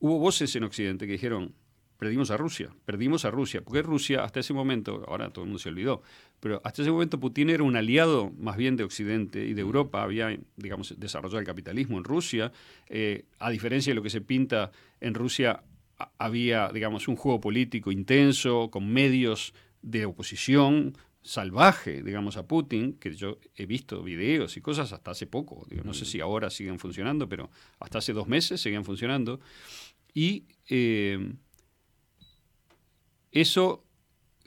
hubo voces en Occidente que dijeron, perdimos a Rusia, perdimos a Rusia, porque Rusia hasta ese momento, ahora todo el mundo se olvidó, pero hasta ese momento Putin era un aliado más bien de Occidente y de Europa, había, digamos, desarrollado el capitalismo en Rusia, eh, a diferencia de lo que se pinta en Rusia, había, digamos, un juego político intenso, con medios de oposición salvaje, digamos, a Putin, que yo he visto videos y cosas hasta hace poco, digo, no sé si ahora siguen funcionando, pero hasta hace dos meses seguían funcionando, y eh, eso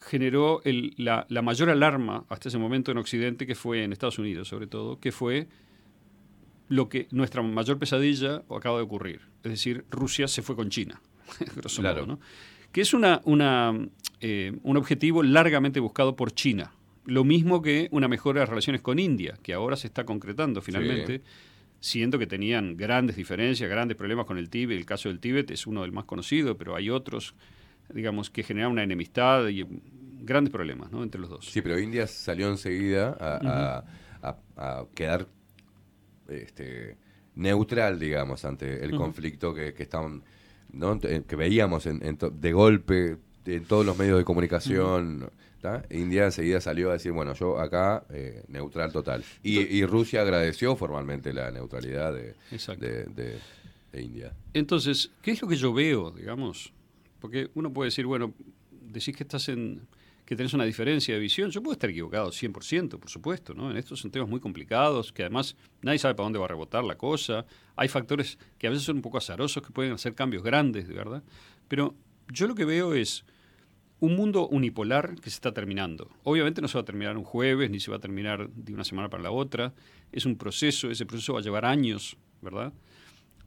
generó el- la, la mayor alarma hasta ese momento en Occidente, que fue en Estados Unidos sobre todo, que fue lo que nuestra mayor pesadilla acaba de ocurrir. Es decir, Rusia se fue con China, grosso Claro. modo, ¿no? que es una, una, eh, un objetivo largamente buscado por China. Lo mismo que una mejora de las relaciones con India, que ahora se está concretando finalmente, siendo que tenían grandes diferencias, grandes problemas con el Tíbet. El caso del Tíbet es uno del más conocido, pero hay otros, digamos, que generan una enemistad y grandes problemas ¿no? entre los dos. Sí, pero India salió enseguida a, a- a- a quedar este, neutral, digamos, ante el conflicto que, que estaban, ¿no? Que veíamos en- en to- de golpe en todos los medios de comunicación. ¿tá? India enseguida salió a decir, bueno, yo acá eh, neutral total. Y, y Rusia agradeció formalmente la neutralidad de, Exacto. de, de- de India. Entonces, ¿qué es lo que yo veo, digamos? Porque uno puede decir, bueno, decís que estás en que tenés una diferencia de visión. Yo puedo estar equivocado 100%, por supuesto, ¿no? En estos son temas muy complicados, que además nadie sabe para dónde va a rebotar la cosa. Hay factores que a veces son un poco azarosos, que pueden hacer cambios grandes, de verdad. Pero yo lo que veo es un mundo unipolar que se está terminando. Obviamente no se va a terminar un jueves, ni se va a terminar de una semana para la otra. Es un proceso, ese proceso va a llevar años, ¿verdad?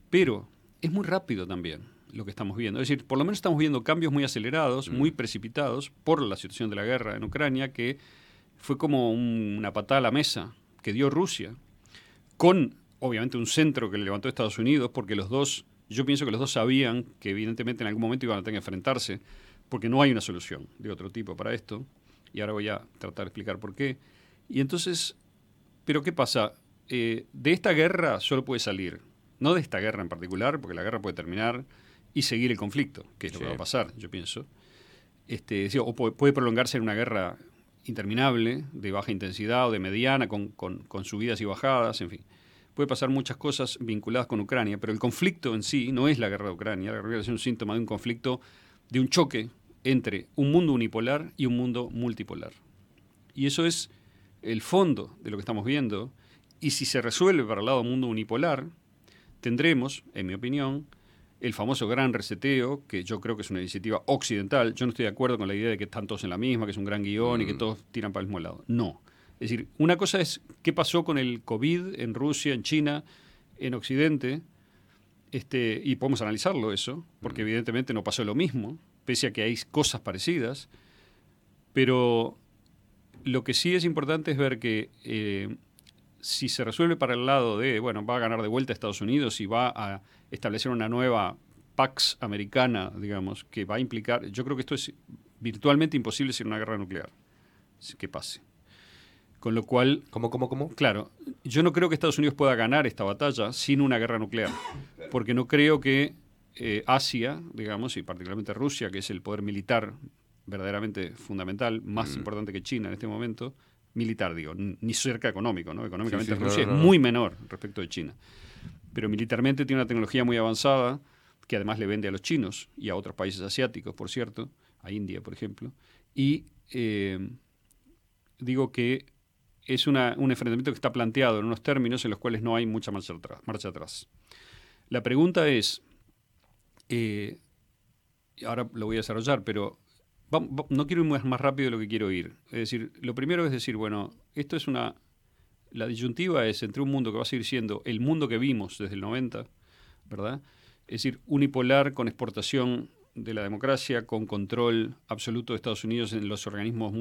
Pero es muy rápido también lo que estamos viendo. Es decir, por lo menos estamos viendo cambios muy acelerados, muy precipitados por la situación de la guerra en Ucrania, que fue como un- una patada a la mesa que dio Rusia, con obviamente un centro que le levantó Estados Unidos, porque los dos Yo pienso que los dos sabían que evidentemente en algún momento iban a tener que enfrentarse, porque no hay una solución de otro tipo para esto, y ahora voy a tratar de explicar por qué. Y entonces, ¿pero qué pasa? Eh, de esta guerra solo puede salir, no de esta guerra en particular, porque la guerra puede terminar y seguir el conflicto, que es lo que va a pasar, yo pienso. Este, o puede, puede prolongarse en una guerra interminable, de baja intensidad o de mediana, con, con- con subidas y bajadas, en fin. Puede pasar muchas cosas vinculadas con Ucrania, pero el conflicto en sí no es la guerra de Ucrania. La guerra es un síntoma de un conflicto, de un choque entre un mundo unipolar y un mundo multipolar. Y eso es el fondo de lo que estamos viendo. Y si se resuelve para el lado del mundo unipolar, tendremos, en mi opinión, el famoso gran reseteo, que yo creo que es una iniciativa occidental. Yo no estoy de acuerdo con la idea de que están todos en la misma, que es un gran guion y que todos tiran para el mismo lado. No. Es decir, una cosa es qué pasó con el COVID en Rusia, en China, en Occidente, este, y podemos analizarlo eso, porque evidentemente no pasó lo mismo, pese a que hay cosas parecidas, pero lo que sí es importante es ver que eh, si se resuelve para el lado de, bueno, va a ganar de vuelta Estados Unidos y va a establecer una nueva Pax americana, digamos, que va a implicar, yo creo que esto es virtualmente imposible sin una guerra nuclear, que pase. Con lo cual... ¿Cómo, cómo, cómo? Claro, yo no creo que Estados Unidos pueda ganar esta batalla sin una guerra nuclear, porque no creo que eh, Asia, digamos, y particularmente Rusia, que es el poder militar verdaderamente fundamental, más Mm. importante que China en este momento, militar, digo, ni cerca económico, ¿no? Económicamente Sí, sí, no, Rusia no, es muy menor respecto de China, pero militarmente tiene una tecnología muy avanzada que además le vende a los chinos y a otros países asiáticos, por cierto, a India, por ejemplo, y eh, digo que es un enfrentamiento que está planteado en unos términos en los cuales no hay mucha marcha atrás. La pregunta es, eh, ahora lo voy a desarrollar, pero no quiero ir más, rápido de lo que quiero ir. Es decir, lo primero es decir, bueno, esto es una... La disyuntiva es entre un mundo que va a seguir siendo el mundo que vimos desde el 90, ¿verdad? Es decir, unipolar con exportación de la democracia, con control absoluto de Estados Unidos en los organismos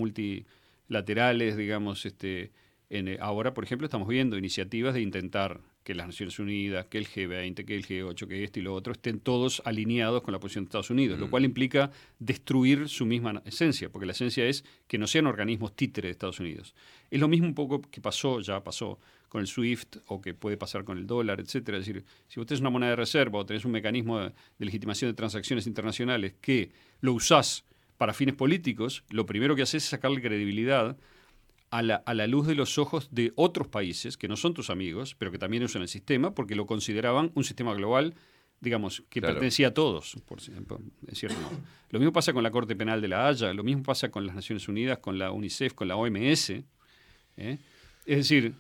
multilaterales, digamos, este, en, eh, ahora, por ejemplo, estamos viendo iniciativas de intentar que las Naciones Unidas, que el G20, que el G8, que esto y lo otro estén todos alineados con la posición de Estados Unidos, lo cual implica destruir su misma esencia, porque la esencia es que no sean organismos títere de Estados Unidos. Es lo mismo un poco que pasó, ya pasó con el SWIFT o que puede pasar con el dólar, etcétera. Es decir, si vos tenés una moneda de reserva o tenés un mecanismo de, de legitimación de transacciones internacionales que lo usás para fines políticos, lo primero que haces es sacarle credibilidad a la, a la luz de los ojos de otros países que no son tus amigos, pero que también usan el sistema, porque lo consideraban un sistema global, digamos, que Claro. pertenecía a todos, por en cierto modo. Lo mismo pasa con la Corte Penal de la Haya, lo mismo pasa con las Naciones Unidas, con la UNICEF, con la OMS. ¿eh? Es decir,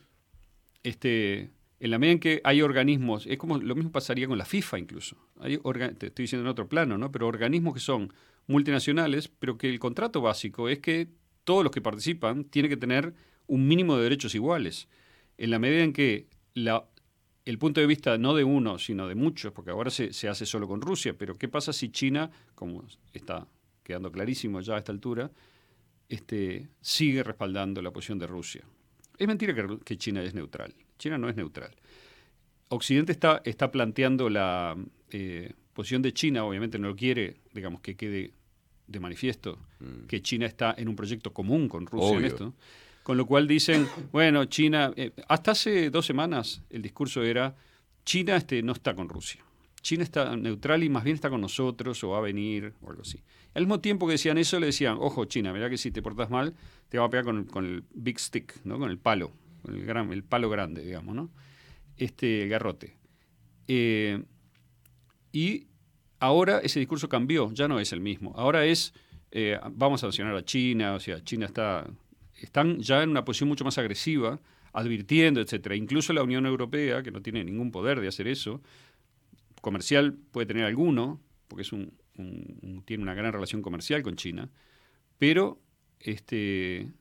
este, en la medida en que hay organismos, es como lo mismo pasaría con la FIFA incluso. Hay te estoy diciendo en otro plano, ¿no? Pero organismos que son multinacionales, pero que el contrato básico es que todos los que participan tienen que tener un mínimo de derechos iguales. En la medida en que el punto de vista no de uno, sino de muchos, porque ahora se, se hace solo con Rusia, pero ¿qué pasa si China, como está quedando clarísimo ya a esta altura, este, sigue respaldando la posición de Rusia? Es mentira que, que China es neutral. China no es neutral. Occidente está, está planteando la eh, posición de China, obviamente no quiere, digamos, que quede de manifiesto que China está en un proyecto común con Rusia en esto. Con lo cual dicen, bueno, China, eh, hasta hace dos semanas el discurso era, China este, no está con Rusia. China está neutral y más bien está con nosotros o va a venir o algo así. Al mismo tiempo que decían eso, le decían, ojo China, mirá que si te portas mal, te va a pegar con, con el big stick, ¿no? con el palo, con el, gran, el palo grande, digamos, ¿no? Este el garrote. Eh, y ahora ese discurso cambió, ya no es el mismo. Ahora es, eh, vamos a sancionar a China, o sea, China está, están ya en una posición mucho más agresiva, advirtiendo, etcétera. Incluso la Unión Europea, que no tiene ningún poder de hacer eso, comercial puede tener alguno, porque es un, tiene una gran relación comercial con China, pero este,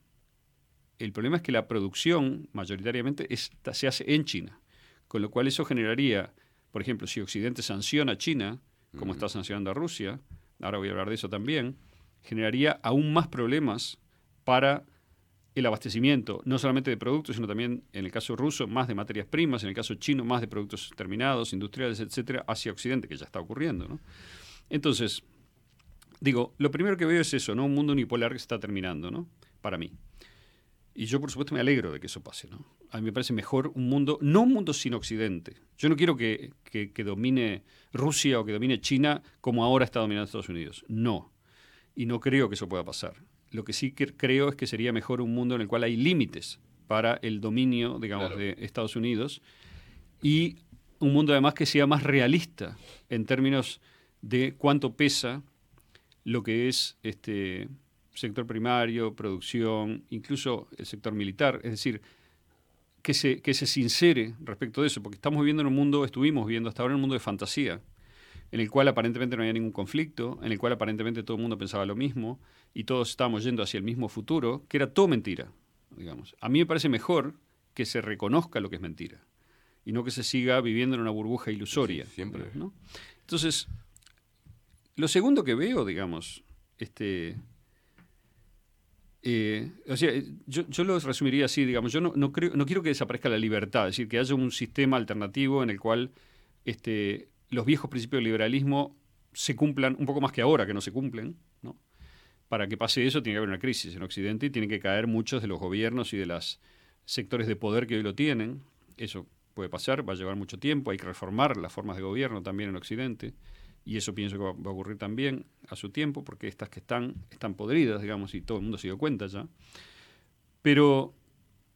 el problema es que la producción mayoritariamente está- se hace en China, con lo cual eso generaría, por ejemplo, si Occidente sanciona a China, como está sancionando a Rusia, ahora voy a hablar de eso también, generaría aún más problemas para el abastecimiento, no solamente de productos, sino también, en el caso ruso, más de materias primas, en el caso chino, más de productos terminados, industriales, etcétera, hacia Occidente, que ya está ocurriendo. ¿no? Entonces, digo, lo primero que veo es eso, ¿no? Un mundo unipolar que se está terminando, ¿no? Para mí. Y yo, por supuesto, me alegro de que eso pase, ¿no? A mí me parece mejor un mundo, no un mundo sin Occidente. Yo no quiero que, que- que domine Rusia o que domine China como ahora está dominando Estados Unidos. No. Y no creo que eso pueda pasar. Lo que sí que creo es que sería mejor un mundo en el cual hay límites para el dominio, digamos, de Estados Unidos y un mundo además que sea más realista en términos de cuánto pesa lo que es este sector primario, producción, incluso el sector militar, es decir, que se, que se sincere respecto de eso, porque estamos viviendo en un mundo, estuvimos viviendo hasta ahora en un mundo de fantasía, en el cual aparentemente no había ningún conflicto, en el cual aparentemente todo el mundo pensaba lo mismo y todos estábamos yendo hacia el mismo futuro, que era todo mentira, digamos. A mí me parece mejor que se reconozca lo que es mentira y no que se siga viviendo en una burbuja ilusoria. siempre. ¿no? Entonces, lo segundo que veo, digamos, este, eh, o sea, yo, yo lo resumiría así, digamos, yo no, no, creo, no quiero que desaparezca la libertad, es decir, que haya un sistema alternativo en el cual este, los viejos principios del liberalismo se cumplan un poco más que ahora, que no se cumplen, ¿no? Para que pase eso tiene que haber una crisis en Occidente y tienen que caer muchos de los gobiernos y de los sectores de poder que hoy lo tienen. Eso puede pasar, va a llevar mucho tiempo, hay que reformar las formas de gobierno también en Occidente y eso pienso que va, va a ocurrir también a su tiempo, porque estas que están, están podridas, digamos, y todo el mundo se dio cuenta ya. Pero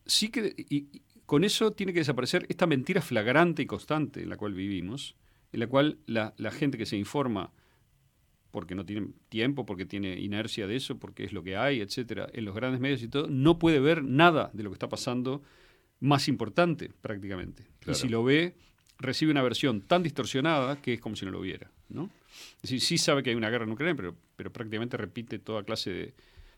sí que y- y con eso tiene que desaparecer esta mentira flagrante y constante en la cual vivimos, en la cual la, la gente que se informa porque no tiene tiempo, porque tiene inercia de eso, porque es lo que hay, etcétera, en los grandes medios y todo, no puede ver nada de lo que está pasando más importante prácticamente. Claro. Y si lo ve, recibe una versión tan distorsionada que es como si no lo viera. ¿No? Es decir, sí sabe que hay una guerra nuclear, pero, pero prácticamente repite toda clase de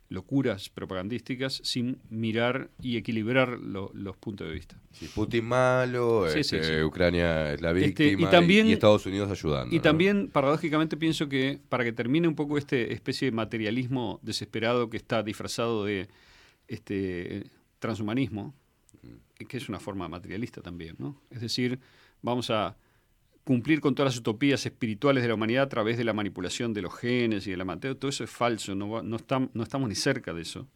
locuras propagandísticas sin mirar y equilibrar lo- los puntos de vista. Putin malo, Sí, este, sí. Ucrania es la Este, víctima y también- y Estados Unidos ayudando. Y ¿no? también, paradójicamente, pienso que para que termine un poco este especie de materialismo desesperado que está disfrazado de este transhumanismo, que es una forma materialista también, ¿no? Es decir, vamos a cumplir con todas las utopías espirituales de la humanidad a través de la manipulación de los genes y de la materia. Todo eso es falso, no, va- no, estam- no estamos ni cerca de eso.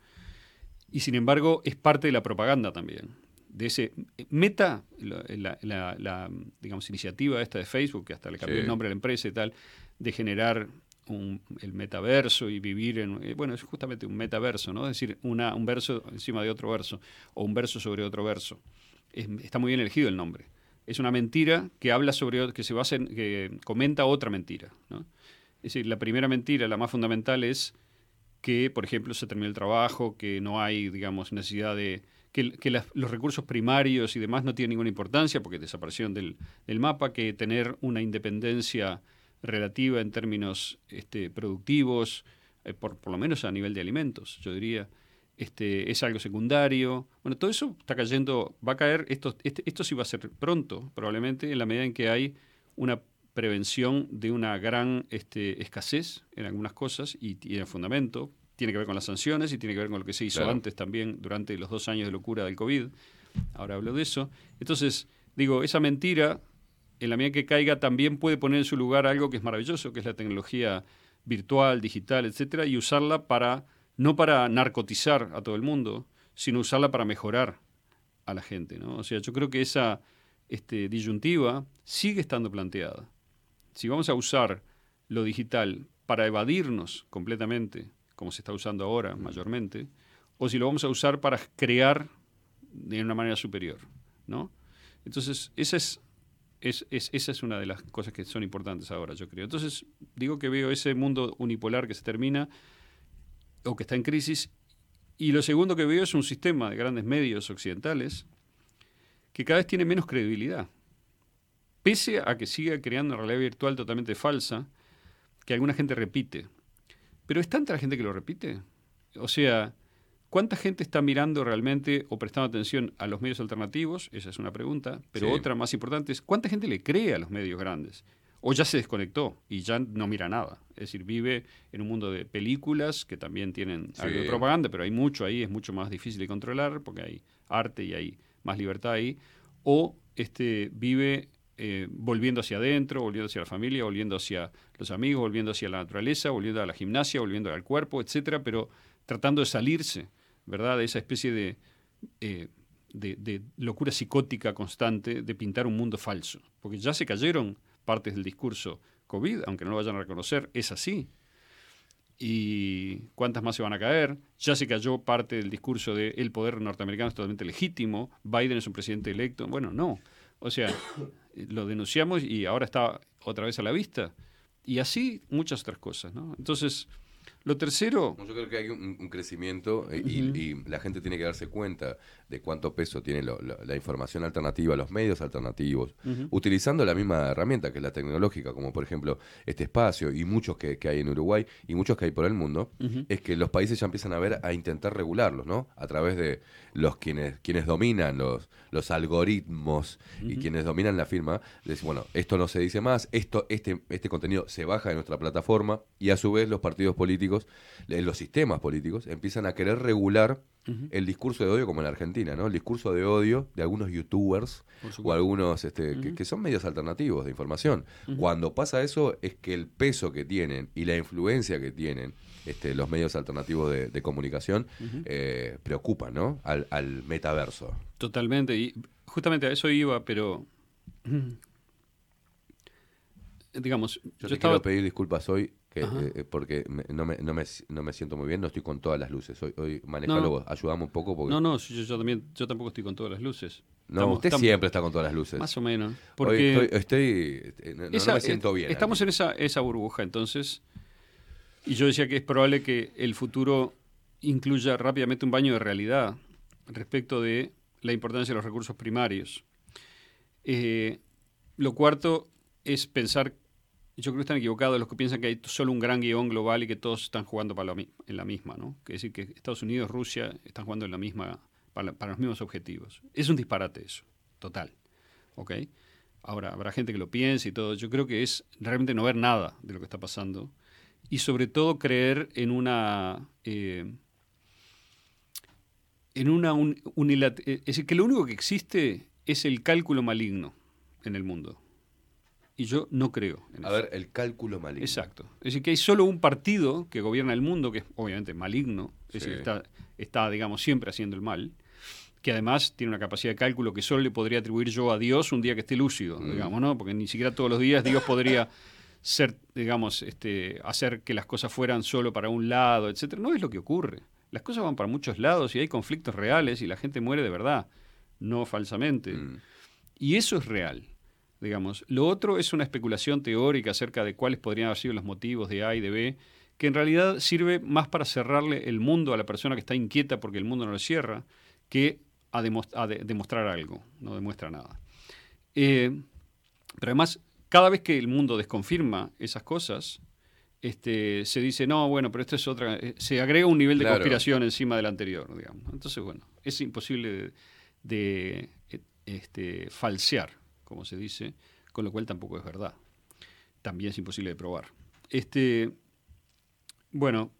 Y sin embargo, es parte de la propaganda también. De ese meta, la, la- la- la, digamos, iniciativa esta de Facebook, que hasta le cambió Sí. el nombre a la empresa y tal, de generar un- el metaverso y vivir en. eh, bueno, es justamente un metaverso, ¿no? Es decir, una, un verso encima de otro verso, o un verso sobre otro verso. Es- está muy bien elegido el nombre. Es una mentira que habla sobre. que se basa en. que comenta otra mentira, ¿no? Es decir, la primera mentira, la más fundamental, es que, por ejemplo, se termina el trabajo, que no hay, digamos, necesidad de... que, las- los recursos primarios y demás no tienen ninguna importancia porque desaparecieron del, del mapa, que tener una independencia relativa en términos este, productivos, eh, por, por lo menos a nivel de alimentos, yo diría, este, es algo secundario. Bueno, todo eso está cayendo, va a caer, esto, este- esto sí va a ser pronto, probablemente, en la medida en que hay una prevención de una gran este, escasez en algunas cosas y tiene fundamento. Tiene que ver con las sanciones y tiene que ver con lo que se hizo Claro. antes también durante los dos años de locura del COVID. Ahora hablo de eso. Entonces, digo, esa mentira, en la medida que caiga, también puede poner en su lugar algo que es maravilloso, que es la tecnología virtual, digital, etcétera, y usarla para, no para narcotizar a todo el mundo, sino usarla para mejorar a la gente. ¿no? O sea, yo creo que esa este, disyuntiva sigue estando planteada. Si vamos a usar lo digital para evadirnos completamente, como se está usando ahora mayormente, o si lo vamos a usar para crear de una manera superior, ¿no? Entonces, esa es, es- es- esa es una de las cosas que son importantes ahora, yo creo. Entonces, digo que veo ese mundo unipolar que se termina o que está en crisis, y lo segundo que veo es un sistema de grandes medios occidentales que cada vez tiene menos credibilidad. Pese a que siga creando una realidad virtual totalmente falsa, que alguna gente repite. Pero ¿es tanta la gente que lo repite? O sea, ¿cuánta gente está mirando realmente o prestando atención a los medios alternativos? Esa es una pregunta. Pero Sí. otra más importante es, ¿cuánta gente le cree a los medios grandes? O ya se desconectó y ya no mira nada. Es decir, vive en un mundo de películas que también tienen algo de Sí. propaganda, pero hay mucho ahí, es mucho más difícil de controlar porque hay arte y hay más libertad ahí. O este, vive eh, volviendo hacia adentro, volviendo hacia la familia, volviendo hacia los amigos, volviendo hacia la naturaleza, volviendo a la gimnasia, volviendo al cuerpo, etcétera, pero tratando de salirse, ¿verdad? De esa especie de, eh, de, de locura psicótica constante de pintar un mundo falso. Porque ya se cayeron partes del discurso COVID, aunque no lo vayan a reconocer, es así. ¿Y cuántas más se van a caer? Ya se cayó parte del discurso de el poder norteamericano es totalmente legítimo, Biden es un presidente electo. Bueno, no. O sea, lo denunciamos y ahora está otra vez a la vista. Y así muchas otras cosas, ¿no? Entonces, lo tercero... Yo creo que hay un, un crecimiento eh, y, la gente tiene que darse cuenta de cuánto peso tiene lo- la información alternativa, los medios alternativos, utilizando la misma herramienta que es la tecnológica, como por ejemplo este espacio y muchos que, que hay en Uruguay y muchos que hay por el mundo, es que los países ya empiezan a ver, a intentar regularlos, ¿no? A través de los quienes, quienes dominan los, los algoritmos y quienes dominan la firma, decir, bueno, esto no se dice más, esto, este, este contenido se baja de nuestra plataforma y a su vez los partidos políticos, eh, los sistemas políticos, empiezan a querer regular el discurso de odio como en la Argentina, ¿no? El discurso de odio de algunos youtubers o algunos este, que, son medios alternativos de información. Cuando pasa eso es que el peso que tienen y la influencia que tienen este, los medios alternativos de, de comunicación eh, preocupan, ¿no? Al, al metaverso. Totalmente, y justamente a eso iba, pero digamos, Yo, yo, te estaba quiero pedir disculpas hoy que, eh, eh, porque me- no, me, no, me, no me siento muy bien, no estoy con todas las luces. Hoy, hoy manejalo No. vos, ayudame un poco porque... No, no, yo, yo también, yo tampoco estoy con todas las luces. No, Estamos- usted estamos- siempre está con todas las luces. Más o menos. Hoy Porque estoy, estoy- eh, no, me siento eh, bien. Estamos en esa, esa burbuja, entonces. Y yo decía que es probable que el futuro incluya rápidamente un baño de realidad respecto de la importancia de los recursos primarios. Eh, lo cuarto es pensar, yo creo que están equivocados los que piensan que hay solo un gran guion global y que todos están jugando para la en la misma, ¿no? Que decir que Estados Unidos, Rusia están jugando en la misma, para, para los mismos objetivos. Es un disparate eso, total. ¿Ok? Ahora, habrá gente que lo piense y todo. Yo creo que es realmente no ver nada de lo que está pasando y sobre todo creer en una... eh, en una un- unilat- eh, es decir, que lo único que existe es el cálculo maligno en el mundo. Y yo no creo en A eso. ver, el cálculo maligno. Exacto. Es decir, que hay solo un partido que gobierna el mundo, que es obviamente maligno, es Sí. decir, está, está, digamos, siempre haciendo el mal, que además tiene una capacidad de cálculo que solo le podría atribuir yo a Dios un día que esté lúcido, Mm. digamos, ¿no? Porque ni siquiera todos los días Dios podría ser, digamos, este, hacer que las cosas fueran solo para un lado, etcétera. No es lo que ocurre. Las cosas van para muchos lados y hay conflictos reales y la gente muere de verdad, no falsamente. Mm. Y eso es real, digamos. Lo otro es una especulación teórica acerca de cuáles podrían haber sido los motivos de A y de B, que en realidad sirve más para cerrarle el mundo a la persona que está inquieta porque el mundo no le cierra, que a, de- demostrar algo. No demuestra nada. Eh, pero además, cada vez que el mundo desconfirma esas cosas, este, se dice, no, bueno, pero esto es otra... eh, Se agrega un nivel de Claro. conspiración encima del anterior, digamos. Entonces, bueno, es imposible de, de, eh, este, falsear, como se dice, con lo cual tampoco es verdad. También es imposible de probar. Este, bueno,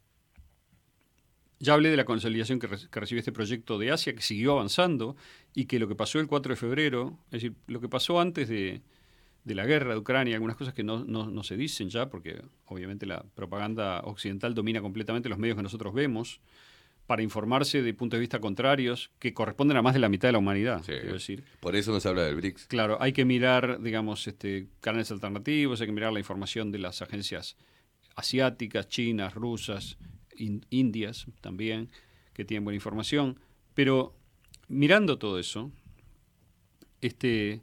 ya hablé de la consolidación que, re- que recibió este proyecto de Asia, que siguió avanzando y que lo que pasó el 4 de febrero, es decir, lo que pasó antes de, de la guerra de Ucrania, algunas cosas que no, no- no se dicen ya, porque obviamente la propaganda occidental domina completamente los medios que nosotros vemos, para informarse de puntos de vista contrarios que corresponden a más de la mitad de la humanidad, quiero decir. Por eso no se habla del BRICS. Claro, hay que mirar, digamos, este, canales alternativos, hay que mirar la información de las agencias asiáticas, chinas, rusas, in- indias también, que tienen buena información. Pero mirando todo eso, este,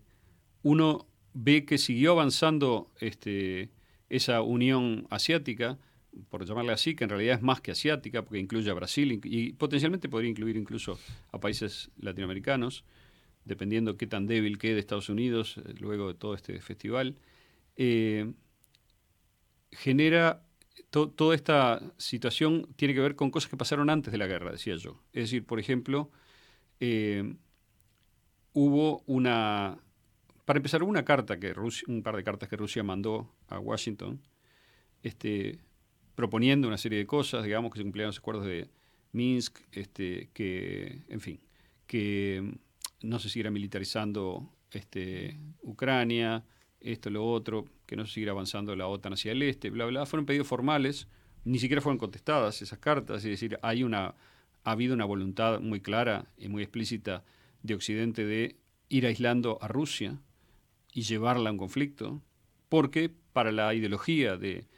uno ve que siguió avanzando este, esa unión asiática, por llamarle así, que en realidad es más que asiática, porque incluye a Brasil y potencialmente podría incluir incluso a países latinoamericanos, dependiendo qué tan débil quede Estados Unidos eh, luego de todo este festival, eh, genera to- toda esta situación tiene que ver con cosas que pasaron antes de la guerra, decía yo. Es decir, por ejemplo, eh, hubo una para empezar, una carta que Rusia, un par de cartas que Rusia mandó a Washington, este, proponiendo una serie de cosas, digamos, que se cumplieran los acuerdos de Minsk, este, que, en fin, que mm, no se siguiera militarizando este, Ucrania, esto, lo otro, que no se siguiera avanzando la OTAN hacia el este, bla, bla. Fueron pedidos formales, ni siquiera fueron contestadas esas cartas, es decir, hay una, ha habido una voluntad muy clara y muy explícita de Occidente de ir aislando a Rusia y llevarla a un conflicto, porque para la ideología de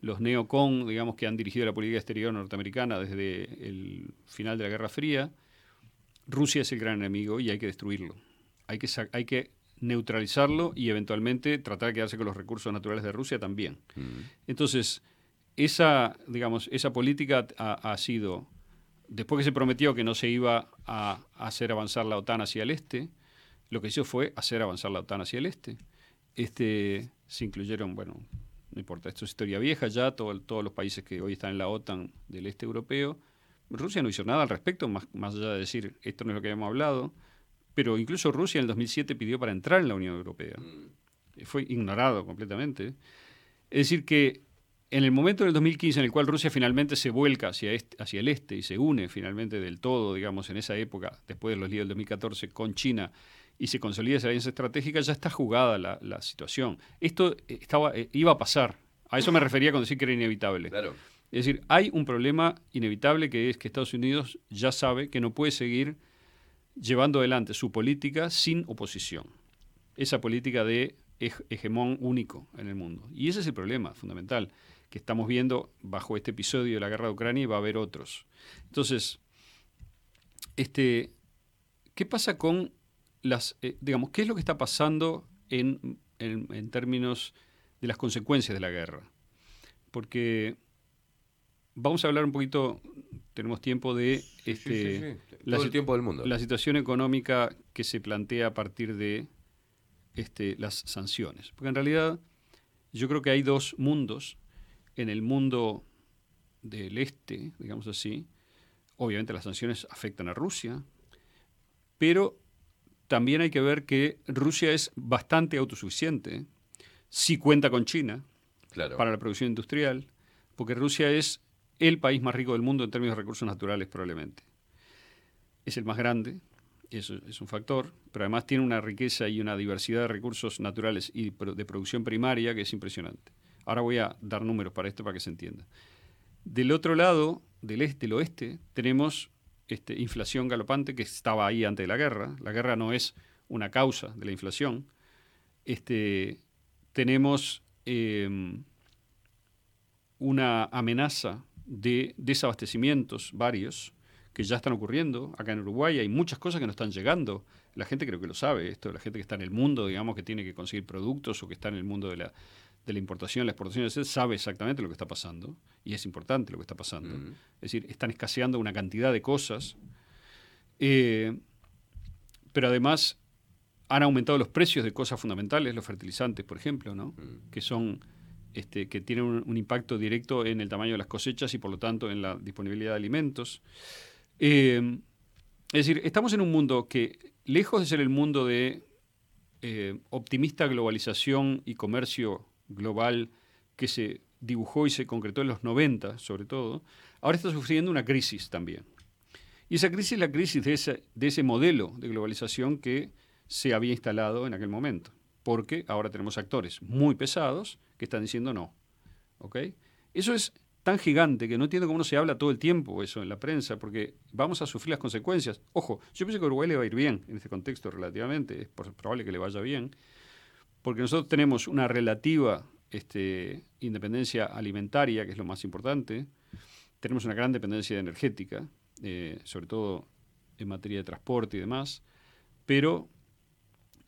los neocon, digamos, que han dirigido la política exterior norteamericana desde el final de la Guerra Fría, Rusia es el gran enemigo y hay que destruirlo. Hay que, hay que neutralizarlo y eventualmente tratar de quedarse con los recursos naturales de Rusia también. Entonces, esa, digamos, esa política ha, ha sido, después que se prometió que no se iba a hacer avanzar la OTAN hacia el este, lo que hizo fue hacer avanzar la OTAN hacia el este. Este, se incluyeron, bueno, no importa, esto es historia vieja ya, todo- todos los países que hoy están en la OTAN del este europeo. Rusia no hizo nada al respecto, más, más allá de decir, esto no es lo que habíamos hablado, pero incluso Rusia en el 2007 pidió para entrar en la Unión Europea. Fue ignorado completamente. Es decir, que en el momento del 2015 en el cual Rusia finalmente se vuelca hacia, este- hacia el este y se une finalmente del todo, digamos, en esa época, después de los líos del 2014 con China, y se consolida esa alianza estratégica, ya está jugada la, la situación. Esto eh, estaba, eh, iba a pasar. A eso me refería con decir que era inevitable. Es decir, hay un problema inevitable que es que Estados Unidos ya sabe que no puede seguir llevando adelante su política sin oposición. Esa política de heg- hegemón único en el mundo. Y ese es el problema fundamental que estamos viendo bajo este episodio de la guerra de Ucrania y va a haber otros. Entonces, este, ¿qué pasa con las, eh, digamos, qué es lo que está pasando en, en- en términos de las consecuencias de la guerra? Porque vamos a hablar un poquito, tenemos tiempo de este, sí, sí. Todo el tiempo del mundo. la situación económica que se plantea a partir de este, las sanciones. Porque en realidad yo creo que hay dos mundos. En el mundo del este, digamos así, obviamente las sanciones afectan a Rusia, pero también hay que ver que Rusia es bastante autosuficiente, si cuenta con China Claro. para la producción industrial, porque Rusia es el país más rico del mundo en términos de recursos naturales probablemente. Es el más grande, eso es un factor, pero además tiene una riqueza y una diversidad de recursos naturales y de producción primaria que es impresionante. Ahora voy a dar números para esto para que se entienda. Del otro lado, del este, del oeste, tenemos este, inflación galopante que estaba ahí antes de la guerra. La guerra no es una causa de la inflación. Este, tenemos em, una amenaza de desabastecimientos varios que ya están ocurriendo. Acá en Uruguay hay muchas cosas que no están llegando. La gente creo que lo sabe esto, la gente que está en el mundo, digamos, que tiene que conseguir productos o que está en el mundo de la, de la importación, la exportación, etcétera, sabe exactamente lo que está pasando y es importante lo que está pasando. Es decir, están escaseando una cantidad de cosas, eh, pero además han aumentado los precios de cosas fundamentales, los fertilizantes, por ejemplo, ¿no? que son este, que tienen un, un impacto directo en el tamaño de las cosechas y por lo tanto en la disponibilidad de alimentos. Eh, es decir, estamos en un mundo que, lejos de ser el mundo de eh, optimista globalización y comercio global que se dibujó y se concretó en los 90, sobre todo, ahora está sufriendo una crisis también. Y esa crisis es la crisis de ese, de ese modelo de globalización que se había instalado en aquel momento, porque ahora tenemos actores muy pesados que están diciendo no. ¿ok? Eso es tan gigante que no entiendo cómo no se habla todo el tiempo eso en la prensa, porque vamos a sufrir las consecuencias. Ojo, yo pienso que a Uruguay le va a ir bien en este contexto relativamente, es probable que le vaya bien, porque nosotros tenemos una relativa este, independencia alimentaria, que es lo más importante, tenemos una gran dependencia energética, eh, sobre todo en materia de transporte y demás, pero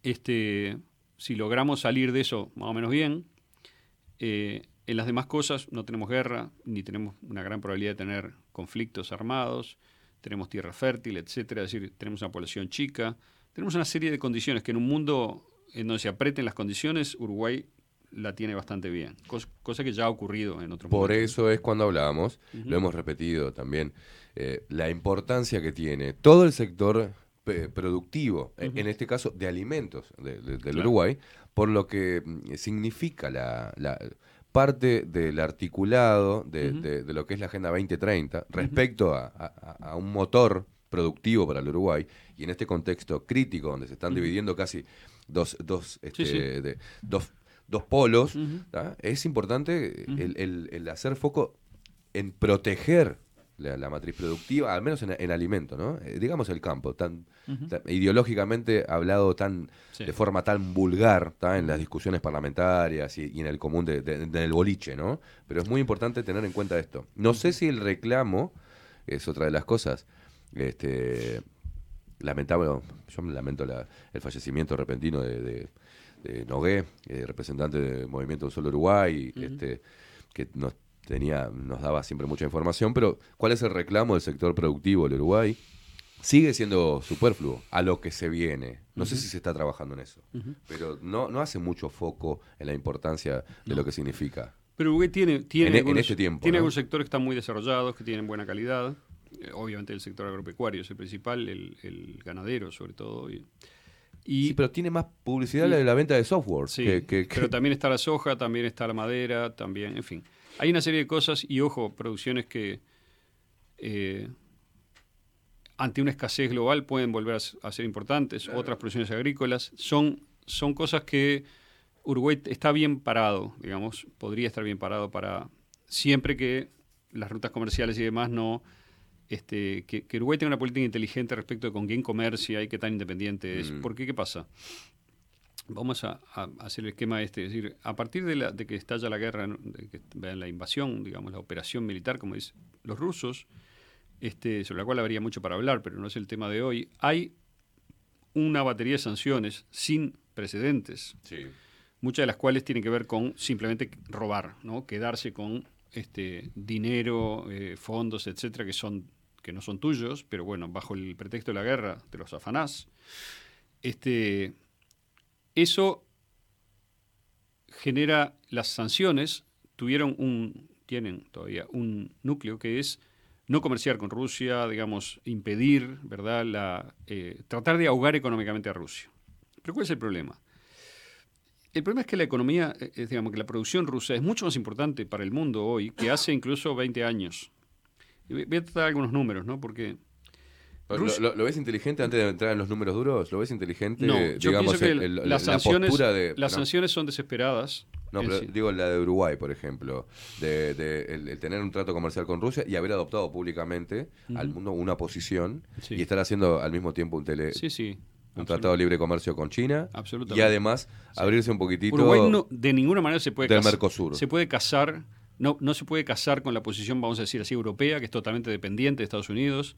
este, si logramos salir de eso más o menos bien, eh, en las demás cosas no tenemos guerra, ni tenemos una gran probabilidad de tener conflictos armados, tenemos tierra fértil, etcétera, es decir, tenemos una población chica, tenemos una serie de condiciones que en un mundo en donde se aprieten las condiciones, Uruguay la tiene bastante bien, cos- cosa que ya ha ocurrido en otros Por momentos. eso es cuando hablábamos, lo hemos repetido también, eh, la importancia que tiene todo el sector productivo, e- Ujú. en este caso de alimentos de- de- del Claro. Uruguay, por lo que mm, significa la, la parte del articulado de, lo que es la Agenda 2030 respecto a, a- a un motor productivo para el Uruguay y en este contexto crítico donde se están dividiendo casi dos, dos, este, sí. de- dos, dos polos, es importante el, el- el hacer foco en proteger la, la matriz productiva, al menos en, en alimento, ¿no? Eh, digamos el campo, tan, ideológicamente hablado tan Sí. de forma tan vulgar, ¿tá? en las discusiones parlamentarias y, y en el común de- de- del boliche, ¿no? Pero es muy importante tener en cuenta esto. No sé si el reclamo es otra de las cosas. Este, lamentable, yo me lamento la- el fallecimiento repentino de, de, de Nogué, eh, representante del Movimiento del Sol Uruguay, este, que nos tenía, nos daba siempre mucha información, pero ¿cuál es el reclamo del sector productivo del Uruguay? Sigue siendo superfluo a lo que se viene. No sé si se está trabajando en eso, pero no, no hace mucho foco en la importancia de lo que significa. Pero Uruguay tiene, tiene, En e- en algunos, este tiempo, tiene ¿no? algunos sectores que están muy desarrollados, que tienen buena calidad. Obviamente el sector agropecuario es el principal, el, el ganadero sobre todo. Y, y- Sí, pero tiene más publicidad y- la de la venta de software. Sí, que- que- que- pero también está la soja, también está la madera, también, en fin. Hay una serie de cosas y, ojo, producciones que eh, ante una escasez global pueden volver a ser importantes, otras producciones agrícolas. Son, son cosas que Uruguay está bien parado, digamos, podría estar bien parado para siempre que las rutas comerciales y demás no... Este, que, que Uruguay tenga una política inteligente respecto de con quién comercia y qué tan independiente es. Mm. Porque, ¿qué pasa? Vamos a, a hacer el esquema este, es decir, a partir de, la, de que estalla la guerra, de que la invasión, digamos, la operación militar, como dicen los rusos, este, sobre la cual habría mucho para hablar, pero no es el tema de hoy, hay una batería de sanciones sin precedentes, muchas de las cuales tienen que ver con simplemente robar, ¿no? quedarse con este, dinero, eh, fondos, etcétera, que, son, que no son tuyos, pero bueno, bajo el pretexto de la guerra te los afanás. Este, eso genera las sanciones, tuvieron un, tienen todavía un núcleo que es no comerciar con Rusia, digamos, impedir, ¿verdad? La, eh, tratar de ahogar económicamente a Rusia. Pero ¿cuál es el problema? El problema es que la economía, eh, digamos, que la producción rusa es mucho más importante para el mundo hoy que hace incluso 20 años. Y voy a tratar algunos números, ¿no? Porque ¿Lo, Rusia- lo- lo ves inteligente antes de entrar en los números duros? ¿Lo ves inteligente? no, yo digamos, pienso que el- el- las, la sanciones, postura de. las no, sanciones son desesperadas. no, pero sí. digo la de Uruguay, por ejemplo, de, de el, el tener un trato comercial con Rusia y haber adoptado públicamente al mundo una posición Sí. y estar haciendo al mismo tiempo un tele, Sí, sí. un tratado de libre comercio con China y Absolutamente. además abrirse un poquitito Uruguay no, de ninguna manera se puede del Mercosur. Se puede casar, no, no se puede casar con la posición, vamos a decir así, europea, que es totalmente dependiente de Estados Unidos,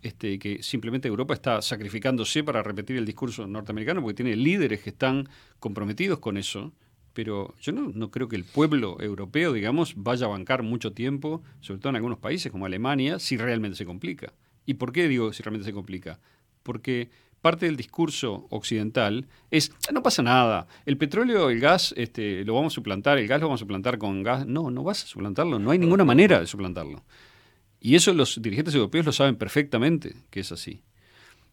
este, que simplemente Europa está sacrificándose para repetir el discurso norteamericano, porque tiene líderes que están comprometidos con eso. Pero yo no, no creo que el pueblo europeo, digamos, vaya a bancar mucho tiempo, sobre todo en algunos países como Alemania, si realmente se complica. ¿Y por qué digo si realmente se complica? Porque parte del discurso occidental es, "Ah, no pasa nada, el petróleo, el gas, este, lo vamos a suplantar, el gas lo vamos a suplantar con gas. No, no vas a suplantarlo, no hay ninguna manera de suplantarlo. Y eso los dirigentes europeos lo saben perfectamente que es así.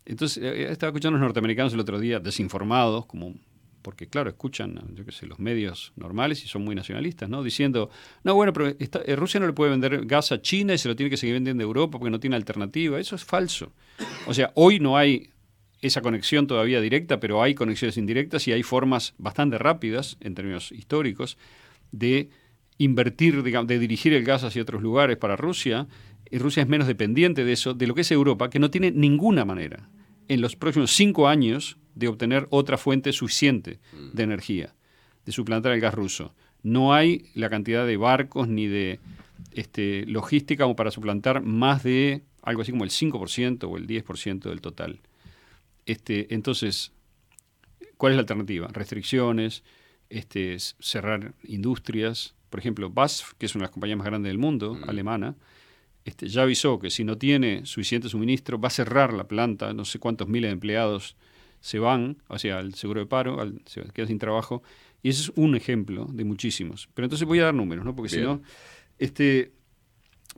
Entonces, eh, estaba escuchando a los norteamericanos el otro día, desinformados, como porque claro, escuchan, yo qué sé, los medios normales y son muy nacionalistas, ¿no? Diciendo, no, bueno, pero esta- eh, Rusia no le puede vender gas a China y se lo tiene que seguir vendiendo a Europa porque no tiene alternativa. Eso es falso. O sea, hoy no hay esa conexión todavía directa, pero hay conexiones indirectas y hay formas bastante rápidas, en términos históricos, de invertir, digamos, de dirigir el gas hacia otros lugares para Rusia. Y Rusia es menos dependiente de eso, de lo que es Europa, que no tiene ninguna manera en los próximos cinco años de obtener otra fuente suficiente de energía, de suplantar el gas ruso. No hay la cantidad de barcos ni de este, logística como para suplantar más de algo así como el 5% o el 10% del total. Este, entonces, ¿cuál es la alternativa? Restricciones, este, cerrar industrias. Por ejemplo, BASF, que es una de las compañías más grandes del mundo, alemana, este, ya avisó que si no tiene suficiente suministro va a cerrar la planta, no sé cuántos miles de empleados se van, o sea, al seguro de paro, al- se quedan sin trabajo. Y ese es un ejemplo de muchísimos. Pero entonces voy a dar números, ¿no? Porque si no, este,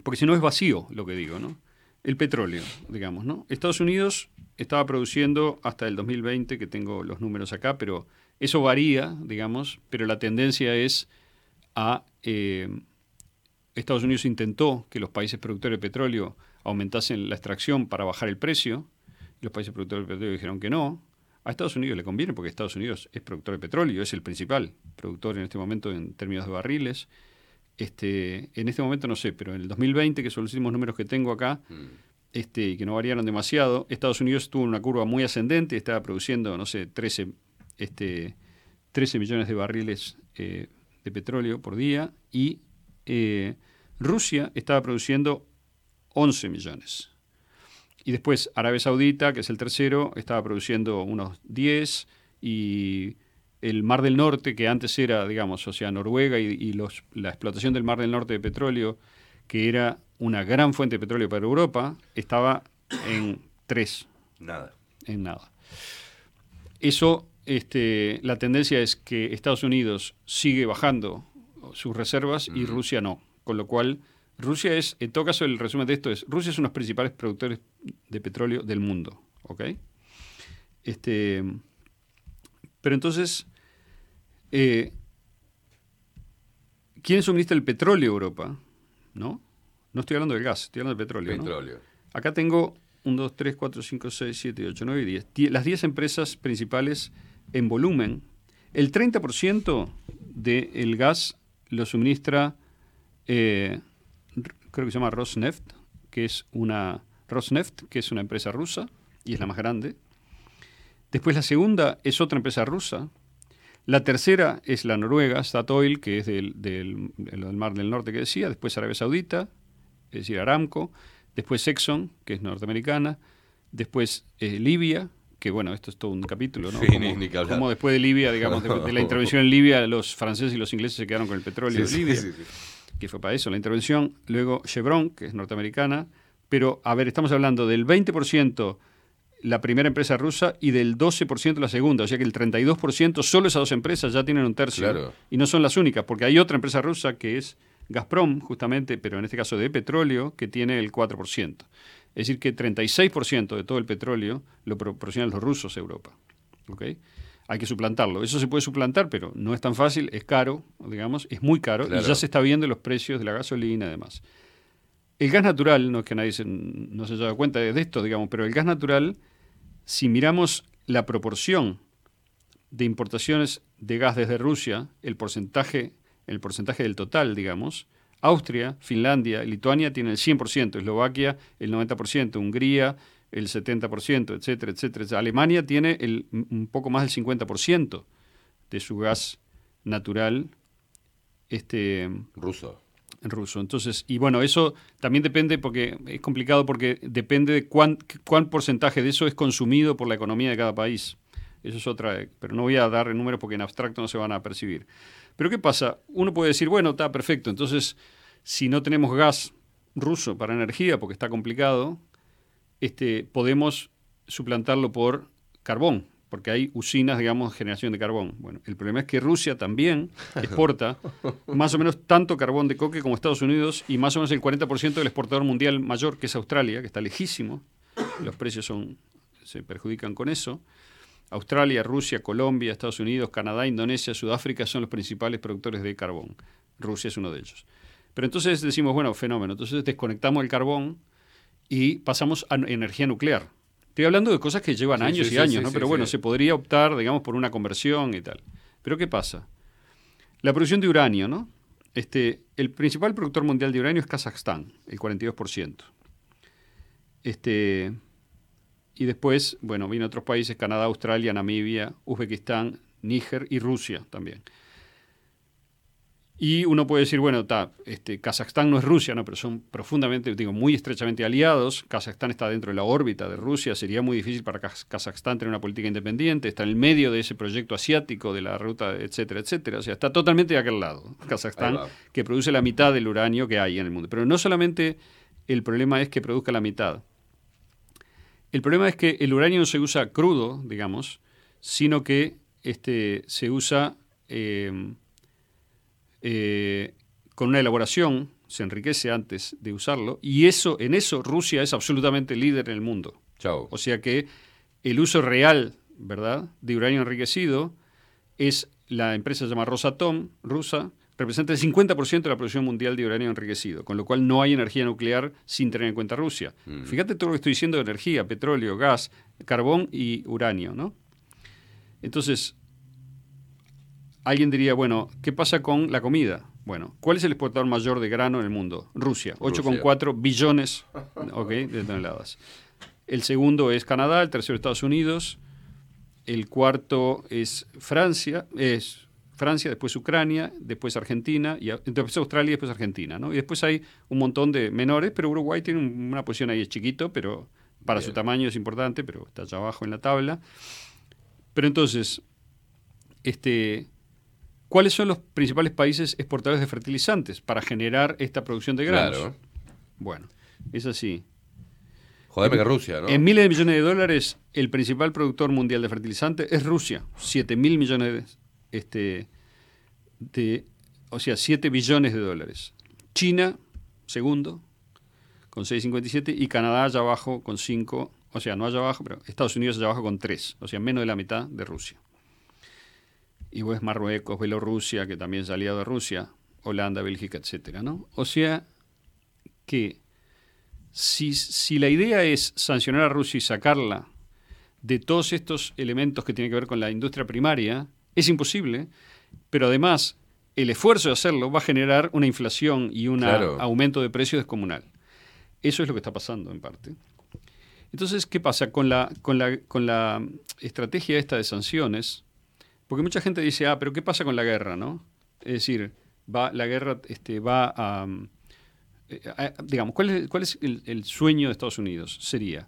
porque si no es vacío lo que digo, ¿no? El petróleo, digamos, ¿no? Estados Unidos estaba produciendo hasta el 2020, que tengo los números acá, pero eso varía, digamos, pero la tendencia es a... eh, Estados Unidos intentó que los países productores de petróleo aumentasen la extracción para bajar el precio. Los países productores de petróleo dijeron que no. A Estados Unidos le conviene porque Estados Unidos es productor de petróleo, es el principal productor en este momento en términos de barriles. Este, en este momento no sé, pero en el 2020, que son los últimos números que tengo acá, este, y que no variaron demasiado, Estados Unidos tuvo una curva muy ascendente, estaba produciendo, no sé, 13, este, 13 millones de barriles eh, de petróleo por día y eh, Rusia estaba produciendo 11 millones. Y después Arabia Saudita, que es el tercero, estaba produciendo unos 10 y el Mar del Norte, que antes era, digamos, o sea, Noruega y, y los, la explotación del Mar del Norte de petróleo, que era una gran fuente de petróleo para Europa, estaba en 3. Nada. En nada. Eso, este, la tendencia es que Estados Unidos sigue bajando sus reservas y Rusia no. Con lo cual, Rusia es, en todo caso, el resumen de esto es, Rusia es uno de los principales productores de petróleo del mundo. ¿Ok? Este, pero entonces, eh, ¿quién suministra el petróleo a Europa? ¿No? No estoy hablando del gas, estoy hablando del petróleo. ¿no? Petróleo. Acá tengo 1, 2, 3, 4, 5, 6, 7, 8, 9 y 10. Die- Las 10 empresas principales en volumen. El 30% del gas lo suministra, eh, creo que se llama Rosneft, que es una Rosneft, que es una empresa rusa y es la más grande. Después la segunda es otra empresa rusa. La tercera es la noruega, Statoil, que es del, del- del Mar del Norte que decía. Después Arabia Saudita, es decir, Aramco. Después Exxon, que es norteamericana. Después eh, Libia, que bueno, esto es todo un capítulo, ¿no? Sí, Como- ni- ni como después de Libia, digamos, de, de la intervención en Libia, los franceses y los ingleses se quedaron con el petróleo Sí, de Libia sí, sí, sí. que fue para eso la intervención. Luego Chevron, que es norteamericana. Pero, a ver, estamos hablando del 20% la primera empresa rusa y del 12% la segunda. O sea que el 32%, solo esas dos empresas ya tienen un tercio. Claro. Y no son las únicas, porque hay otra empresa rusa que es Gazprom, justamente, pero en este caso de petróleo, que tiene el 4%. Es decir, que 36% de todo el petróleo lo proporcionan los rusos a Europa. ¿ok? Hay que suplantarlo. Eso se puede suplantar, pero no es tan fácil, es caro, digamos, es muy caro, Claro. y ya se está viendo en los precios de la gasolina y demás. El gas natural, no es que nadie se, no se haya dado cuenta de esto, digamos, pero el gas natural, si miramos la proporción de importaciones de gas desde Rusia, el porcentaje, el porcentaje del total, digamos, Austria, Finlandia, Lituania tienen el 100%, Eslovaquia el 90%, Hungría el 70%, etcétera, etcétera. Alemania tiene el, un poco más del 50% de su gas natural este, ruso. Ruso. Entonces, y bueno, eso también depende porque es complicado porque depende de cuán, cuán porcentaje de eso es consumido por la economía de cada país. Eso es otra, pero no voy a dar números porque en abstracto no se van a percibir. Pero ¿qué pasa? Uno puede decir, bueno, está perfecto, entonces si no tenemos gas ruso para energía porque está complicado, este, podemos suplantarlo por carbón, porque hay usinas, digamos, de generación de carbón. Bueno, el problema es que Rusia también exporta más o menos tanto carbón de coque como Estados Unidos y más o menos el 40% del exportador mundial mayor, que es Australia, que está lejísimo. Los precios son, se perjudican con eso. Australia, Rusia, Colombia, Estados Unidos, Canadá, Indonesia, Sudáfrica son los principales productores de carbón. Rusia es uno de ellos. Pero entonces decimos, bueno, fenómeno. Entonces desconectamos el carbón y pasamos a energía nuclear. Estoy hablando de cosas que llevan Sí, años sí, y años, ¿no? Pero bueno, se podría optar, digamos, por una conversión y tal. Pero ¿qué pasa? La producción de uranio, ¿no? Este, el principal productor mundial de uranio es Kazajstán, el 42%. Este, y después, bueno, vienen otros países, Canadá, Australia, Namibia, Uzbekistán, Níger y Rusia también. Y uno puede decir, bueno, ta, este, Kazajstán no es Rusia, ¿no? pero son profundamente, digo, muy estrechamente aliados. Kazajstán está dentro de la órbita de Rusia. Sería muy difícil para Kaz- Kazajstán tener una política independiente. Está en el medio de ese proyecto asiático, de la ruta, etcétera, etcétera. O sea, está totalmente de aquel lado. Kazajstán, que produce la mitad del uranio que hay en el mundo. Pero no solamente el problema es que produzca la mitad. El problema es que el uranio no se usa crudo, digamos, sino que este, se usa eh, eh, con una elaboración se enriquece antes de usarlo, y eso, en eso Rusia es absolutamente líder en el mundo. Chao. O sea que el uso real, ¿verdad?, de uranio enriquecido es la empresa se llama Rosatom, rusa, representa el 50% de la producción mundial de uranio enriquecido, con lo cual no hay energía nuclear sin tener en cuenta Rusia. Mm. Fíjate todo lo que estoy diciendo de energía, petróleo, gas, carbón y uranio, ¿no? Entonces, alguien diría, bueno, ¿qué pasa con la comida? Bueno, ¿cuál es el exportador mayor de grano en el mundo? Rusia, 8,4 billones de toneladas. El segundo es Canadá, el tercero Estados Unidos, el cuarto es Francia, es Francia, después Ucrania, después Argentina, y después Australia y después Argentina, ¿no? Y después hay un montón de menores, pero Uruguay tiene un- una posición ahí, es chiquito, pero para su tamaño es importante, pero está allá abajo en la tabla. Pero entonces, este, ¿cuáles son los principales países exportadores de fertilizantes para generar esta producción de granos? Claro. Bueno, es así. Jodeme que Rusia, ¿no? En miles de millones de dólares, el principal productor mundial de fertilizantes es Rusia. 7 mil millones de, este, de. O sea, 7 billones de dólares. China, segundo, con 6,57. Y Canadá allá abajo con 5. O sea, no allá abajo, pero Estados Unidos allá abajo con 3. O sea, menos de la mitad de Rusia. Y pues Marruecos, Bielorrusia, que también es aliado de Rusia, Holanda, Bélgica, etcétera, ¿no? O sea que si, si la idea es sancionar a Rusia y sacarla de todos estos elementos que tienen que ver con la industria primaria, es imposible, pero además el esfuerzo de hacerlo va a generar una inflación y un Claro. aumento de precios descomunal. Eso es lo que está pasando en parte. Entonces, ¿qué pasa con la, con la, con la estrategia esta de sanciones? Porque mucha gente dice, ah, pero ¿qué pasa con la guerra, no? Es decir, va, la guerra este, va a... eh, a- digamos, ¿cuál es, cuál es el, el sueño de Estados Unidos? Sería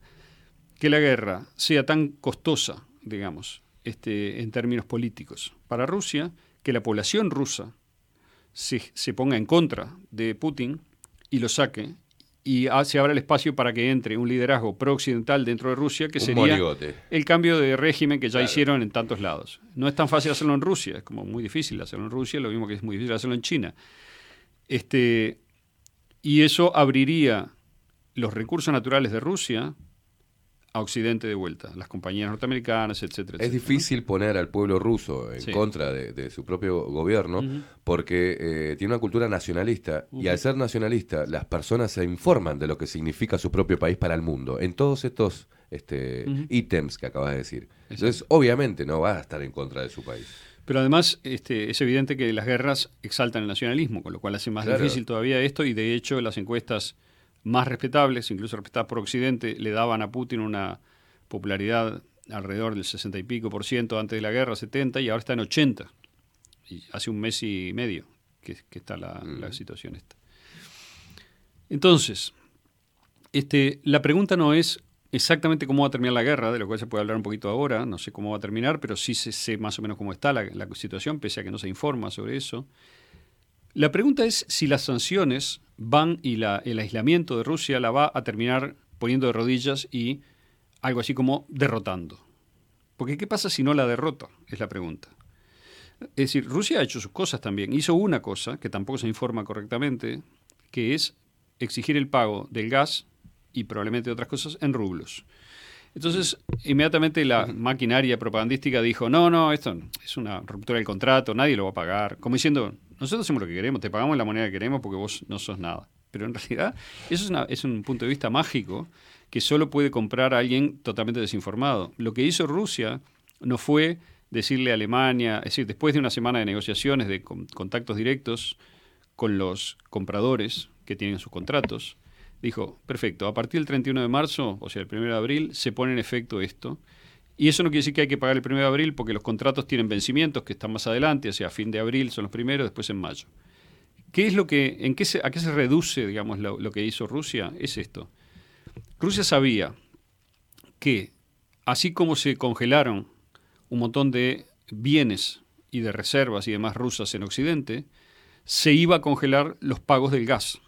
que la guerra sea tan costosa, digamos, este, en términos políticos para Rusia, que la población rusa se, se ponga en contra de Putin y lo saque y ha- se abra el espacio para que entre un liderazgo pro-occidental dentro de Rusia, que Un sería el cambio de régimen que ya Claro. hicieron en tantos lados. No es tan fácil hacerlo en Rusia, es como muy difícil hacerlo en Rusia, lo mismo que es muy difícil hacerlo en China. Este, y eso abriría los recursos naturales de Rusia a Occidente de vuelta, las compañías norteamericanas, etcétera. Es etcétera, difícil poner al pueblo ruso en Sí. contra de, de su propio gobierno porque eh, tiene una cultura nacionalista y al ser nacionalista las personas se informan de lo que significa su propio país para el mundo en todos estos este, ítems que acabas de decir. Entonces, obviamente no va a estar en contra de su país. Pero además este, es evidente que las guerras exaltan el nacionalismo, con lo cual hace más Claro. difícil todavía esto y de hecho las encuestas más respetables, incluso respetadas por Occidente, le daban a Putin una popularidad alrededor del 60 y pico por ciento antes de la guerra, 70, y ahora está en 80. Y hace un mes y medio que, que está la, la situación esta. Entonces, este, la pregunta no es exactamente cómo va a terminar la guerra, de lo cual se puede hablar un poquito ahora, no sé cómo va a terminar, pero sí sé, sé más o menos cómo está la, la situación, pese a que no se informa sobre eso. La pregunta es si las sanciones van y la- el aislamiento de Rusia la va a terminar poniendo de rodillas y algo así como derrotando. Porque ¿qué pasa si no la derrota? Es la pregunta. Es decir, Rusia ha hecho sus cosas también. Hizo una cosa que tampoco se informa correctamente, que es exigir el pago del gas y probablemente de otras cosas en rublos. Entonces, inmediatamente la maquinaria propagandística dijo, no, no, esto es una ruptura del contrato, nadie lo va a pagar. Como diciendo, nosotros hacemos lo que queremos, te pagamos la moneda que queremos porque vos no sos nada. Pero en realidad eso es, un punto de vista mágico que solo puede comprar a alguien totalmente desinformado. Lo que hizo Rusia no fue decirle a Alemania, es decir, después de una semana de negociaciones, de con- contactos directos con los compradores que tienen sus contratos, dijo, perfecto, a partir del 31 de marzo, o sea, el 1 de abril, se pone en efecto esto. Y eso no quiere decir que hay que pagar el 1 de abril porque los contratos tienen vencimientos que están más adelante, o sea, a fin de abril son los primeros, después en mayo. ¿Qué es lo que, en qué se, ¿A qué se reduce, digamos, lo, lo que hizo Rusia? Es esto. Rusia sabía que, así como se congelaron un montón de bienes y de reservas y demás rusas en Occidente, se iba a congelar los pagos del gas.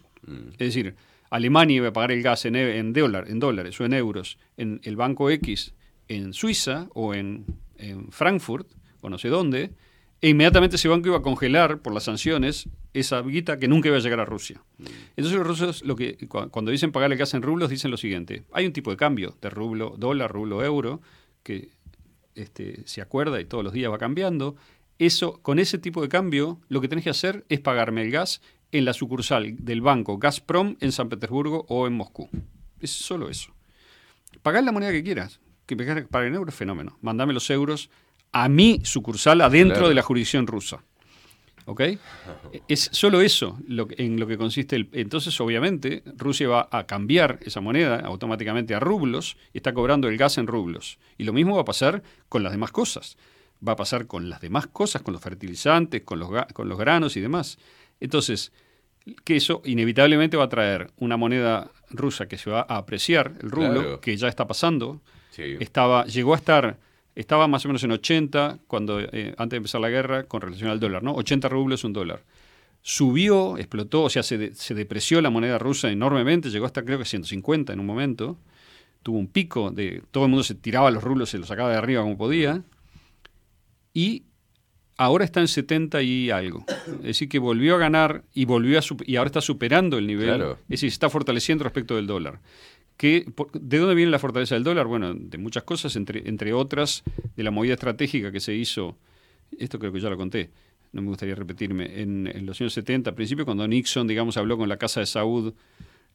Es decir, Alemania iba a pagar el gas en, e- en, dólar, en dólares o en euros en el banco X en Suiza o en, Frankfurt o no sé dónde, E inmediatamente ese banco iba a congelar por las sanciones esa guita que nunca iba a llegar a Rusia. Entonces los rusos, que, cu- cuando dicen pagarle gas en rublos, dicen lo siguiente. Hay un tipo de cambio de rublo, dólar, rublo, euro, que este, se acuerda y todos los días va cambiando. Eso, con ese tipo de cambio, lo que tenés que hacer es pagarme el gas en la sucursal del banco Gazprom en San Petersburgo o en Moscú. Es solo eso. Pagar la moneda que quieras. Que pagar en euros, fenómeno. Mandame los euros a mi sucursal adentro Claro. de la jurisdicción rusa. ¿Ok? Es solo eso lo que- en lo que consiste el... Entonces, obviamente, Rusia va a cambiar esa moneda automáticamente a rublos y está cobrando el gas en rublos. Y lo mismo va a pasar con las demás cosas. Va a pasar con las demás cosas, con los fertilizantes, con los, con los granos y demás. Entonces, que eso inevitablemente va a traer una moneda rusa que se va a apreciar, el rublo, Claro. que ya está pasando. Sí. Estaba, llegó a estar, estaba más o menos en 80 cuando, eh, antes de empezar la guerra con relación al dólar, ¿no? 80 rublos un dólar. Subió, explotó, o sea, se, de- se depreció la moneda rusa enormemente, llegó hasta creo que 150 en un momento. Tuvo un pico de. Todo el mundo se tiraba los rublos, se los sacaba de arriba como podía. Y ahora está en 70 y algo. Es decir, que volvió a ganar y, volvió a y ahora está superando el nivel. Claro. Es decir, se está fortaleciendo respecto del dólar. ¿Qué- por- ¿De dónde viene la fortaleza del dólar? Bueno, de muchas cosas, entre, entre otras, de la movida estratégica que se hizo, esto creo que ya lo conté, no me gustaría repetirme, en, en los años 70, al principio, cuando Nixon, digamos, habló con la Casa de Saud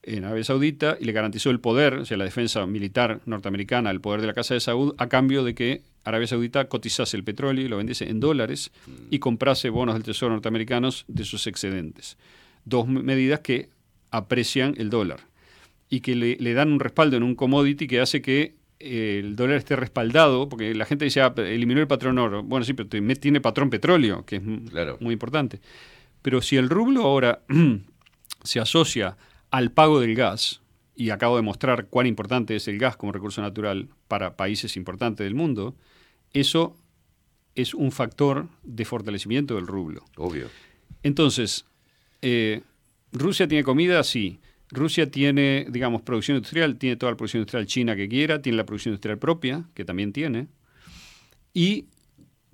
en Arabia Saudita y le garantizó el poder, o sea, la defensa militar norteamericana, el poder de la Casa de Saud, a cambio de que Arabia Saudita cotizase el petróleo y lo vendiese en dólares y comprase bonos del Tesoro norteamericanos de sus excedentes. Dos medidas que aprecian el dólar y que le, le dan un respaldo en un commodity que hace que eh, el dólar esté respaldado, porque la gente dice, ah, eliminó el patrón oro. Bueno, sí, pero tiene patrón petróleo, que es muy importante. Pero si el rublo ahora se asocia al pago del gas, y acabo de mostrar cuán importante es el gas como recurso natural para países importantes del mundo, eso es un factor de fortalecimiento del rublo. Obvio. Entonces, eh, Rusia tiene comida, sí. Rusia tiene, digamos, producción industrial, tiene toda la producción industrial china que quiera, tiene la producción industrial propia, que también tiene. Y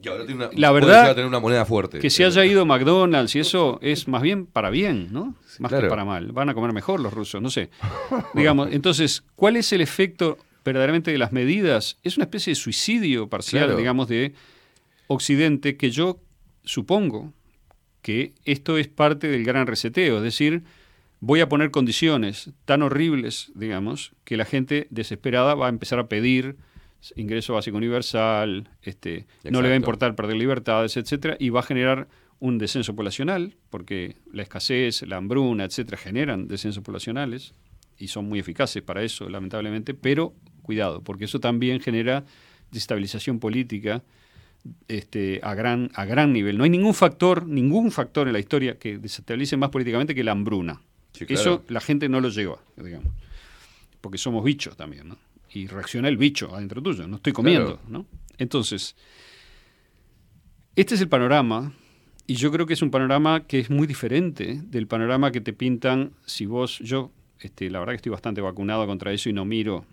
Y ahora tiene una, la verdad, tener una moneda fuerte. que se haya ido McDonald's y eso es más bien para bien, ¿no? Más claro. que para mal. Van a comer mejor los rusos, no sé. Digamos, entonces, ¿cuál es el efecto verdaderamente de las medidas? Es una especie de suicidio parcial, Claro. digamos, de Occidente que yo supongo que esto es parte del gran reseteo, es decir, voy a poner condiciones tan horribles, digamos, que la gente desesperada va a empezar a pedir ingreso básico universal, este, no le va a importar perder libertades, etcétera, y va a generar un descenso poblacional, porque la escasez, la hambruna, etcétera, generan descensos poblacionales y son muy eficaces para eso, lamentablemente, pero cuidado, porque eso también genera desestabilización política este, a, gran, a gran nivel. No hay ningún factor, ningún factor en la historia que desestabilice más políticamente que la hambruna. Sí, claro. Eso la gente no lo lleva, digamos, porque somos bichos también, ¿no? Y reacciona el bicho adentro tuyo, no estoy comiendo, Claro. ¿no? Entonces, este es el panorama, y yo creo que es un panorama que es muy diferente del panorama que te pintan si vos, yo, este, la verdad que estoy bastante vacunado contra eso y no miro,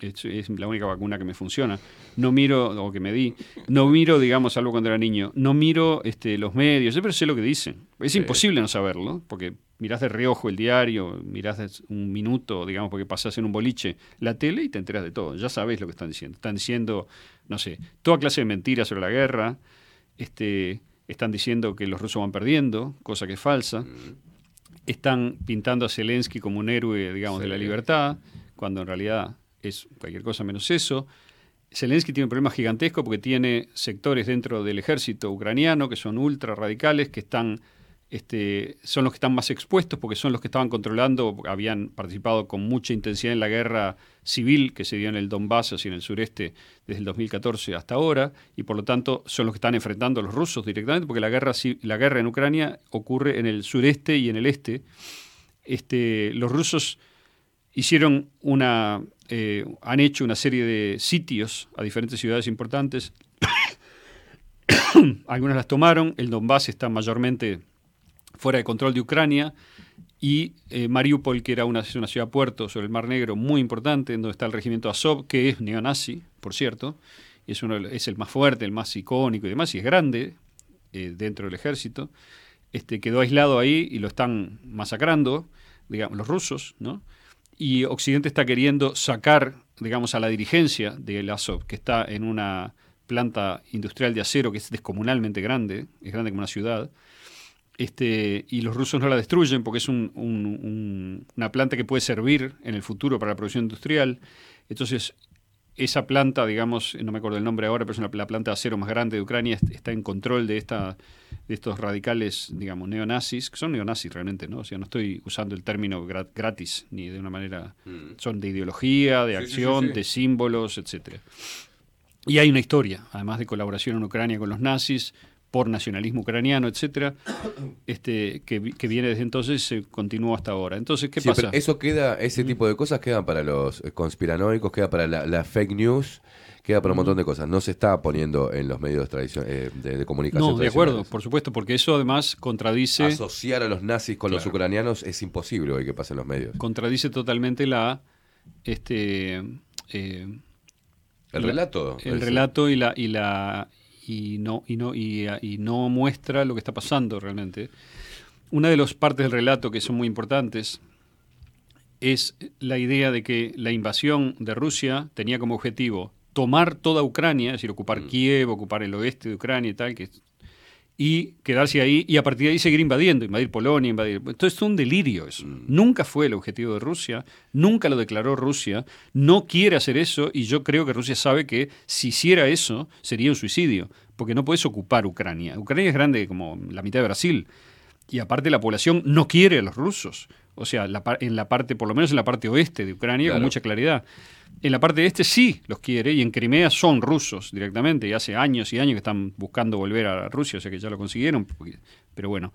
es, es la única vacuna que me funciona, no miro, o que me di, no miro, digamos, algo cuando era niño, no miro este, los medios, yo pero sé lo que dicen. Es Sí. imposible no saberlo, porque mirás de reojo el diario, mirás de un minuto, digamos, porque pasás en un boliche, la tele y te enteras de todo, ya sabés lo que están diciendo. Están diciendo, no sé, toda clase de mentiras sobre la guerra, este, están diciendo que los rusos van perdiendo, cosa que es falsa. Están pintando a Zelensky como un héroe, digamos, de la libertad, cuando en realidad es cualquier cosa menos eso. Zelensky tiene un problema gigantesco porque tiene sectores dentro del ejército ucraniano que son ultra radicales, que están, este, son los que están más expuestos porque son los que estaban controlando, habían participado con mucha intensidad en la guerra civil que se dio en el Donbass, así en el sureste, desde el 2014 hasta ahora, y por lo tanto son los que están enfrentando a los rusos directamente, porque la guerra, la guerra en Ucrania ocurre en el sureste y en el este. Este, los rusos hicieron una, eh, han hecho una serie de sitios a diferentes ciudades importantes. Algunas las tomaron, el Donbass está mayormente fuera de control de Ucrania y eh, Mariupol, que era una, una ciudad puerto sobre el Mar Negro muy importante, en donde está el regimiento Azov, que es neonazi, por cierto, es, uno, es el más fuerte, el más icónico y demás, y es grande, eh, dentro del ejército. Este, quedó aislado ahí y lo están masacrando, digamos, los rusos, ¿no? Y Occidente está queriendo sacar, digamos, a la dirigencia del Azov, que está en una planta industrial de acero que es descomunalmente grande, es grande como una ciudad, este, y los rusos no la destruyen porque es un- un- un- una planta que puede servir en el futuro para la producción industrial. Entonces, esa planta, digamos, no me acuerdo el nombre ahora, pero es una, la planta de acero más grande de Ucrania, est- está en control de, esta, de estos radicales, digamos, neonazis, que son neonazis realmente, ¿no? O sea, no estoy usando el término gra- gratis, ni de una manera... Son de ideología, de Sí, sí, sí, acción, sí. de símbolos, etcétera. Y hay una historia, además de colaboración en Ucrania con los nazis, por nacionalismo ucraniano, etcétera, este, que, vi- que viene desde entonces y se continúa hasta ahora. Entonces, ¿qué Sí, pasa? pero eso queda, ese tipo de cosas quedan para los eh, conspiranoicos, queda para la, la fake news, queda para un montón de cosas. No se está poniendo en los medios eh, de, de comunicación. No, de acuerdo, por supuesto, porque eso además contradice, Asociar a los nazis con los ucranianos es imposible hoy que pase en los medios. contradice totalmente la este eh, El la- relato, el ese. relato y la y la y no y no y, y no muestra lo que está pasando realmente. Una de las partes del relato que son muy importantes es la idea de que la invasión de Rusia tenía como objetivo tomar toda Ucrania, es decir, ocupar Kiev, ocupar el oeste de Ucrania y tal, que y quedarse ahí y a partir de ahí seguir invadiendo, invadir Polonia, invadir. Entonces es un delirio eso. Nunca fue el objetivo de Rusia, nunca lo declaró Rusia, no quiere hacer eso y yo creo que Rusia sabe que si hiciera eso sería un suicidio, porque no puedes ocupar Ucrania. Ucrania es grande como la mitad de Brasil y aparte la población no quiere a los rusos. O sea, la en la parte, por lo menos en la parte oeste de Ucrania, con mucha claridad. En la parte este sí los quiere y en Crimea son rusos directamente y hace años y años que están buscando volver a Rusia, o sea que ya lo consiguieron, pero bueno.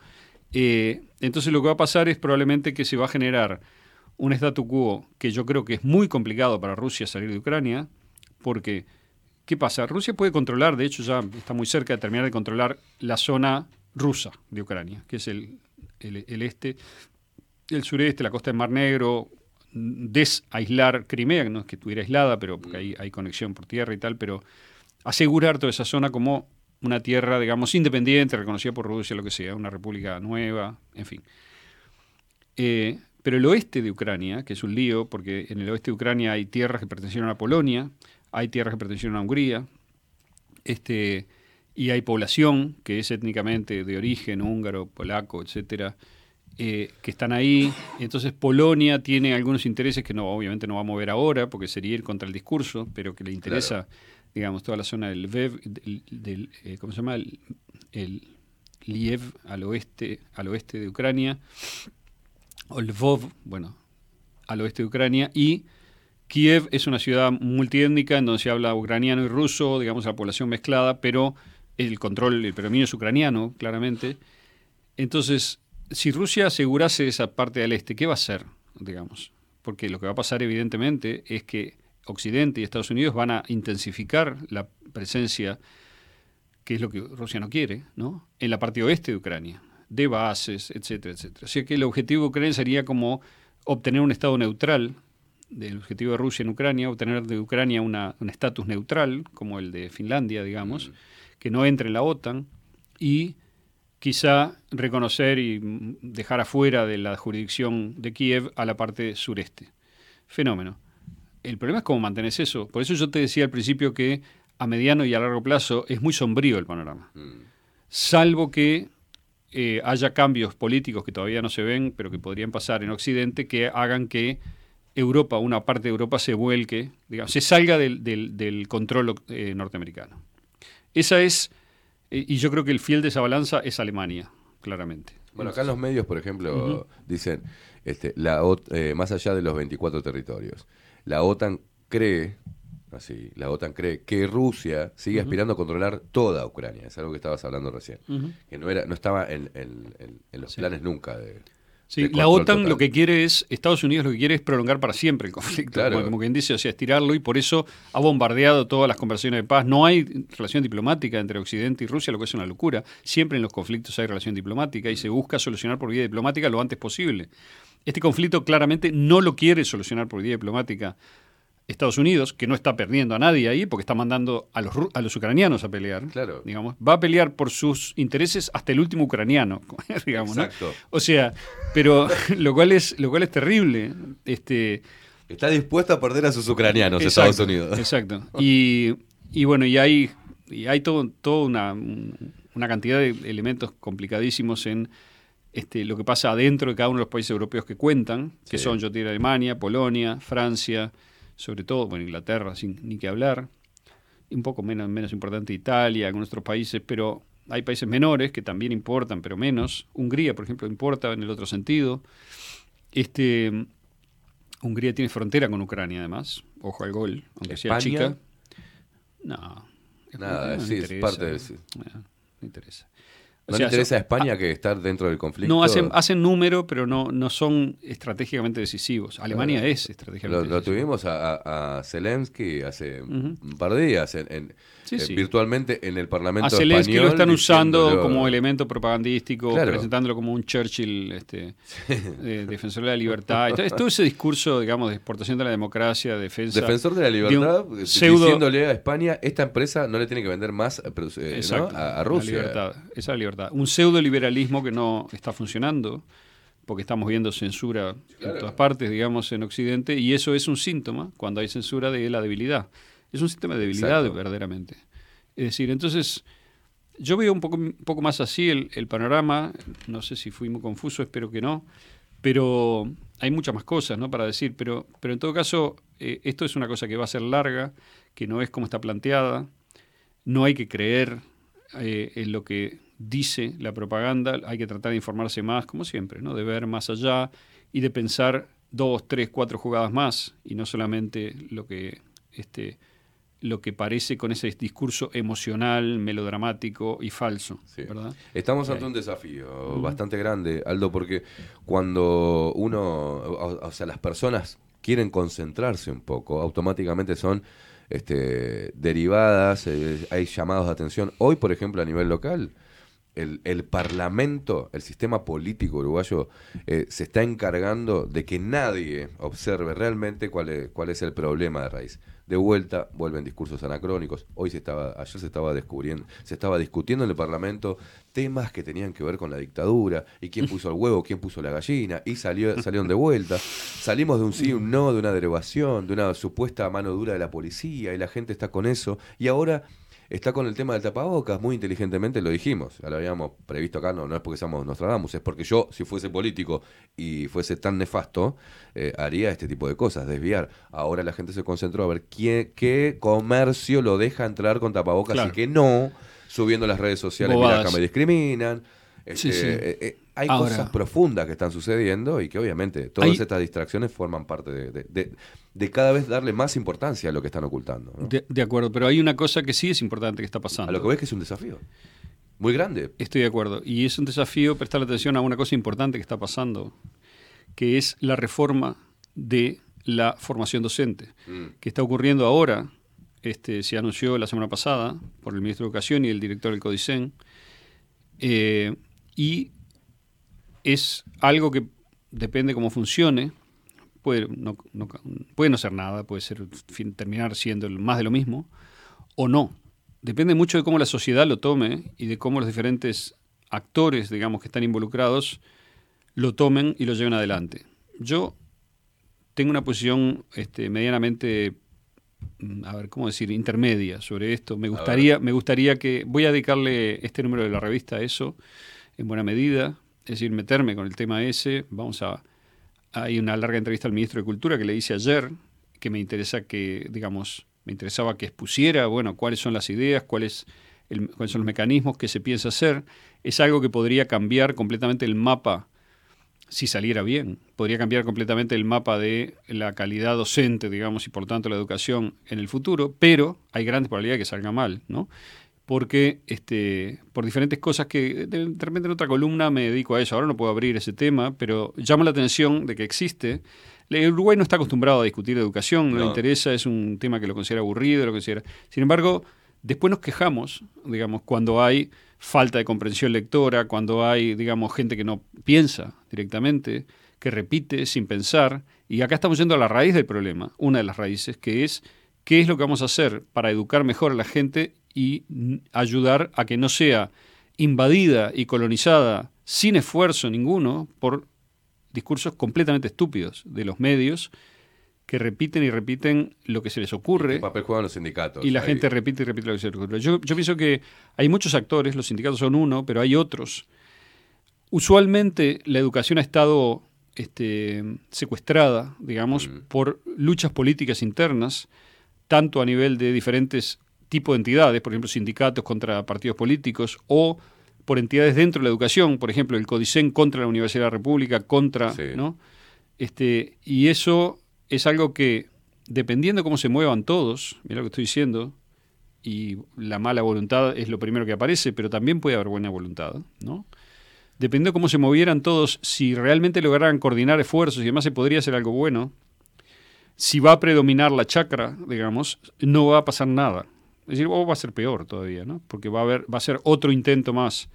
Eh, entonces lo que va a pasar es probablemente que se va a generar un statu quo que yo creo que es muy complicado para Rusia salir de Ucrania, porque ¿qué pasa? Rusia puede controlar, de hecho ya está muy cerca de terminar de controlar la zona rusa de Ucrania, que es el, el- el este, el sureste, la costa del Mar Negro, desaislar Crimea, que no es que estuviera aislada, pero porque hay, hay conexión por tierra y tal, pero asegurar toda esa zona como una tierra, digamos, independiente, reconocida por Rusia, lo que sea, una república nueva, en fin. Eh, pero el oeste de Ucrania, que es un lío, porque en el oeste de Ucrania hay tierras que pertenecieron a Polonia, hay tierras que pertenecieron a Hungría, este, y hay población que es étnicamente de origen húngaro, polaco, etcétera, eh, que están ahí. Entonces Polonia tiene algunos intereses que no, obviamente no va a mover ahora, porque sería ir contra el discurso, pero que le interesa, digamos, toda la zona del Lviv, del, del, eh, ¿cómo se llama? El, el Liev al oeste, al oeste de Ucrania, o Lvov, bueno, al oeste de Ucrania, y Kiev es una ciudad multiétnica en donde se habla ucraniano y ruso, digamos, la población mezclada, pero el control, el predominio es ucraniano, claramente. Entonces, si Rusia asegurase esa parte del este, ¿qué va a hacer, digamos? Porque lo que va a pasar, evidentemente, es que Occidente y Estados Unidos van a intensificar la presencia, que es lo que Rusia no quiere, ¿no? En la parte oeste de Ucrania, de bases, etcétera, etcétera. Así que el objetivo de Ucrania sería como obtener un estado neutral, del objetivo de Rusia en Ucrania, obtener de Ucrania una- un estatus neutral, como el de Finlandia, digamos, que no entre en la OTAN, y quizá reconocer y mm, dejar afuera de la jurisdicción de Kiev a la parte sureste. Fenómeno. El problema es cómo mantenés eso. Por eso yo te decía al principio que a mediano y a largo plazo es muy sombrío el panorama. Salvo que eh, haya cambios políticos que todavía no se ven, pero que podrían pasar en Occidente, que hagan que Europa, una parte de Europa, se vuelque, digamos, se salga del, del- del control eh, norteamericano. Esa es, y yo creo que el fiel de esa balanza es Alemania, claramente. Bueno, acá en los medios, por ejemplo, dicen, este, la eh, más allá de los 24 territorios, la OTAN cree, así, la OTAN cree que Rusia sigue aspirando a controlar toda Ucrania. Es algo que estabas hablando recién. Que no era, no estaba en, en- en- en los planes nunca de. Sí, la OTAN total. lo que quiere es, Estados Unidos lo que quiere es prolongar para siempre el conflicto, Claro. como, como quien dice, o sea, estirarlo y por eso ha bombardeado todas las conversaciones de paz. No hay relación diplomática entre Occidente y Rusia, lo que es una locura. Siempre en los conflictos hay relación diplomática y se busca solucionar por vía diplomática lo antes posible. Este conflicto claramente no lo quiere solucionar por vía diplomática Estados Unidos, que no está perdiendo a nadie ahí porque está mandando a los, a los ucranianos a pelear, Claro. digamos, va a pelear por sus intereses hasta el último ucraniano, digamos, ¿no? Exacto. O sea, pero lo cual es, lo cual es terrible. Este, Está dispuesto a perder a sus ucranianos Exacto, Estados Unidos. Exacto. Y, y bueno, y hay, y hay todo, toda una, una cantidad de elementos complicadísimos en este, lo que pasa adentro de cada uno de los países europeos que cuentan, que Sí. son, yo diría, Alemania, Polonia, Francia, sobre todo, bueno, Inglaterra, sin ni que hablar, un poco menos, menos importante Italia, algunos otros países, pero hay países menores que también importan, pero menos. Hungría, por ejemplo, importa en el otro sentido. Este, Hungría tiene frontera con Ucrania, además. Ojo al gol, aunque sea ¿España? chica. No. Nada, no sí, es parte sí. No, no interesa. O ¿No sea, le interesa a España que estar dentro del conflicto? No, hacen, hacen número, pero no, no son estratégicamente decisivos. Alemania Claro. es Lo, estratégicamente lo decisiva. tuvimos a, a- Zelensky hace un par de días, en, en- Sí, eh, sí. virtualmente en el Parlamento A Zelensky lo español. están usando como elemento propagandístico, Claro. presentándolo como un Churchill este, eh, defensor de la libertad. Entonces, todo ese discurso, digamos, de exportación de la democracia, defensa. Defensor de la libertad, eh, pseudo- diciéndole a España, esta empresa no le tiene que vender más eh, a, la Rusia. libertad, esa es la libertad. Un pseudo liberalismo que no está funcionando, porque estamos viendo censura en todas partes, digamos, en Occidente, y eso es un síntoma, cuando hay censura, de la debilidad. Es un sistema de debilidad, Exacto. verdaderamente. Es decir, entonces, yo veo un poco, un poco más así el, el panorama, no sé si fui muy confuso, espero que no, pero hay muchas más cosas ¿no? para decir, pero, pero en todo caso, eh, esto es una cosa que va a ser larga, que no es como está planteada, no hay que creer eh, en lo que dice la propaganda, hay que tratar de informarse más, como siempre, ¿no? de ver más allá y de pensar dos, tres, cuatro jugadas más y no solamente lo que, este, lo que parece con ese discurso emocional, melodramático y falso. ¿verdad? Estamos ante un desafío bastante grande, Aldo, porque cuando uno, o, o sea, las personas quieren concentrarse un poco, automáticamente son este, derivadas, eh, hay llamados de atención. Hoy, por ejemplo, a nivel local, el, el Parlamento, el sistema político uruguayo, eh, se está encargando de que nadie observe realmente cuál es, cuál es el problema de raíz. De vuelta, vuelven discursos anacrónicos. Hoy se estaba, ayer se estaba descubriendo, se estaba discutiendo en el Parlamento temas que tenían que ver con la dictadura y quién puso el huevo, quién puso la gallina y salió, salieron de vuelta. Salimos de un sí, un no, de una derogación, de una supuesta mano dura de la policía y la gente está con eso y ahora está con el tema del tapabocas, muy inteligentemente lo dijimos, ya lo habíamos previsto acá, no, no es porque seamos Nostradamus, es porque yo, si fuese político y fuese tan nefasto, eh, haría este tipo de cosas, desviar. Ahora la gente se concentró a ver quién, qué comercio lo deja entrar con tapabocas Claro. y que no, subiendo las redes sociales, mira acá me discriminan. Sí, Este, sí. eh, eh, hay Ahora- cosas profundas que están sucediendo y que obviamente todas Hay- estas distracciones forman parte de, de- de- de cada vez darle más importancia a lo que están ocultando. ¿no? De, de acuerdo, pero hay una cosa que sí es importante que está pasando. A lo que ves que es un desafío. Muy grande. Estoy de acuerdo. Y es un desafío prestar atención a una cosa importante que está pasando, que es la reforma de la formación docente, Mm. que está ocurriendo ahora. Este, se anunció la semana pasada por el ministro de Educación y el director del CODICEN. eh, y es algo que depende cómo funcione. Puede no, no- puede no ser nada, puede ser terminar siendo más de lo mismo, o no. Depende mucho de cómo la sociedad lo tome y de cómo los diferentes actores, digamos, que están involucrados, lo tomen y lo lleven adelante. Yo tengo una posición este, medianamente, mm, a ver, ¿cómo decir?, intermedia sobre esto. Me gustaría, me gustaría que, voy a dedicarle este número de la revista a eso, en buena medida, es decir, meterme con el tema ese. Vamos a, hay una larga entrevista al ministro de Cultura que le hice ayer, que me interesa que, digamos, me interesaba que expusiera, bueno, cuáles son las ideas, cuáles, cuáles son los mecanismos que se piensa hacer. Es algo que podría cambiar completamente el mapa si saliera bien, podría cambiar completamente el mapa de la calidad docente, digamos, y por tanto la educación en el futuro, pero hay grandes probabilidades de que salga mal, ¿no? Porque este, por diferentes cosas que de, de repente en otra columna me dedico a eso, ahora no puedo abrir ese tema, pero llama la atención de que existe. El Uruguay no está acostumbrado a discutir educación, no, le interesa, es un tema que lo considera aburrido, lo considera. Sin embargo, después nos quejamos, digamos, cuando hay falta de comprensión lectora, cuando hay, digamos, gente que no piensa directamente, que repite sin pensar. Y acá estamos yendo a la raíz del problema, una de las raíces, que es qué es lo que vamos a hacer para educar mejor a la gente y mm, ayudar a que no sea invadida y colonizada sin esfuerzo ninguno por discursos completamente estúpidos de los medios que repiten y repiten lo que se les ocurre. ¿Qué papel juegan los sindicatos? Y la ahí? gente repite y repite lo que se les ocurre. Yo, yo pienso que hay muchos actores, los sindicatos son uno, pero hay otros. Usualmente la educación ha estado este, secuestrada, digamos, por luchas políticas internas, tanto a nivel de diferentes tipos de entidades, por ejemplo, sindicatos contra partidos políticos, o por entidades dentro de la educación, por ejemplo, el CODICEN contra la Universidad de la República, contra, ¿no? Este, y eso es algo que, dependiendo de cómo se muevan todos, mira lo que estoy diciendo, y la mala voluntad es lo primero que aparece, pero también puede haber buena voluntad, ¿no? Dependiendo de cómo se movieran todos, si realmente lograran coordinar esfuerzos y además se podría hacer algo bueno, si va a predominar la chacra, digamos, no va a pasar nada. Es decir, o va a ser peor todavía, ¿no? Porque va a haber, va a ser otro intento más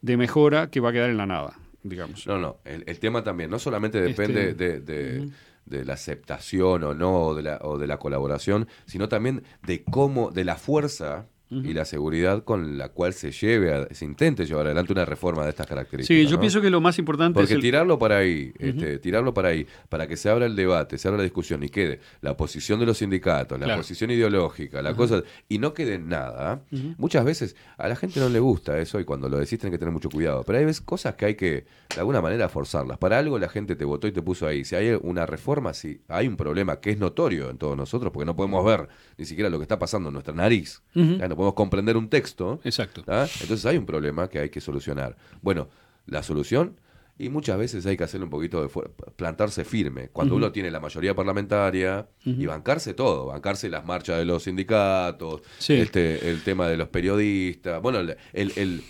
de mejora que va a quedar en la nada, digamos. No, no, el, el tema también no solamente depende Este, de, de- de la aceptación o no, o de la, o de la colaboración, sino también de cómo, de la fuerza y la seguridad con la cual se lleve, a- se intente llevar adelante una reforma de estas características. Sí, yo ¿no? pienso que lo más importante Porque es el- tirarlo para ahí, este, tirarlo para ahí, para que se abra el debate, se abra la discusión y quede la posición de los sindicatos, la Claro. posición ideológica, la cosa, y no quede nada. Muchas veces a la gente no le gusta eso y cuando lo decís tienen que tener mucho cuidado. Pero hay veces cosas que hay que, de alguna manera, forzarlas. Para algo la gente te votó y te puso ahí. Si hay una reforma, si hay un problema que es notorio en todos nosotros, porque no podemos ver ni siquiera lo que está pasando en nuestra nariz. ¿ah? no podemos comprender un texto. Exacto. ¿ah? Entonces hay un problema que hay que solucionar. Bueno, la solución, y muchas veces hay que hacerle un poquito de plantarse firme. Cuando uno tiene la mayoría parlamentaria y bancarse todo, bancarse las marchas de los sindicatos, Sí. este, el tema de los periodistas. Bueno, el, el- el-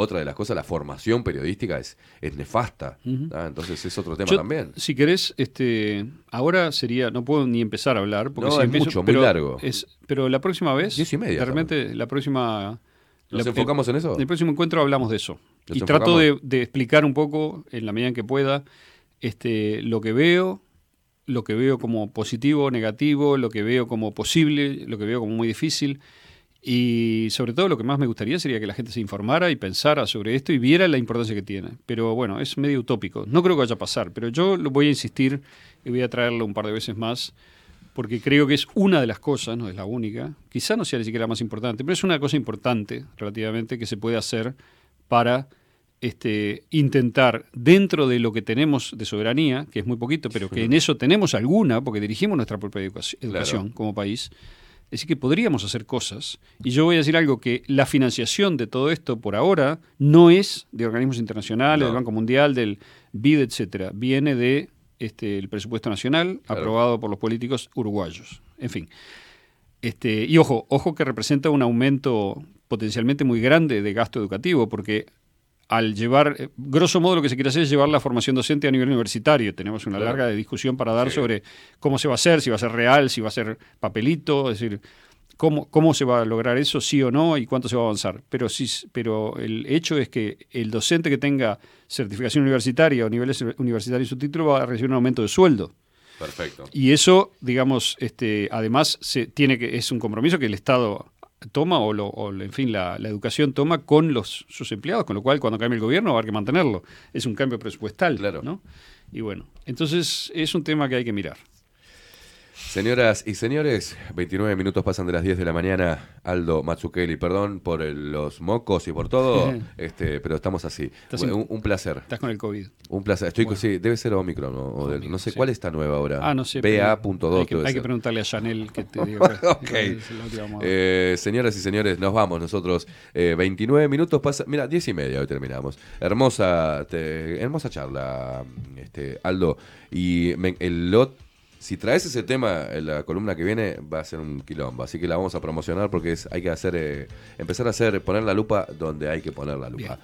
otra de las cosas, la formación periodística es, es nefasta. Ujú. ¿ah? Entonces es otro tema Yo, también. Si querés, este, ahora sería, no puedo ni empezar a hablar, porque No, si es empiezo- mucho, muy pero largo. es- pero la próxima vez, Diez y media de repente, la próxima... ¿Nos la- enfocamos en eso? En el próximo encuentro hablamos de eso. ¿Nos y trato de, de explicar un poco, en la medida en que pueda, este, lo que veo, lo que veo como positivo, negativo, lo que veo como posible, lo que veo como muy difícil. Y sobre todo lo que más me gustaría sería que la gente se informara y pensara sobre esto y viera la importancia que tiene. Pero bueno, es medio utópico. No creo que vaya a pasar, pero yo lo voy a insistir y voy a traerlo un par de veces más porque creo que es una de las cosas, no es la única, quizá no sea ni siquiera la más importante, pero es una cosa importante relativamente que se puede hacer para este, intentar, dentro de lo que tenemos de soberanía, que es muy poquito, pero que en eso tenemos alguna, porque dirigimos nuestra propia educaci- educación como país, es decir, que podríamos hacer cosas. Y yo voy a decir algo, que la financiación de todo esto por ahora no es de organismos internacionales, No. del Banco Mundial, del BID, etcétera. Viene de este, el presupuesto nacional Claro. aprobado por los políticos uruguayos. En fin. Este, y ojo, ojo que representa un aumento potencialmente muy grande de gasto educativo, porque al llevar, eh, grosso modo lo que se quiere hacer es llevar la formación docente a nivel universitario. Tenemos una Claro. larga discusión para dar Sí. sobre cómo se va a hacer, si va a ser real, si va a ser papelito, es decir, cómo, cómo se va a lograr eso, sí o no, y cuánto se va a avanzar. Pero, sí, pero el hecho es que el docente que tenga certificación universitaria o niveles universitarios su título va a recibir un aumento de sueldo. Perfecto. Y eso, digamos, este, además se tiene que es un compromiso que el Estado toma o, lo, o en fin la, la educación toma con los sus empleados, con lo cual cuando cambie el gobierno va a haber que mantenerlo. Es un cambio presupuestal, ¿no? Y bueno, entonces es un tema que hay que mirar. Señoras y señores, 29 minutos pasan de las 10 de la mañana. Aldo Matsukeli, perdón por el- los mocos y por todo, este, pero estamos así. Estás Bueno, en- un, un placer. Estás con el COVID. Un placer. Estoy con- sí, debe ser Omicron o, o del- no sé cuál está nueva ahora. Ah, no sé. pero BA.2 Hay que, debe hay que ser. preguntarle a Chanel que te diga. Ok. Es la última moda. Eh, señoras y señores, nos vamos nosotros. Eh, 29 minutos pasa. Mira, 10 y media hoy terminamos. Hermosa, te- hermosa charla, este, Aldo. Y me- el lot. Si traes ese tema en la columna que viene, va a ser un quilombo. Así que la vamos a promocionar porque es, hay que hacer, eh, empezar a hacer, poner la lupa donde hay que poner la lupa.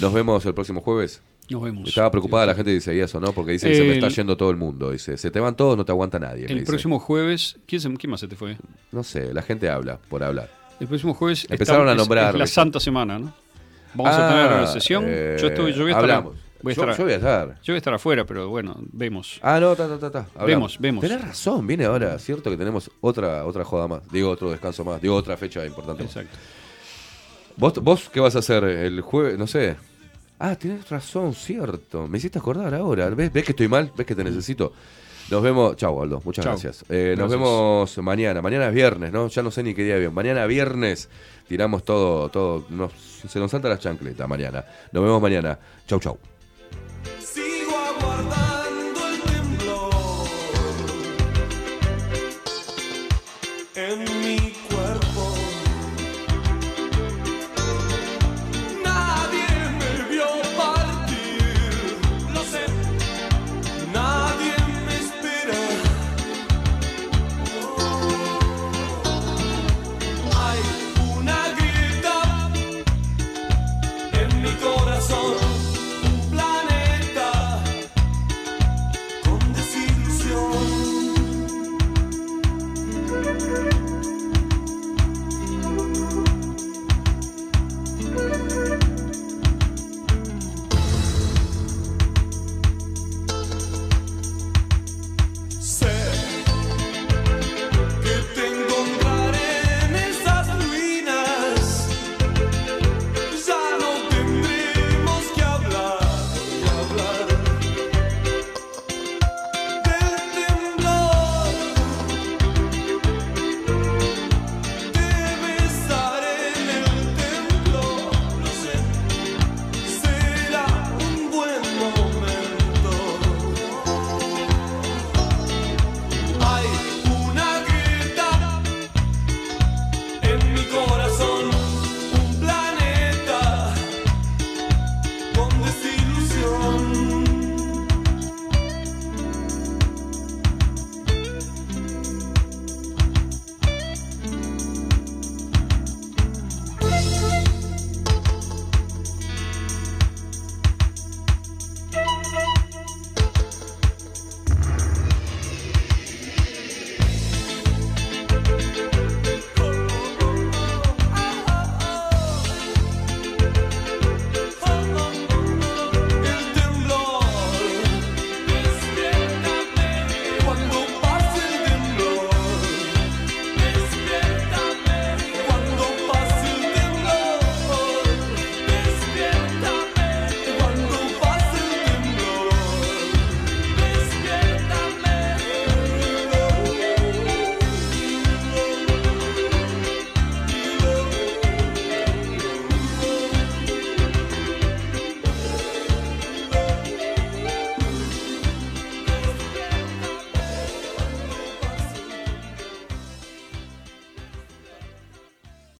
Nos vemos el próximo jueves. Nos vemos. Estaba preocupada la gente dice, ¿y eso no? Porque dice que se me está yendo todo el mundo. Dice, se te van todos, no te aguanta nadie. El próximo jueves, ¿quién, se- quién más se te fue? No sé, la gente habla por hablar. El próximo jueves Empezaron está- a nombrar, es la. Santa Semana, ¿no? Vamos Ah, a tener una sesión. eh, yo estoy, yo voy a estar, hablamos. Voy a Yo- estar, yo voy a estar. Yo voy a estar afuera, pero bueno, vemos. Ah, no, ta, ta, ta, ta. Vemos, vemos. Tenés razón, viene ahora, cierto que tenemos otra, otra joda más. Digo, otro descanso más. Digo, otra fecha importante. más. Exacto. ¿Vos, ¿Vos qué vas a hacer el jueves? No sé. Ah, tenés razón, cierto. Me hiciste acordar ahora. ¿Ves, ¿Ves que estoy mal? ¿Ves que te necesito? Nos vemos. Chau, Aldo. Muchas Chau. gracias. Eh, Nos Gracias. vemos mañana. Mañana es viernes, ¿no? Ya no sé ni qué día es bien. Mañana viernes tiramos todo, todo. nos- se nos salta la chancleta mañana. Nos vemos mañana. Chau, chau guardando el temblor. En